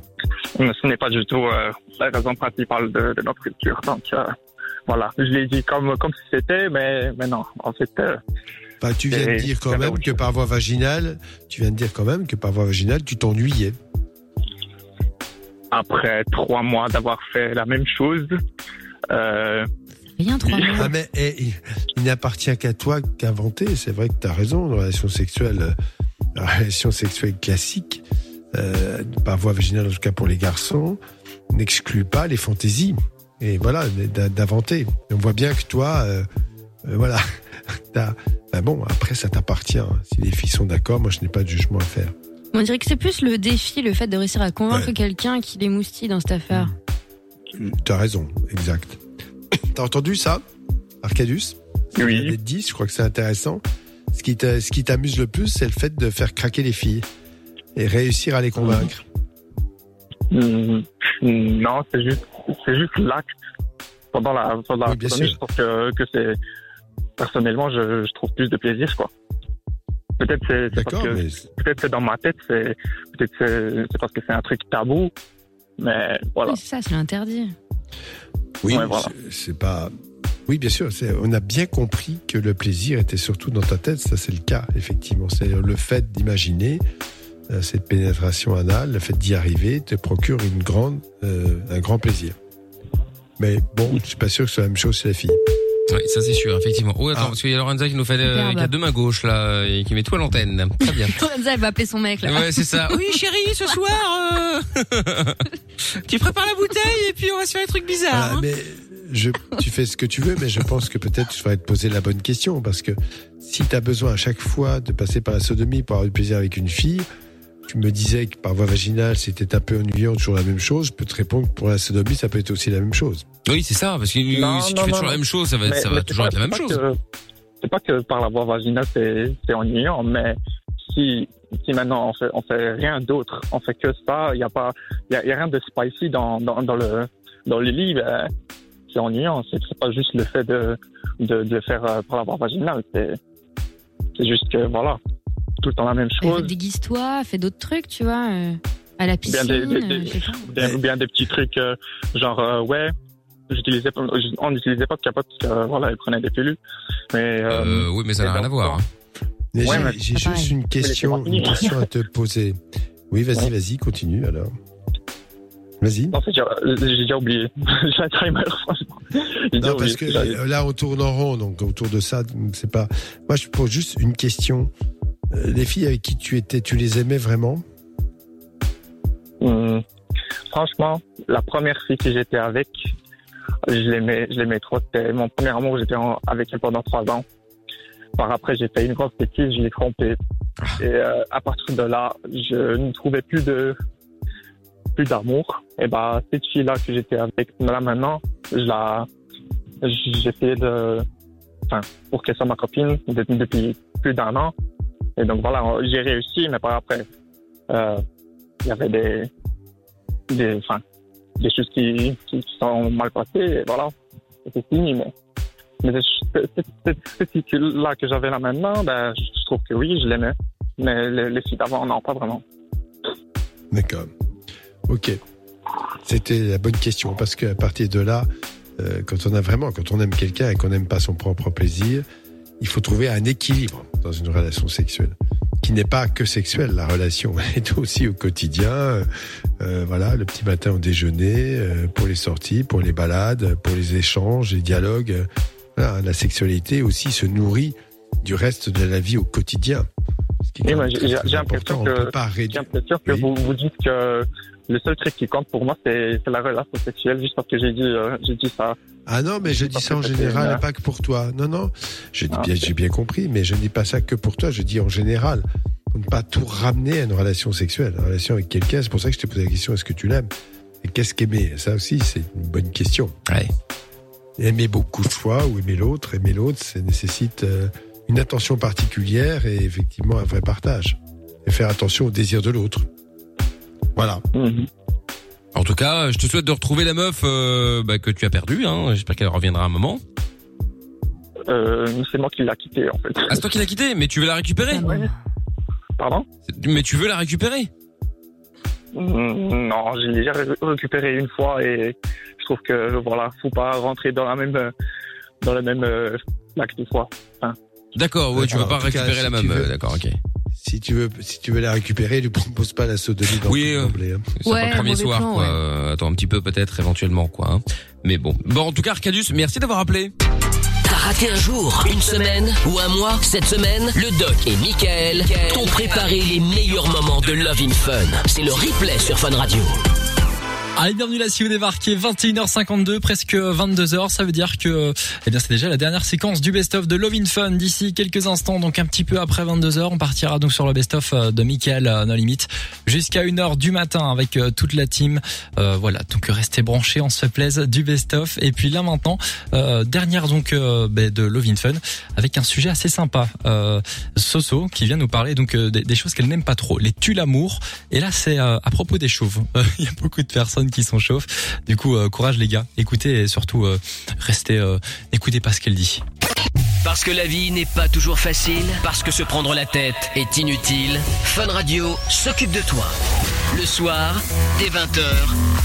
Speaker 17: Ce n'est pas du tout euh, la raison principale de, de notre rupture. Donc, euh, voilà. Je l'ai dit comme, comme si c'était, mais, mais non. En fait, euh,
Speaker 5: Enfin, tu viens de dire quand même que par voie vaginale, tu viens de dire quand même que par voie vaginale, tu t'ennuyais.
Speaker 17: après trois mois d'avoir fait la même chose, euh,
Speaker 6: Rien, trois mois.
Speaker 5: Ah mais eh, il, n'appartient qu'à toi qu'inventer. C'est vrai que tu as raison. La relation sexuelle, euh, la relation sexuelle classique, euh, par voie vaginale en tout cas pour les garçons, n'exclut pas les fantaisies. Et voilà, d'inventer. On voit bien que toi, euh, euh, voilà, t'as- ben bon, après ça t'appartient. hein. Si les filles sont d'accord, moi je n'ai pas de jugement à faire.
Speaker 6: On dirait que c'est plus le défi, le fait de réussir à convaincre
Speaker 5: Ouais.
Speaker 6: quelqu'un qui les moustille dans cette affaire.
Speaker 5: Tu as raison, exact. T'as entendu ça, Arcadus
Speaker 17: Oui.
Speaker 5: Il dit, je crois que c'est intéressant. Ce qui t'a- ce qui t'amuse le plus, c'est le fait de faire craquer les filles et réussir à les convaincre.
Speaker 17: mm, non, c'est juste, c'est juste l'acte pendant la, pendant la
Speaker 5: bien sûr.
Speaker 17: Je que, que c'est, personnellement, je, je trouve plus de plaisir, quoi. Peut-être c'est, c'est parce
Speaker 5: D'accord,
Speaker 17: que,
Speaker 5: mais
Speaker 17: peut-être c'est dans ma tête, c'est, peut-être c'est, c'est parce que c'est un truc tabou, mais voilà.
Speaker 6: Oui, c'est ça, c'est l'interdit.
Speaker 5: oui,
Speaker 17: Ouais, voilà.
Speaker 5: c'est- pas. Oui, bien sûr. c'est- On a bien compris que le plaisir était surtout dans ta tête. Ça, c'est le cas, effectivement. C'est le fait d'imaginer euh, cette pénétration anale, le fait d'y arriver, te procure une grande, euh, un grand plaisir. Mais bon, je suis pas sûr que ce soit la même chose chez la fille.
Speaker 3: Oui, ça c'est sûr, effectivement. Oh, attends,
Speaker 5: Ah.
Speaker 3: parce qu'il y a Lorenza qui nous fait euh, qui a deux mains gauches là et qui met tout à l'antenne. Très bien.
Speaker 6: Lorenza, elle va appeler son mec, là.
Speaker 3: Ouais, c'est ça. Oui, chérie, ce soir, euh, tu prépares la bouteille et puis on va se faire des trucs bizarres.
Speaker 5: Voilà,
Speaker 3: hein.
Speaker 5: mais je, tu fais ce que tu veux, mais je pense que peut-être tu vas te poser la bonne question parce que si tu as besoin à chaque fois de passer par la sodomie pour avoir du plaisir avec une fille, tu me disais que par voie vaginale c'était un peu ennuyant, toujours la même chose. Je peux te répondre que pour la sodomie ça peut être aussi la même chose.
Speaker 3: Oui, c'est ça, parce que
Speaker 17: Non,
Speaker 3: si
Speaker 17: non,
Speaker 3: tu fais
Speaker 17: non,
Speaker 3: toujours la même chose, ça va,
Speaker 17: Mais-
Speaker 3: ça
Speaker 17: mais
Speaker 3: va
Speaker 17: c'est
Speaker 3: toujours
Speaker 17: pas-
Speaker 3: être la même chose.
Speaker 17: que- C'est pas que par la voie vaginale c'est c'est ennuyant, mais si si maintenant on fait on fait rien d'autre, on fait que ça, il y a pas il y a, y a rien de spicy dans dans, dans le dans le lit, ben, c'est ennuyant. C'est c'est pas juste le fait de de, de le faire euh, par la voie vaginale, c'est c'est juste que voilà tout le temps la même
Speaker 6: Elle fait
Speaker 17: chose.
Speaker 6: déguise-toi, fais d'autres trucs, tu vois. euh, à la
Speaker 17: Bien
Speaker 6: piscine,
Speaker 17: des, des-
Speaker 6: euh,
Speaker 17: bien, bien des petits trucs euh, genre euh, ouais j'utilisais pas on n'utilisait pas de capote parce que euh, voilà elle prenait des pilules mais euh,
Speaker 3: Euh, oui, mais ça n'a rien à voir. hein.
Speaker 17: Ouais,
Speaker 5: j'ai- juste une question, une question à te poser. Oui, vas-y,
Speaker 17: Ouais.
Speaker 5: vas-y, continue alors. Vas-y.
Speaker 17: Non, c'est déjà- j'ai déjà oublié. J'ai un timer, franchement.
Speaker 5: Non, parce
Speaker 17: oublié
Speaker 5: que là, on tourne en rond, donc autour de ça, c'est pas. Moi, je pose juste une question. Euh, Les filles avec qui tu étais, tu les aimais vraiment
Speaker 17: Hum, franchement, la première fille que j'étais avec, je l'aimais, je l'aimais trop. C'était mon premier amour. J'étais avec elle pendant trois ans. Par après, j'ai fait une grosse bêtise. Je l'ai trompée. Et euh, à partir de là, je ne trouvais plus de plus d'amour. Et bah cette fille là que j'étais avec là maintenant, je la, j'essayais de, enfin, pour qu'elle soit ma copine depuis plus d'un an. Et donc voilà, j'ai réussi, mais par après, euh, il y avait des, des, enfin, des choses qui, qui sont mal passées, et voilà, c'était fini, mais, mais cette, fille-là que j'avais là maintenant, ben, je trouve que oui, je l'aimais. Mais les, les filles d'avant, non, pas vraiment.
Speaker 5: D'accord. Ok. C'était la bonne question parce qu'à partir de là, euh, quand on a vraiment, quand on aime quelqu'un et qu'on n'aime pas son propre plaisir, il faut trouver un équilibre dans une relation sexuelle qui n'est pas que sexuelle. La relation est aussi au quotidien. euh, euh, voilà, le petit matin au déjeuner, euh, pour les sorties, pour les balades, pour les échanges, les dialogues. voilà, la sexualité aussi se nourrit du reste de la vie au quotidien.
Speaker 17: J'ai l'impression
Speaker 5: important. On
Speaker 17: que,
Speaker 5: peut pas
Speaker 17: j'ai
Speaker 5: réduire.
Speaker 17: l'impression que
Speaker 5: Oui.
Speaker 17: vous, vous dites que le seul truc qui compte pour moi, c'est la relation sexuelle, juste parce que j'ai dit, euh, j'ai dit ça.
Speaker 5: Ah non, mais je dis ça en général et pas que pour toi. Non, non,
Speaker 17: Ah,
Speaker 5: bien, j'ai bien compris, mais je ne dis pas ça que pour toi. Je dis en général, pour ne pas tout ramener à une relation sexuelle, une relation avec quelqu'un. C'est pour ça que je t'ai posé la question est-ce que tu l'aimes? Et qu'est-ce qu'aimer? Ça aussi, c'est une bonne question.
Speaker 3: Ouais.
Speaker 5: aimer beaucoup de fois ou aimer l'autre, aimer l'autre, ça nécessite euh, une attention particulière et effectivement un vrai partage. Et faire attention au désir de l'autre. Voilà.
Speaker 3: En tout cas, je te souhaite de retrouver la meuf euh, bah, que tu as perdue. Hein. J'espère qu'elle reviendra un moment.
Speaker 17: Euh, c'est moi qui l'ai quitté en fait.
Speaker 3: Ah, c'est toi qui l'as quittée, mais tu veux la récupérer
Speaker 17: Pardon?
Speaker 3: Mais tu veux la récupérer?
Speaker 17: Mm, Non, j'ai déjà ré- récupéré une fois et je trouve que voilà, faut pas rentrer dans la même euh, dans la même euh, lac deux fois. Enfin,
Speaker 3: D'accord, ouais, tu vas pas
Speaker 5: cas,
Speaker 3: récupérer
Speaker 5: si
Speaker 3: la
Speaker 5: tu
Speaker 3: même. D'accord, ok.
Speaker 5: Si tu veux, si tu veux la récupérer, lui propose pas la sodomie dans
Speaker 3: Oui, euh,
Speaker 5: gobelet, hein.
Speaker 3: C'est pas le premier soir, quoi. Attends un petit peu peut-être éventuellement, quoi. hein. Mais bon, bon, en tout cas, Arcadius, merci d'avoir appelé.
Speaker 1: T'as raté un jour, une semaine ou un mois Cette semaine, le doc et Michael t'ont préparé les meilleurs moments de Love in Fun. C'est le replay sur Fun Radio.
Speaker 2: Allez, bienvenue là si vous débarquez 21h52, presque 22h, ça veut dire que eh bien c'est déjà la dernière séquence du best of de Love in Fun d'ici quelques instants, donc un petit peu après 22h, on partira donc sur le best of de Michael euh, No Limit jusqu'à 1h du matin avec euh, toute la team. Euh, voilà, donc restez branchés, on se plaisir du best of et puis là maintenant euh, dernière donc euh, ben, de Love in Fun avec un sujet assez sympa. Euh, Soso qui vient nous parler donc euh, des, des choses qu'elle n'aime pas trop, les tue l'amour et là c'est euh, à propos des chauves. Il y a beaucoup de personnes qui sont chauves. Du coup, euh, courage les gars. Écoutez et surtout euh, restez, euh, écoutez pas ce qu'elle dit.
Speaker 1: Parce que la vie n'est pas toujours facile, parce que se prendre la tête est inutile, Fun Radio s'occupe de toi. Le soir, dès 20h,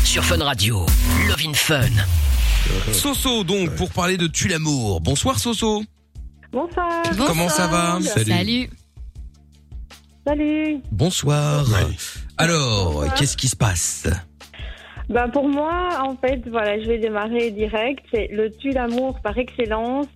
Speaker 1: sur Fun Radio. Love in Fun.
Speaker 3: Soso, donc, pour parler de tue l'amour. Bonsoir, Soso.
Speaker 14: Bonsoir.
Speaker 3: Comment ça va
Speaker 6: Salut.
Speaker 14: Salut.
Speaker 3: Bonsoir. Alors,
Speaker 14: Bonsoir.
Speaker 3: qu'est-ce qui se passe
Speaker 14: Ben pour moi, en fait, voilà, je vais démarrer direct. C'est le tue l'amour par excellence.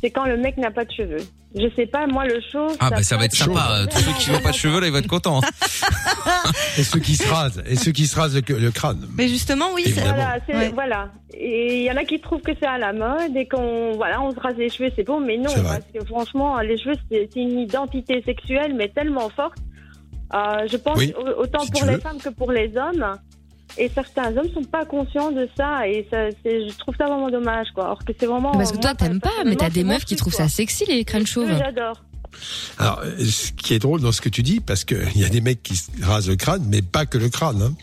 Speaker 14: C'est quand le mec n'a pas de cheveux. Je sais pas, moi le chauve.
Speaker 3: Ah bah ça va être sympa. Tous ceux qui n'ont pas de cheveux, là, ils vont être contents.
Speaker 5: Et ceux qui se rasent, et ceux qui se rasent le, le crâne.
Speaker 9: Mais justement, oui, c'est
Speaker 14: Voilà,
Speaker 9: Ouais.
Speaker 14: voilà. Et il y en a qui trouvent que c'est à la mode et qu'on voilà, on se rase les cheveux, c'est bon, mais non, parce que franchement, les cheveux, c'est une identité sexuelle, mais tellement forte. Euh, je pense
Speaker 5: Oui,
Speaker 14: autant
Speaker 5: si
Speaker 14: pour les
Speaker 5: veux.
Speaker 14: femmes que pour les hommes. Et certains hommes sont pas conscients de ça, et ça, c'est- je trouve ça vraiment dommage, quoi. Alors que c'est vraiment.
Speaker 6: Parce que toi t'aimes pas, mais t'as des meufs qui trouvent
Speaker 14: quoi.
Speaker 6: ça sexy les crânes chauves.
Speaker 14: J'adore.
Speaker 5: Alors, euh, ce qui est drôle dans ce que tu dis, parce que il y a des mecs qui se rasent le crâne, mais pas que le crâne, hein.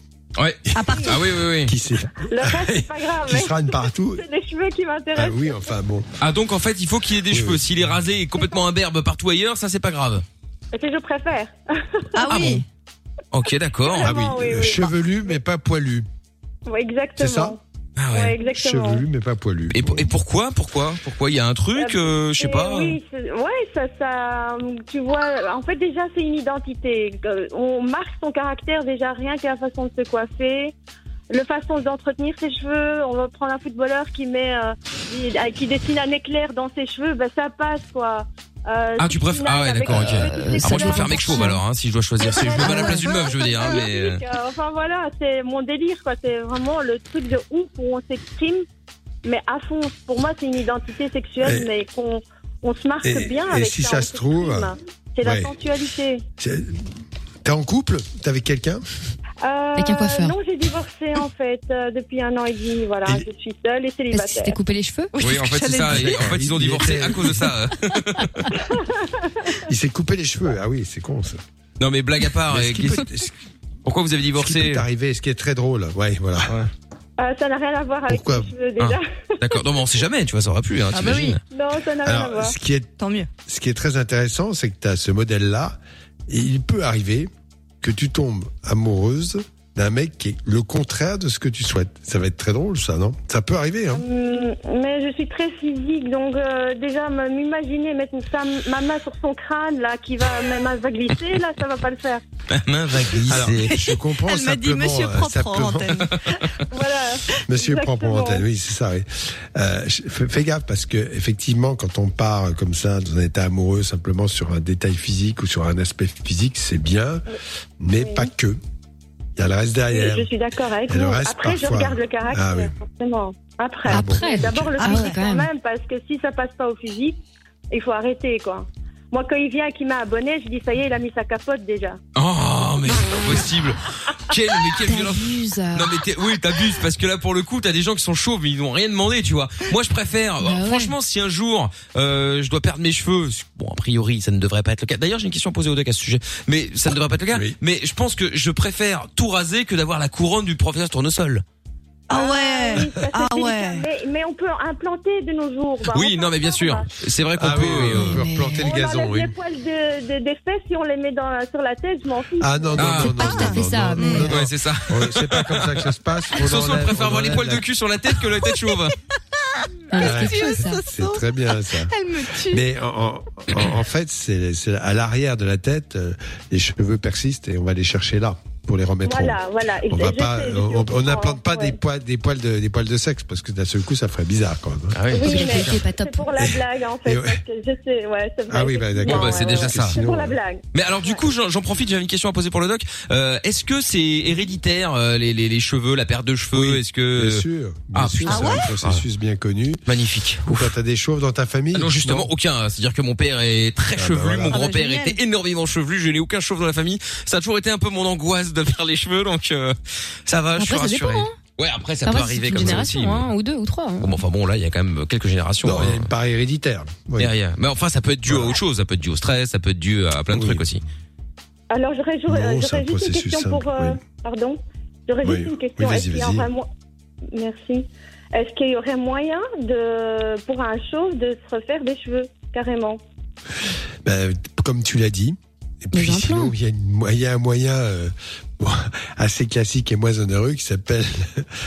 Speaker 3: Ouais. Ah oui, oui, oui.
Speaker 5: Qui,
Speaker 14: Le reste, c'est pas grave.
Speaker 5: qui se râne partout.
Speaker 14: C'est les cheveux qui
Speaker 5: Ah
Speaker 14: m'intéressent.
Speaker 5: oui, enfin bon.
Speaker 3: Ah donc en fait, il faut qu'il ait des cheveux. S'il est rasé et complètement imberbe partout ailleurs, ça c'est pas grave.
Speaker 14: C'est que je préfère.
Speaker 9: Ah oui.
Speaker 3: Ok, d'accord.
Speaker 5: Ah oui,
Speaker 14: Vraiment, oui,
Speaker 5: euh,
Speaker 14: oui.
Speaker 5: chevelu, mais pas poilu.
Speaker 14: Ouais, exactement.
Speaker 5: C'est ça
Speaker 3: Ah
Speaker 14: Ouais, exactement.
Speaker 5: Chevelu, mais pas poilu.
Speaker 3: Et, pour- et pourquoi Pourquoi Pourquoi il y a un truc euh, Je sais pas.
Speaker 14: Oui, ouais, ça, ça, tu vois, en fait déjà c'est une identité. Euh, On marque son caractère déjà rien qu'à la façon de se coiffer, la façon d'entretenir ses cheveux. On va prendre un footballeur qui met, euh, qui, euh, qui dessine un éclair dans ses cheveux, ben ça passe quoi. Euh,
Speaker 3: Ah, tu préfères Ah ouais, d'accord, ok.
Speaker 14: qui
Speaker 3: Ah, moi, je préfère mec chauve alors, hein, si je dois choisir. Si je me mets à la place d'une meuf, je veux dire. Hein, mais euh,
Speaker 14: Euh, Enfin voilà, c'est mon délire quoi. C'est vraiment le truc de ouf où on s'exprime, mais à fond. Pour moi, c'est une identité sexuelle,
Speaker 5: Et-
Speaker 14: mais qu'on on se marque
Speaker 5: et-
Speaker 14: bien
Speaker 5: et
Speaker 14: avec
Speaker 5: si
Speaker 14: ça.
Speaker 5: se trouve,
Speaker 14: c'est la sensualité.
Speaker 5: T'es en couple T'es avec quelqu'un?
Speaker 14: Euh,
Speaker 6: Avec un coiffeur.
Speaker 14: Non, j'ai divorcé en fait euh, depuis un an et demi. Voilà, je suis seule et
Speaker 6: Parce que
Speaker 14: célibataire.
Speaker 6: t'es coupé les cheveux
Speaker 3: oui, en fait, c'est ça. Et en fait, ils ont divorcé à cause de ça.
Speaker 5: Il s'est coupé les cheveux. Ah oui, c'est con ça.
Speaker 3: Non, mais blague à part.
Speaker 5: Mais
Speaker 3: euh,
Speaker 5: ce qui
Speaker 3: qu'est-ce-
Speaker 5: peut- ce
Speaker 3: Pourquoi vous avez
Speaker 5: qui
Speaker 3: divorcé
Speaker 5: peut arriver, ce qui est très drôle. Ouais, voilà.
Speaker 14: Euh, ça n'a rien à voir avec
Speaker 5: Pourquoi
Speaker 14: les cheveux déjà.
Speaker 3: D'accord. Non, mais on sait jamais. Tu vois, ça aurait pu. Hein,
Speaker 9: Ah bah
Speaker 3: t'imagines
Speaker 14: non, ça n'a rien à
Speaker 5: Alors,
Speaker 14: voir.
Speaker 5: ce qui est,
Speaker 9: Tant mieux.
Speaker 5: ce qui est très intéressant, c'est que tu as ce modèle-là, et il peut arriver que tu tombes amoureuse d'un mec qui est le contraire de ce que tu souhaites. Ça va être très drôle, ça, non? Ça peut arriver, hein
Speaker 14: Hum, Mais je suis très physique, donc euh, déjà m'imaginer mettre ma main sur son crâne là, qui va ma main va glisser, là, ça va pas le faire.
Speaker 3: Ma main va
Speaker 5: Alors,
Speaker 3: glisser.
Speaker 5: je comprends
Speaker 9: Elle m'a dit
Speaker 5: simplement,
Speaker 9: Monsieur
Speaker 5: euh,
Speaker 9: propre
Speaker 5: simplement-
Speaker 9: en antenne.
Speaker 14: Voilà.
Speaker 5: Monsieur prend pour
Speaker 14: Exactement.
Speaker 5: antenne, oui, c'est ça. Oui. Euh, fais, fais gaffe parce que effectivement, quand on part comme ça dans un état amoureux simplement sur un détail physique ou sur un aspect physique, c'est bien, mais
Speaker 14: Oui.
Speaker 5: pas que. Il y a le reste derrière.
Speaker 14: Je suis d'accord avec vous. Après, je regarde le caractère,
Speaker 5: Ah oui.
Speaker 14: forcément. Après. D'abord le
Speaker 6: ah ouais,
Speaker 14: physique
Speaker 6: quand
Speaker 14: quand
Speaker 6: même.
Speaker 14: même, parce que si ça passe pas au physique, il faut arrêter, quoi. Moi, quand il vient et qu'il m'a abonné, je dis, ça y est, il a mis sa capote déjà.
Speaker 3: Oh, mais c'est pas possible. Quelle, mais quelle violence. Non mais t'es- oui, t'abuses parce que là pour le coup, t'as des gens qui sont chauves mais ils n'ont rien demandé, tu vois. Moi, je préfère.
Speaker 6: Bah
Speaker 3: Franchement, si un jour euh, je dois perdre mes cheveux, bon a priori ça ne devrait pas être le cas. D'ailleurs, j'ai une question à poser au doc à ce sujet, mais ça ne devrait pas être le cas. Mais je pense que je préfère tout raser que d'avoir la couronne du professeur Tournesol.
Speaker 9: Ah ouais.
Speaker 14: Oui, ça, c'est
Speaker 9: Ah ouais.
Speaker 14: Mais, mais on peut implanter de nos jours. Bah,
Speaker 3: oui,
Speaker 14: on
Speaker 3: non mais bien sûr. C'est vrai qu'on peut. euh,
Speaker 5: on peut replanter le
Speaker 14: on
Speaker 5: gazon,
Speaker 14: enlève
Speaker 5: oui.
Speaker 14: les poils de, de- des fesses si on les met dans, sur la tête, je m'en fiche.
Speaker 5: Ah non, non,
Speaker 3: Ah,
Speaker 5: non,
Speaker 3: c'est pas
Speaker 5: non,
Speaker 3: tout à
Speaker 5: non,
Speaker 3: fait
Speaker 5: non,
Speaker 3: ça,
Speaker 5: non,
Speaker 3: mais-
Speaker 5: non, non.
Speaker 3: Ouais, c'est ça.
Speaker 5: Ouais, C'est pas comme ça que ça se passe. On
Speaker 3: Soso
Speaker 5: enlève-
Speaker 3: préfère
Speaker 5: on
Speaker 3: avoir les
Speaker 5: enlève
Speaker 3: poils
Speaker 5: la-
Speaker 3: de cul sur la tête que la tête chauve.
Speaker 5: Ouais,
Speaker 9: Soso.
Speaker 5: C'est très bien ça.
Speaker 9: Elle me tue.
Speaker 5: Mais en, en- en fait, c'est c'est à l'arrière de la tête, euh, les cheveux persistent et on va les chercher là pour les remettre en
Speaker 14: Voilà, voilà.
Speaker 5: On va pas, on n'implante pas des poils, des poils de, des poils de sexe parce que d'un seul coup, ça ferait bizarre quand même. hein.
Speaker 3: Ah oui.
Speaker 14: Oui, mais c'est pour la blague en fait.
Speaker 5: Et ouais.
Speaker 14: parce que je sais, ouais, c'est vrai.
Speaker 5: Ah oui, bah, d'accord.
Speaker 3: Bah, c'est
Speaker 14: Ouais,
Speaker 3: déjà
Speaker 14: ouais.
Speaker 3: ça.
Speaker 14: C'est pour la blague.
Speaker 3: Mais alors du coup, j'en profite, j'avais une question à poser pour le doc. Euh, Est-ce que c'est héréditaire euh, les, les, les cheveux, la perte de cheveux? Est-ce que
Speaker 5: Bien sûr, bien
Speaker 3: Ah,
Speaker 5: sûr, c'est un processus bien connu.
Speaker 3: Magnifique.
Speaker 5: Ou quand t'as des chauves dans ta famille
Speaker 3: Ah non justement aucun. C'est-à-dire que mon père est très
Speaker 5: Ah bah
Speaker 3: chevelu,
Speaker 5: voilà.
Speaker 3: mon
Speaker 5: Ah
Speaker 3: grand-père était énormément chevelu. Je n'ai aucun chauve dans la famille. Ça a toujours été un peu mon angoisse de faire les cheveux, donc euh, ça va, je suis rassuré.
Speaker 6: dépend, hein.
Speaker 3: Ouais, après ça peut arriver
Speaker 6: une
Speaker 3: comme ça
Speaker 6: génération,
Speaker 3: aussi. mais-
Speaker 6: hein, ou deux, ou trois. hein.
Speaker 3: Bon, mais enfin bon, là il y a quand même quelques générations.
Speaker 5: Non, il y a
Speaker 3: hein,
Speaker 5: une part héréditaire. Oui.
Speaker 3: derrière. Mais enfin, ça peut être dû à autre chose. Ça peut être dû au stress, ça peut être dû à plein de trucs aussi.
Speaker 14: Alors j'aurais juste une question
Speaker 3: simple,
Speaker 14: pour. euh,
Speaker 3: oui.
Speaker 14: Pardon J'aurais
Speaker 3: Oui.
Speaker 14: juste une question.
Speaker 3: Oui, vas-y,
Speaker 14: Est-ce qu'il y aurait mo- Merci. Est-ce qu'il y aurait moyen de, pour un chauve de se refaire des cheveux, carrément?
Speaker 5: Ben, comme tu l'as dit. Et puis sinon, il y, a y un moyen euh, bon, assez classique et moins onéreux qui s'appelle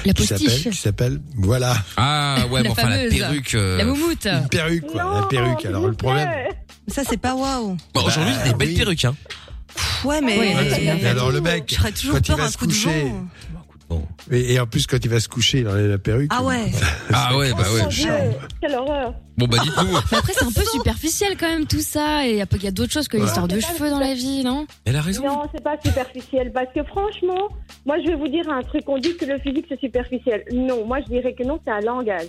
Speaker 6: La
Speaker 5: qui
Speaker 6: postiche.
Speaker 5: s'appelle qui s'appelle voilà.
Speaker 3: Ah ouais,
Speaker 6: La
Speaker 3: mais enfin la
Speaker 6: fameuse.
Speaker 3: perruque. euh,
Speaker 6: La moumoute.
Speaker 5: Une perruque quoi, la perruque. Alors le problème.
Speaker 9: Ça, c'est pas waouh.
Speaker 3: Bon, aujourd'hui, c'est des belles
Speaker 5: oui.
Speaker 3: perruques, hein.
Speaker 9: Ouais, mais.
Speaker 5: Ouais, mais alors le mec,
Speaker 9: Je serais toujours
Speaker 5: quand il
Speaker 9: peur
Speaker 5: va
Speaker 9: un
Speaker 5: se
Speaker 9: coup de
Speaker 5: coucher, et, et en plus quand il va se coucher, il enlève la perruque.
Speaker 9: Ah ouais.
Speaker 3: Ah ouais, bah ouais.
Speaker 14: Quelle horreur
Speaker 3: Bon bah dites-nous.
Speaker 6: Mais après, c'est un peu superficiel quand même tout ça. Et il y a, il y a d'autres choses que
Speaker 3: Ouais.
Speaker 6: l'histoire de cheveux dans la vie, non?
Speaker 3: Elle a raison.
Speaker 14: Non, c'est pas superficiel. Parce que franchement, moi, je vais vous dire un truc. On dit que le physique, c'est superficiel. Non, moi, je dirais que non, c'est un langage.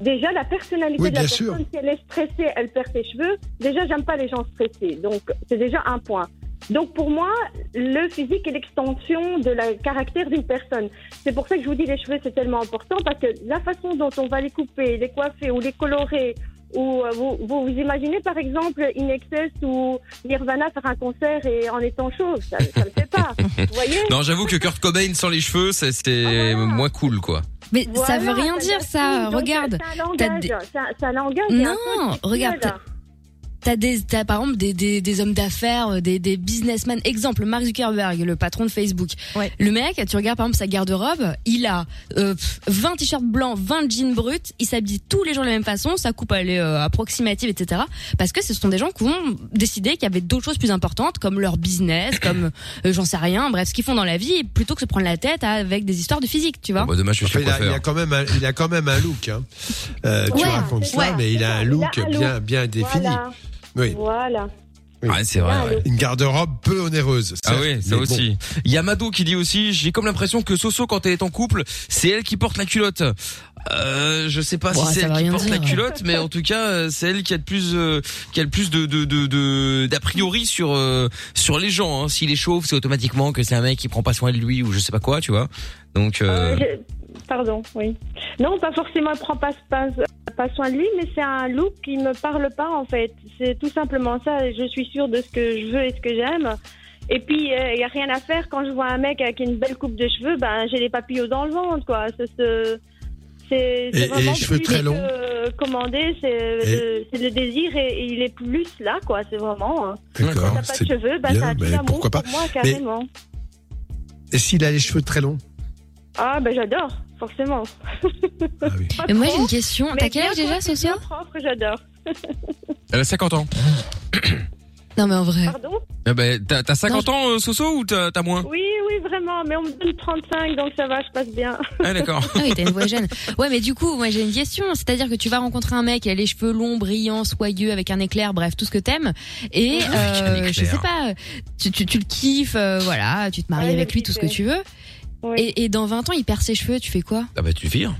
Speaker 14: Déjà, la personnalité
Speaker 5: Oui,
Speaker 14: de la
Speaker 5: bien
Speaker 14: personne,
Speaker 5: sûr.
Speaker 14: si elle est stressée, elle perd ses cheveux. Déjà, j'aime pas les gens stressés. Donc, c'est déjà un point. Donc, pour moi, le physique est l'extension de la caractère d'une personne. C'est pour ça que je vous dis les cheveux, c'est tellement important parce que la façon dont on va les couper, les coiffer ou les colorer, ou euh, vous, vous, vous imaginez par exemple Inexcess ou Nirvana faire un concert et en étant chauve, ça, ça le fait pas. Vous voyez?
Speaker 3: Non, j'avoue que Kurt Cobain sans les cheveux, ça, c'était moins cool, quoi.
Speaker 6: Mais ça
Speaker 14: Voilà,
Speaker 6: veut rien dire ça. Regarde.
Speaker 14: C'est un
Speaker 6: T'as
Speaker 14: langage.
Speaker 6: des-
Speaker 14: C'est c'est
Speaker 6: Non, regarde. T'as- des, t'as par exemple des, des, des hommes d'affaires, euh, des, des businessmen. Exemple, Mark Zuckerberg, le patron de Facebook. Le mec, tu regardes par exemple sa garde-robe, il a euh, pff, 20 t-shirts blancs, 20 jeans bruts, il s'habille tous les jours de la même façon, sa coupe elle est euh, approximative, etc. Parce que ce sont des gens qui ont décidé qu'il y avait d'autres choses plus importantes, comme leur business, comme euh, j'en sais rien, bref, ce qu'ils font dans la vie, plutôt que se prendre la tête avec des histoires de physique, tu vois.
Speaker 3: Bah, dommage, je
Speaker 5: Enfin,
Speaker 3: suis
Speaker 5: il, a, il a quand même un, il a quand même un look. Hein. Euh, tu
Speaker 6: Ouais,
Speaker 5: racontes
Speaker 6: c'est
Speaker 5: ça,
Speaker 6: ça.
Speaker 5: mais il a un look,
Speaker 14: a un
Speaker 5: bien, bien défini.
Speaker 14: Voilà.
Speaker 5: Oui.
Speaker 14: Voilà.
Speaker 5: oui.
Speaker 3: Ouais, c'est vrai. ouais.
Speaker 5: Une garde-robe peu onéreuse.
Speaker 3: Ah oui, ça aussi. Il y a Mado qui dit aussi, j'ai comme l'impression que Soso quand elle est en couple, c'est elle qui porte la culotte. Euh, je sais pas
Speaker 6: Bon,
Speaker 3: si c'est elle qui porte la culotte, mais en tout cas, euh, c'est elle qui a le plus, euh, qui a le plus de de de de d'a priori sur euh, sur les gens. Hein. S'il est chauve, c'est automatiquement que c'est un mec qui prend pas soin de lui ou je sais pas quoi, tu vois. Donc euh,
Speaker 14: Euh, Pardon, oui. Non, pas forcément, elle prend pas, pas, pas soin de lui, mais c'est un look qui me parle pas en fait. C'est tout simplement ça. Je suis sûre de ce que je veux et ce que j'aime. Et puis, il y a rien à faire quand je vois un mec avec une belle coupe de cheveux, ben j'ai les papillons dans le ventre, quoi. C'est ce- c'est
Speaker 5: Et-
Speaker 14: c'est
Speaker 5: et
Speaker 14: vraiment
Speaker 5: les cheveux très longs
Speaker 14: commander, c'est le, désir et, et il est plus là, quoi. C'est vraiment. hein.
Speaker 5: D'accord,
Speaker 14: T'as pas de cheveux, ben c'est un
Speaker 5: mais
Speaker 14: amour
Speaker 5: pourquoi pas.
Speaker 14: pour moi,
Speaker 5: Mais-
Speaker 14: carrément.
Speaker 5: Et s'il a les cheveux très longs?
Speaker 14: Ah, ben j'adore, forcément.
Speaker 6: Et moi j'ai une question.
Speaker 14: Mais
Speaker 6: T'as quel
Speaker 14: bien
Speaker 6: âge déjà,
Speaker 14: propre,
Speaker 6: Soso
Speaker 14: bien propre, j'adore.
Speaker 3: elle a 50 ans.
Speaker 6: Non mais en vrai.
Speaker 14: Pardon?
Speaker 3: Ah bah, t'as t'as 50 ans euh, Soso ou t'as t'as moins?
Speaker 14: Oui, oui, vraiment, mais on me donne 35, donc ça va, je passe bien.
Speaker 3: Ah d'accord.
Speaker 6: Ah oui, t'as une voix jeune. Ouais, mais du coup, moi j'ai une question. C'est-à-dire que tu vas rencontrer un mec, il a les cheveux longs, brillants, soyeux, avec un éclair, bref, tout ce que t'aimes. Et
Speaker 3: Avec un
Speaker 6: euh, je sais pas, tu, tu, tu le kiffes, euh, voilà, tu te maries
Speaker 14: Ouais,
Speaker 6: avec lui, tout ce que tu veux. Et, et dans 20 ans, il perd ses cheveux, tu fais quoi?
Speaker 3: Ah bah tu vires.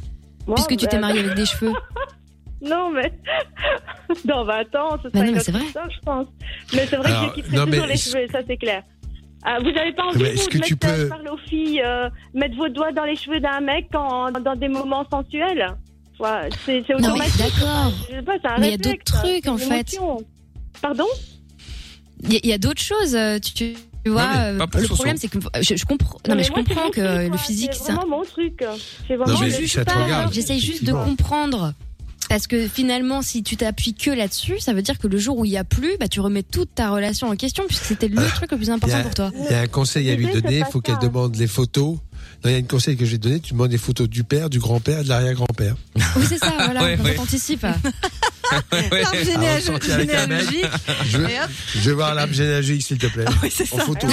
Speaker 14: Moi,
Speaker 6: Puisque tu
Speaker 14: bah,
Speaker 6: t'es marié avec des cheveux.
Speaker 14: Non, mais dans 20 ans, ce
Speaker 6: Bah
Speaker 14: sera
Speaker 6: non,
Speaker 14: une
Speaker 6: mais c'est vrai.
Speaker 14: histoire, je pense. Mais c'est vrai
Speaker 5: Alors,
Speaker 14: que je
Speaker 5: non,
Speaker 14: toujours les cheveux, ça c'est clair. Ah, vous avez pas
Speaker 5: Mais
Speaker 14: envie vous,
Speaker 5: est-ce
Speaker 14: de
Speaker 5: que tu
Speaker 14: mettre, euh,
Speaker 5: peux-
Speaker 14: parler aux filles, euh, mettre vos doigts dans les cheveux d'un mec quand, dans des moments sensuels? Ouais, C'est c'est
Speaker 6: Non, mais
Speaker 14: automatique.
Speaker 6: d'accord.
Speaker 14: Je sais pas, c'est un
Speaker 6: Mais il y a d'autres
Speaker 14: ça,
Speaker 6: trucs, en
Speaker 14: une
Speaker 6: fait.
Speaker 14: Pardon?
Speaker 6: Il y a, d'autres choses. euh, Tu, tu tu vois, euh, le problème c'est que je, je comprends. Non, mais, je
Speaker 14: moi,
Speaker 6: comprends que
Speaker 14: truc,
Speaker 6: le physique,
Speaker 14: C'est
Speaker 6: ça.
Speaker 14: vraiment mon truc. C'est vraiment
Speaker 5: Non,
Speaker 6: juge pas, J'essaye juste de comprendre. Parce que finalement, si tu t'appuies que là-dessus, ça veut dire que le jour où il y a plus, bah tu remets toute ta relation en question puisque c'était le truc le plus important
Speaker 5: a,
Speaker 6: pour toi.
Speaker 5: il y a un conseil à lui donner, il faut qu'elle demande les photos. Non, il y a un conseil que je vais te donner, tu demandes les photos du père, du grand-père, de l'arrière-grand-père.
Speaker 6: Oui, c'est ça, voilà,
Speaker 3: Ouais,
Speaker 6: comme
Speaker 3: ouais.
Speaker 5: avec un mec,
Speaker 9: généalogique.
Speaker 5: Je veux voir l'arbre généalogique, s'il te plaît.
Speaker 9: Oui, c'est
Speaker 5: en
Speaker 9: ça.
Speaker 5: photo.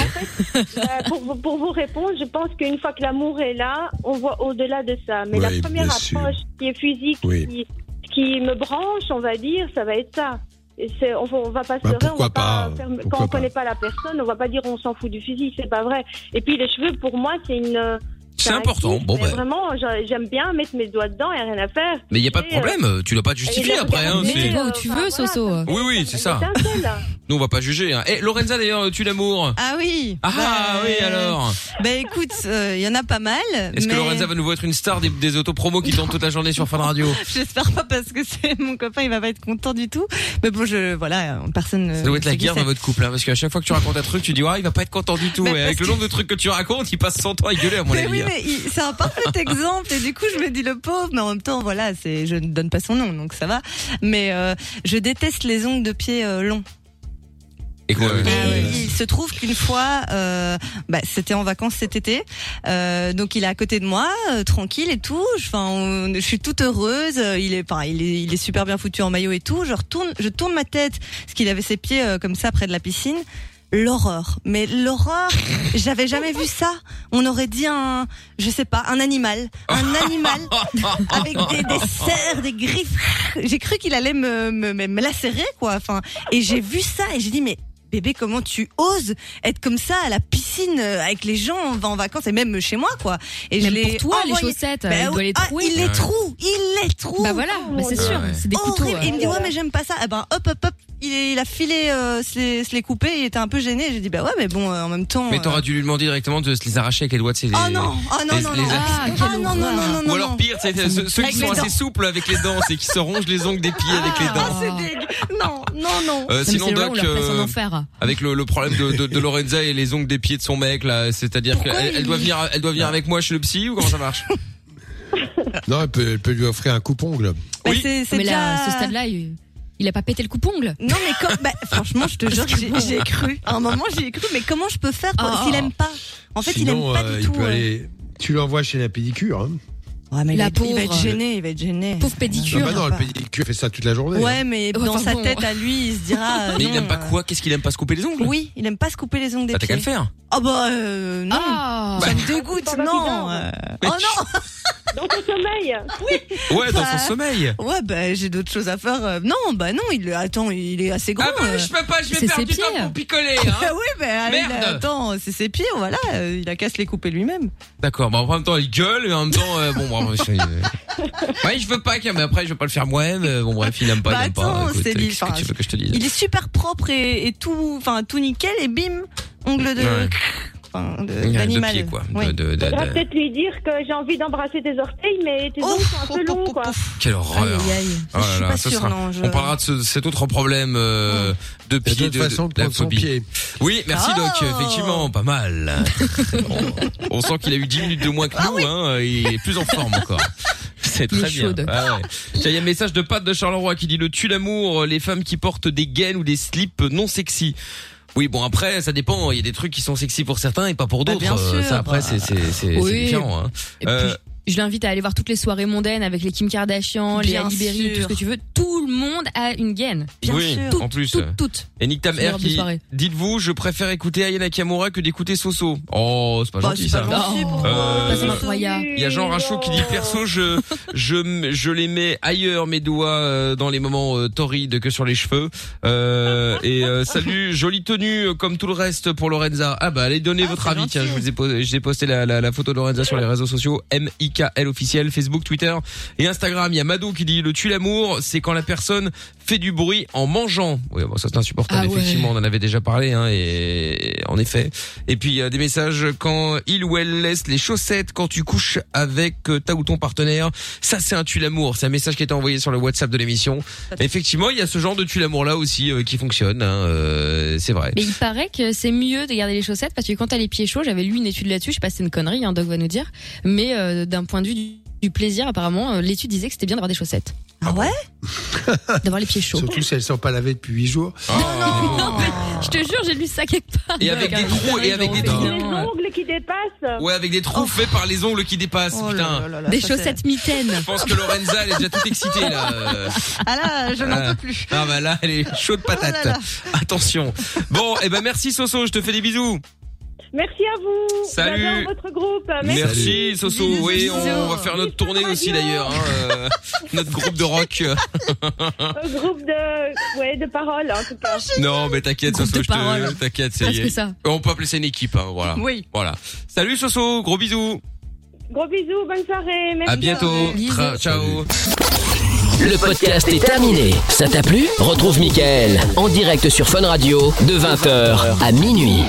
Speaker 14: Euh, pour, vous- pour vous répondre, je pense qu'une fois que l'amour est là, on voit au-delà de ça. Mais
Speaker 5: Oui,
Speaker 14: la première
Speaker 5: sûr.
Speaker 14: approche qui est physique,
Speaker 5: Oui.
Speaker 14: qui, qui me branche, on va dire, ça va être ça. On, va- on va pas se
Speaker 5: Bah,
Speaker 14: leurrer, on
Speaker 5: pourquoi
Speaker 14: va pas,
Speaker 5: pas,
Speaker 14: faire-
Speaker 5: pourquoi
Speaker 14: quand on
Speaker 5: pas.
Speaker 14: connaît pas la personne, on va pas dire on s'en fout du physique, c'est pas vrai. Et puis les cheveux, pour moi, c'est une.
Speaker 3: C'est important. Bon,
Speaker 14: mais
Speaker 3: bah.
Speaker 14: Vraiment, j'a- j'aime bien mettre mes doigts dedans, et rien à faire.
Speaker 3: Mais il y a pas de
Speaker 14: Et, euh,
Speaker 3: problème, tu dois pas te justifier
Speaker 14: et
Speaker 3: après. Hein,
Speaker 6: vas où tu veux, Soso.
Speaker 3: Oui, oui, c'est ça. Nous, on va pas juger. Hein. Et Lorenza, d'ailleurs, tu l'amour.
Speaker 9: Ah oui.
Speaker 3: Ah
Speaker 9: Bah,
Speaker 3: oui, alors.
Speaker 9: Bah écoute, il y en a pas mal.
Speaker 3: Est-ce que
Speaker 9: mais-
Speaker 3: Lorenza va nouveau être une star des, des autopromos qui tournent toute la journée sur Fun Radio?
Speaker 9: J'espère pas parce que c'est mon copain, il va pas être content du tout. Mais bon, je voilà, personne.
Speaker 3: Ça doit être la guerre dans votre couple, hein, parce qu'à chaque fois que tu racontes un truc, tu dis ouais, il va pas être content du tout.
Speaker 9: Mais
Speaker 3: Et avec le
Speaker 9: que-
Speaker 3: nombre de trucs que tu racontes, il passe 100 ans à gueuler à mon
Speaker 9: Mais
Speaker 3: avis.
Speaker 9: oui,
Speaker 3: hein.
Speaker 9: Mais c'est un parfait exemple et du coup je me dis le pauvre, mais en même temps voilà, c'est je ne donne pas son nom donc ça va. Mais euh, je déteste les ongles de pied euh, longs.
Speaker 3: Et quoi
Speaker 9: Et il se trouve qu'une fois, euh, bah, c'était en vacances cet été, euh, donc il est à côté de moi, euh, tranquille et tout. Je- Enfin, je suis toute heureuse. euh, Il est, enfin, il est, il est super bien foutu en maillot et tout. Je retourne, je tourne ma tête parce qu'il avait ses pieds euh, comme ça près de la piscine. L'horreur, mais l'horreur, j'avais jamais vu ça. On aurait dit un, je sais pas, un animal, un animal avec des, des serres, des griffes. J'ai cru qu'il allait me, me, me, me lacérer, quoi. Enfin, et j'ai vu ça et j'ai dit, mais bébé, comment tu oses être comme ça à la piscine euh, avec les gens, on va en vacances et même chez moi, quoi. Et
Speaker 6: Même
Speaker 9: je l'ai
Speaker 6: pour toi, les chaussettes,
Speaker 9: Bah
Speaker 6: il doit les
Speaker 9: Ah,
Speaker 6: trouer.
Speaker 9: il les trouve, il les trouve.
Speaker 6: Bah voilà, bah c'est sûr, c'est des couteaux,
Speaker 9: Horrible. Et il me dit,
Speaker 6: ouais.
Speaker 9: ouais, mais j'aime pas ça. Eh ben, hop, hop, hop. Il, est- il a filé, euh, se les, se les couper, il était un peu gêné. J'ai dit, bah ouais, mais bon, euh, en même temps.
Speaker 3: Mais
Speaker 9: euh,
Speaker 3: t'aurais dû lui demander directement de se les arracher avec les doigts de ses.
Speaker 9: Oh non, oh non,
Speaker 3: les-
Speaker 9: non,
Speaker 3: les-
Speaker 9: non.
Speaker 6: Ah,
Speaker 9: Ah, non, non, non, non,
Speaker 3: Ou
Speaker 9: non,
Speaker 3: alors
Speaker 9: non.
Speaker 3: pire, c'est ceux, ceux qui sont assez souples avec les dents, c'est qui se rongent les ongles des pieds avec les
Speaker 9: Ah,
Speaker 3: dents.
Speaker 9: c'est dégueu. Non, non, non.
Speaker 3: Euh, sinon Doc, euh, avec le, le problème de, de, de Lorenza et les ongles des pieds de son mec là, c'est-à-dire qu'elle elle doit venir, elle doit venir avec moi chez le psy ou comment ça marche
Speaker 5: Non, elle peut, elle peut lui offrir un coupe-ongle.
Speaker 9: Bah,
Speaker 3: Oui.
Speaker 9: c'est, c'est
Speaker 6: Mais là,
Speaker 9: déjà-
Speaker 6: à ce stade-là, il, il a pas pété le coupongle.
Speaker 9: Non, mais comme, bah, franchement, je te jure, que j'ai, cru. À un moment, j'y ai cru, mais comment je peux faire pour-
Speaker 6: Ah.
Speaker 9: s'il aime pas En fait,
Speaker 5: Sinon,
Speaker 9: il aime pas
Speaker 5: euh,
Speaker 9: du
Speaker 5: il
Speaker 9: tout.
Speaker 5: peut
Speaker 9: euh.
Speaker 5: aller. Tu l'envoies chez la pédicure. Hein.
Speaker 9: Ouais, mais il
Speaker 6: La
Speaker 9: va, être- il va être
Speaker 6: pauvre.
Speaker 9: gêné, il va être gêné.
Speaker 6: Pauvre
Speaker 5: Ah
Speaker 6: pédicure.
Speaker 5: bah non, le pédicure fait ça toute la journée.
Speaker 9: Ouais,
Speaker 5: hein.
Speaker 9: mais
Speaker 6: Enfin
Speaker 9: dans sa
Speaker 6: bon.
Speaker 9: tête à lui, il se dira. euh,
Speaker 3: Mais il
Speaker 9: non,
Speaker 3: aime pas
Speaker 9: euh,
Speaker 3: quoi? Qu'est-ce qu'il aime pas se couper les ongles?
Speaker 9: Oui, il aime pas se couper les ongles des
Speaker 3: Bah t'as qu'à
Speaker 9: pieds.
Speaker 3: le faire.
Speaker 9: Oh bah euh, non.
Speaker 6: Ah.
Speaker 9: Ça me dégoûte, non. euh. Oh non.
Speaker 14: Sommeil.
Speaker 3: Ouais, dans
Speaker 9: Bah,
Speaker 3: son sommeil.
Speaker 9: Ouais, bah j'ai d'autres choses à faire. euh, Non, bah non, il attends, il est assez grand.
Speaker 3: Ah bah
Speaker 9: euh.
Speaker 3: je peux pas, je vais
Speaker 6: C'est
Speaker 3: perdre
Speaker 6: ses
Speaker 3: du temps pour picoler.
Speaker 9: Ah
Speaker 3: Hein.
Speaker 9: oui, bah allez,
Speaker 3: Merde.
Speaker 9: attends, c'est ses pieds, voilà, euh, il a qu'à se les couper lui-même.
Speaker 3: D'accord, bah en même temps il gueule et en même temps euh, bon bravo. je- euh, Ouais, je veux pas, mais après je veux pas le faire moi-même. euh, Bon bref, il aime pas,
Speaker 9: Bah
Speaker 3: il aime pas.
Speaker 9: attends,
Speaker 3: Écoute,
Speaker 9: c'est
Speaker 3: Qu'est-ce tu veux que je te dise?
Speaker 9: Il est super propre et, et tout, enfin tout nickel et bim, ongle de,
Speaker 3: Ouais.
Speaker 9: Enfin, de-
Speaker 3: De
Speaker 9: d'animal.
Speaker 3: pied quoi.
Speaker 9: Oui.
Speaker 3: De, de, de-
Speaker 14: Faudra
Speaker 3: de-
Speaker 14: peut-être lui dire que j'ai envie d'embrasser tes orteils, mais tes ongles sont un peu longs, quoi.
Speaker 3: Quelle horreur.
Speaker 6: Aïe, aïe, aïe.
Speaker 3: Oh là
Speaker 9: Je suis
Speaker 3: là,
Speaker 9: pas
Speaker 3: ce
Speaker 9: sûre,
Speaker 3: sera-
Speaker 9: non, je-
Speaker 3: On parlera de ce- cet autre problème euh, de pied, de,
Speaker 5: façons de
Speaker 3: la
Speaker 5: prendre son
Speaker 3: phobie.
Speaker 5: pied.
Speaker 3: Oui, merci
Speaker 9: Oh.
Speaker 3: Doc. Effectivement, pas mal. on, on sent qu'il a eu 10 minutes de moins que
Speaker 9: Ah
Speaker 3: nous. Hein, il est plus en forme encore. C'est très bien. Ah ouais. Il y a un message de Pat de Charleroi qui dit le tue l'amour, les femmes qui portent des gaines ou des slips non sexy. Oui, bon après, ça dépend. Il y a des trucs qui sont sexy pour certains et pas pour
Speaker 9: Bah,
Speaker 3: d'autres.
Speaker 9: bien
Speaker 3: Euh,
Speaker 9: sûr,
Speaker 3: ça après, c'est c'est c'est
Speaker 6: Oui.
Speaker 3: différent. Hein.
Speaker 6: Et
Speaker 3: Euh,
Speaker 6: puis, je l'invite à aller voir toutes les soirées mondaines avec les Kim Kardashian, les
Speaker 9: Bien
Speaker 6: Berry, tout ce que tu veux. Tout le monde a une gaine.
Speaker 9: Bien
Speaker 3: oui,
Speaker 9: sûr.
Speaker 3: en plus.
Speaker 6: Toutes, toutes.
Speaker 3: Et Nick Tam
Speaker 6: C'est
Speaker 3: Air qui dites-vous, je préfère écouter Aya Nakamura que d'écouter Soso. Oh, c'est pas
Speaker 9: Bah,
Speaker 3: gentil
Speaker 9: c'est
Speaker 3: ça.
Speaker 9: pas gentil,
Speaker 6: Non.
Speaker 9: pourquoi
Speaker 3: Euh,
Speaker 6: Ça, c'est incroyable.
Speaker 3: Il y a Jean Rachaud qui dit perso je je je les mets ailleurs mes doigts euh, dans les moments euh, torrides que sur les cheveux euh, et euh, salut jolie tenue euh, comme tout le reste pour Lorenza ah bah allez donner
Speaker 9: Ah,
Speaker 3: votre
Speaker 9: c'est
Speaker 3: avis tiens je
Speaker 9: gentil.
Speaker 3: vous ai posé, j'ai posté la, la, la photo de Lorenza sur les réseaux sociaux M I K L officiel Facebook Twitter et Instagram il y a Mado qui dit le tue l'amour c'est quand quand la personne fait du bruit en mangeant. Oui, bon, ça c'est insupportable.
Speaker 6: Ah ouais.
Speaker 3: Effectivement, on en avait déjà parlé, hein, et en effet. Et puis il y a des messages quand il ou elle laisse les chaussettes quand tu couches avec euh, ta ou ton partenaire. Ça c'est un tue l'amour. C'est un message qui a été envoyé sur le WhatsApp de l'émission. Effectivement, il y a ce genre de tue l'amour là aussi euh, qui fonctionne. Hein, euh, c'est vrai.
Speaker 6: Mais il paraît que c'est mieux de garder les chaussettes parce que quand t'as les pieds chauds, j'avais lu une étude là-dessus, je sais pas si c'est une connerie, hein, Doc va nous dire, mais euh, d'un point de vue du, du plaisir, apparemment, euh, l'étude disait que c'était bien d'avoir des chaussettes.
Speaker 9: Ah ouais
Speaker 6: D'avoir les pieds chauds.
Speaker 5: Surtout si elles sont pas lavées depuis 8 jours.
Speaker 6: Non, mais je te jure, j'ai lu ça quelque part.
Speaker 3: Et avec des trous, et avec des trous.
Speaker 14: Les ongles qui dépassent.
Speaker 3: Ouais, avec des trous faits par les ongles qui dépassent. putain.
Speaker 6: Des chaussettes mitaines.
Speaker 3: Je pense que Lorenza, elle est déjà toute excitée là.
Speaker 9: Ah là, je n'en
Speaker 3: ah.
Speaker 9: peux plus.
Speaker 3: Ah bah là, elle est chaude patate.
Speaker 9: Oh là là.
Speaker 3: Attention. Bon, et ben merci Soso, je te fais des bisous.
Speaker 14: Merci à vous.
Speaker 3: Salut.
Speaker 14: J'adore votre groupe.
Speaker 3: Merci, Soso.
Speaker 14: Bisous,
Speaker 3: Oui,
Speaker 14: bisous.
Speaker 3: on va faire notre tournée aussi d'ailleurs. hein, euh, notre groupe de rock.
Speaker 14: Groupe de, ouais, de paroles, en tout cas.
Speaker 3: non, mais t'inquiète, Soso, je te, t'inquiète, ça y
Speaker 14: Presque
Speaker 3: est.
Speaker 14: ça.
Speaker 3: On peut appeler ça une équipe, hein, voilà.
Speaker 14: Oui.
Speaker 3: Voilà. Salut Soso, gros bisous.
Speaker 14: Gros bisous, bonne soirée. Merci.
Speaker 3: À bientôt. Tra- ciao.
Speaker 1: Le podcast est terminé. Ça t'a plu? Retrouve Mickaël en direct sur Fun Radio de 20h à minuit.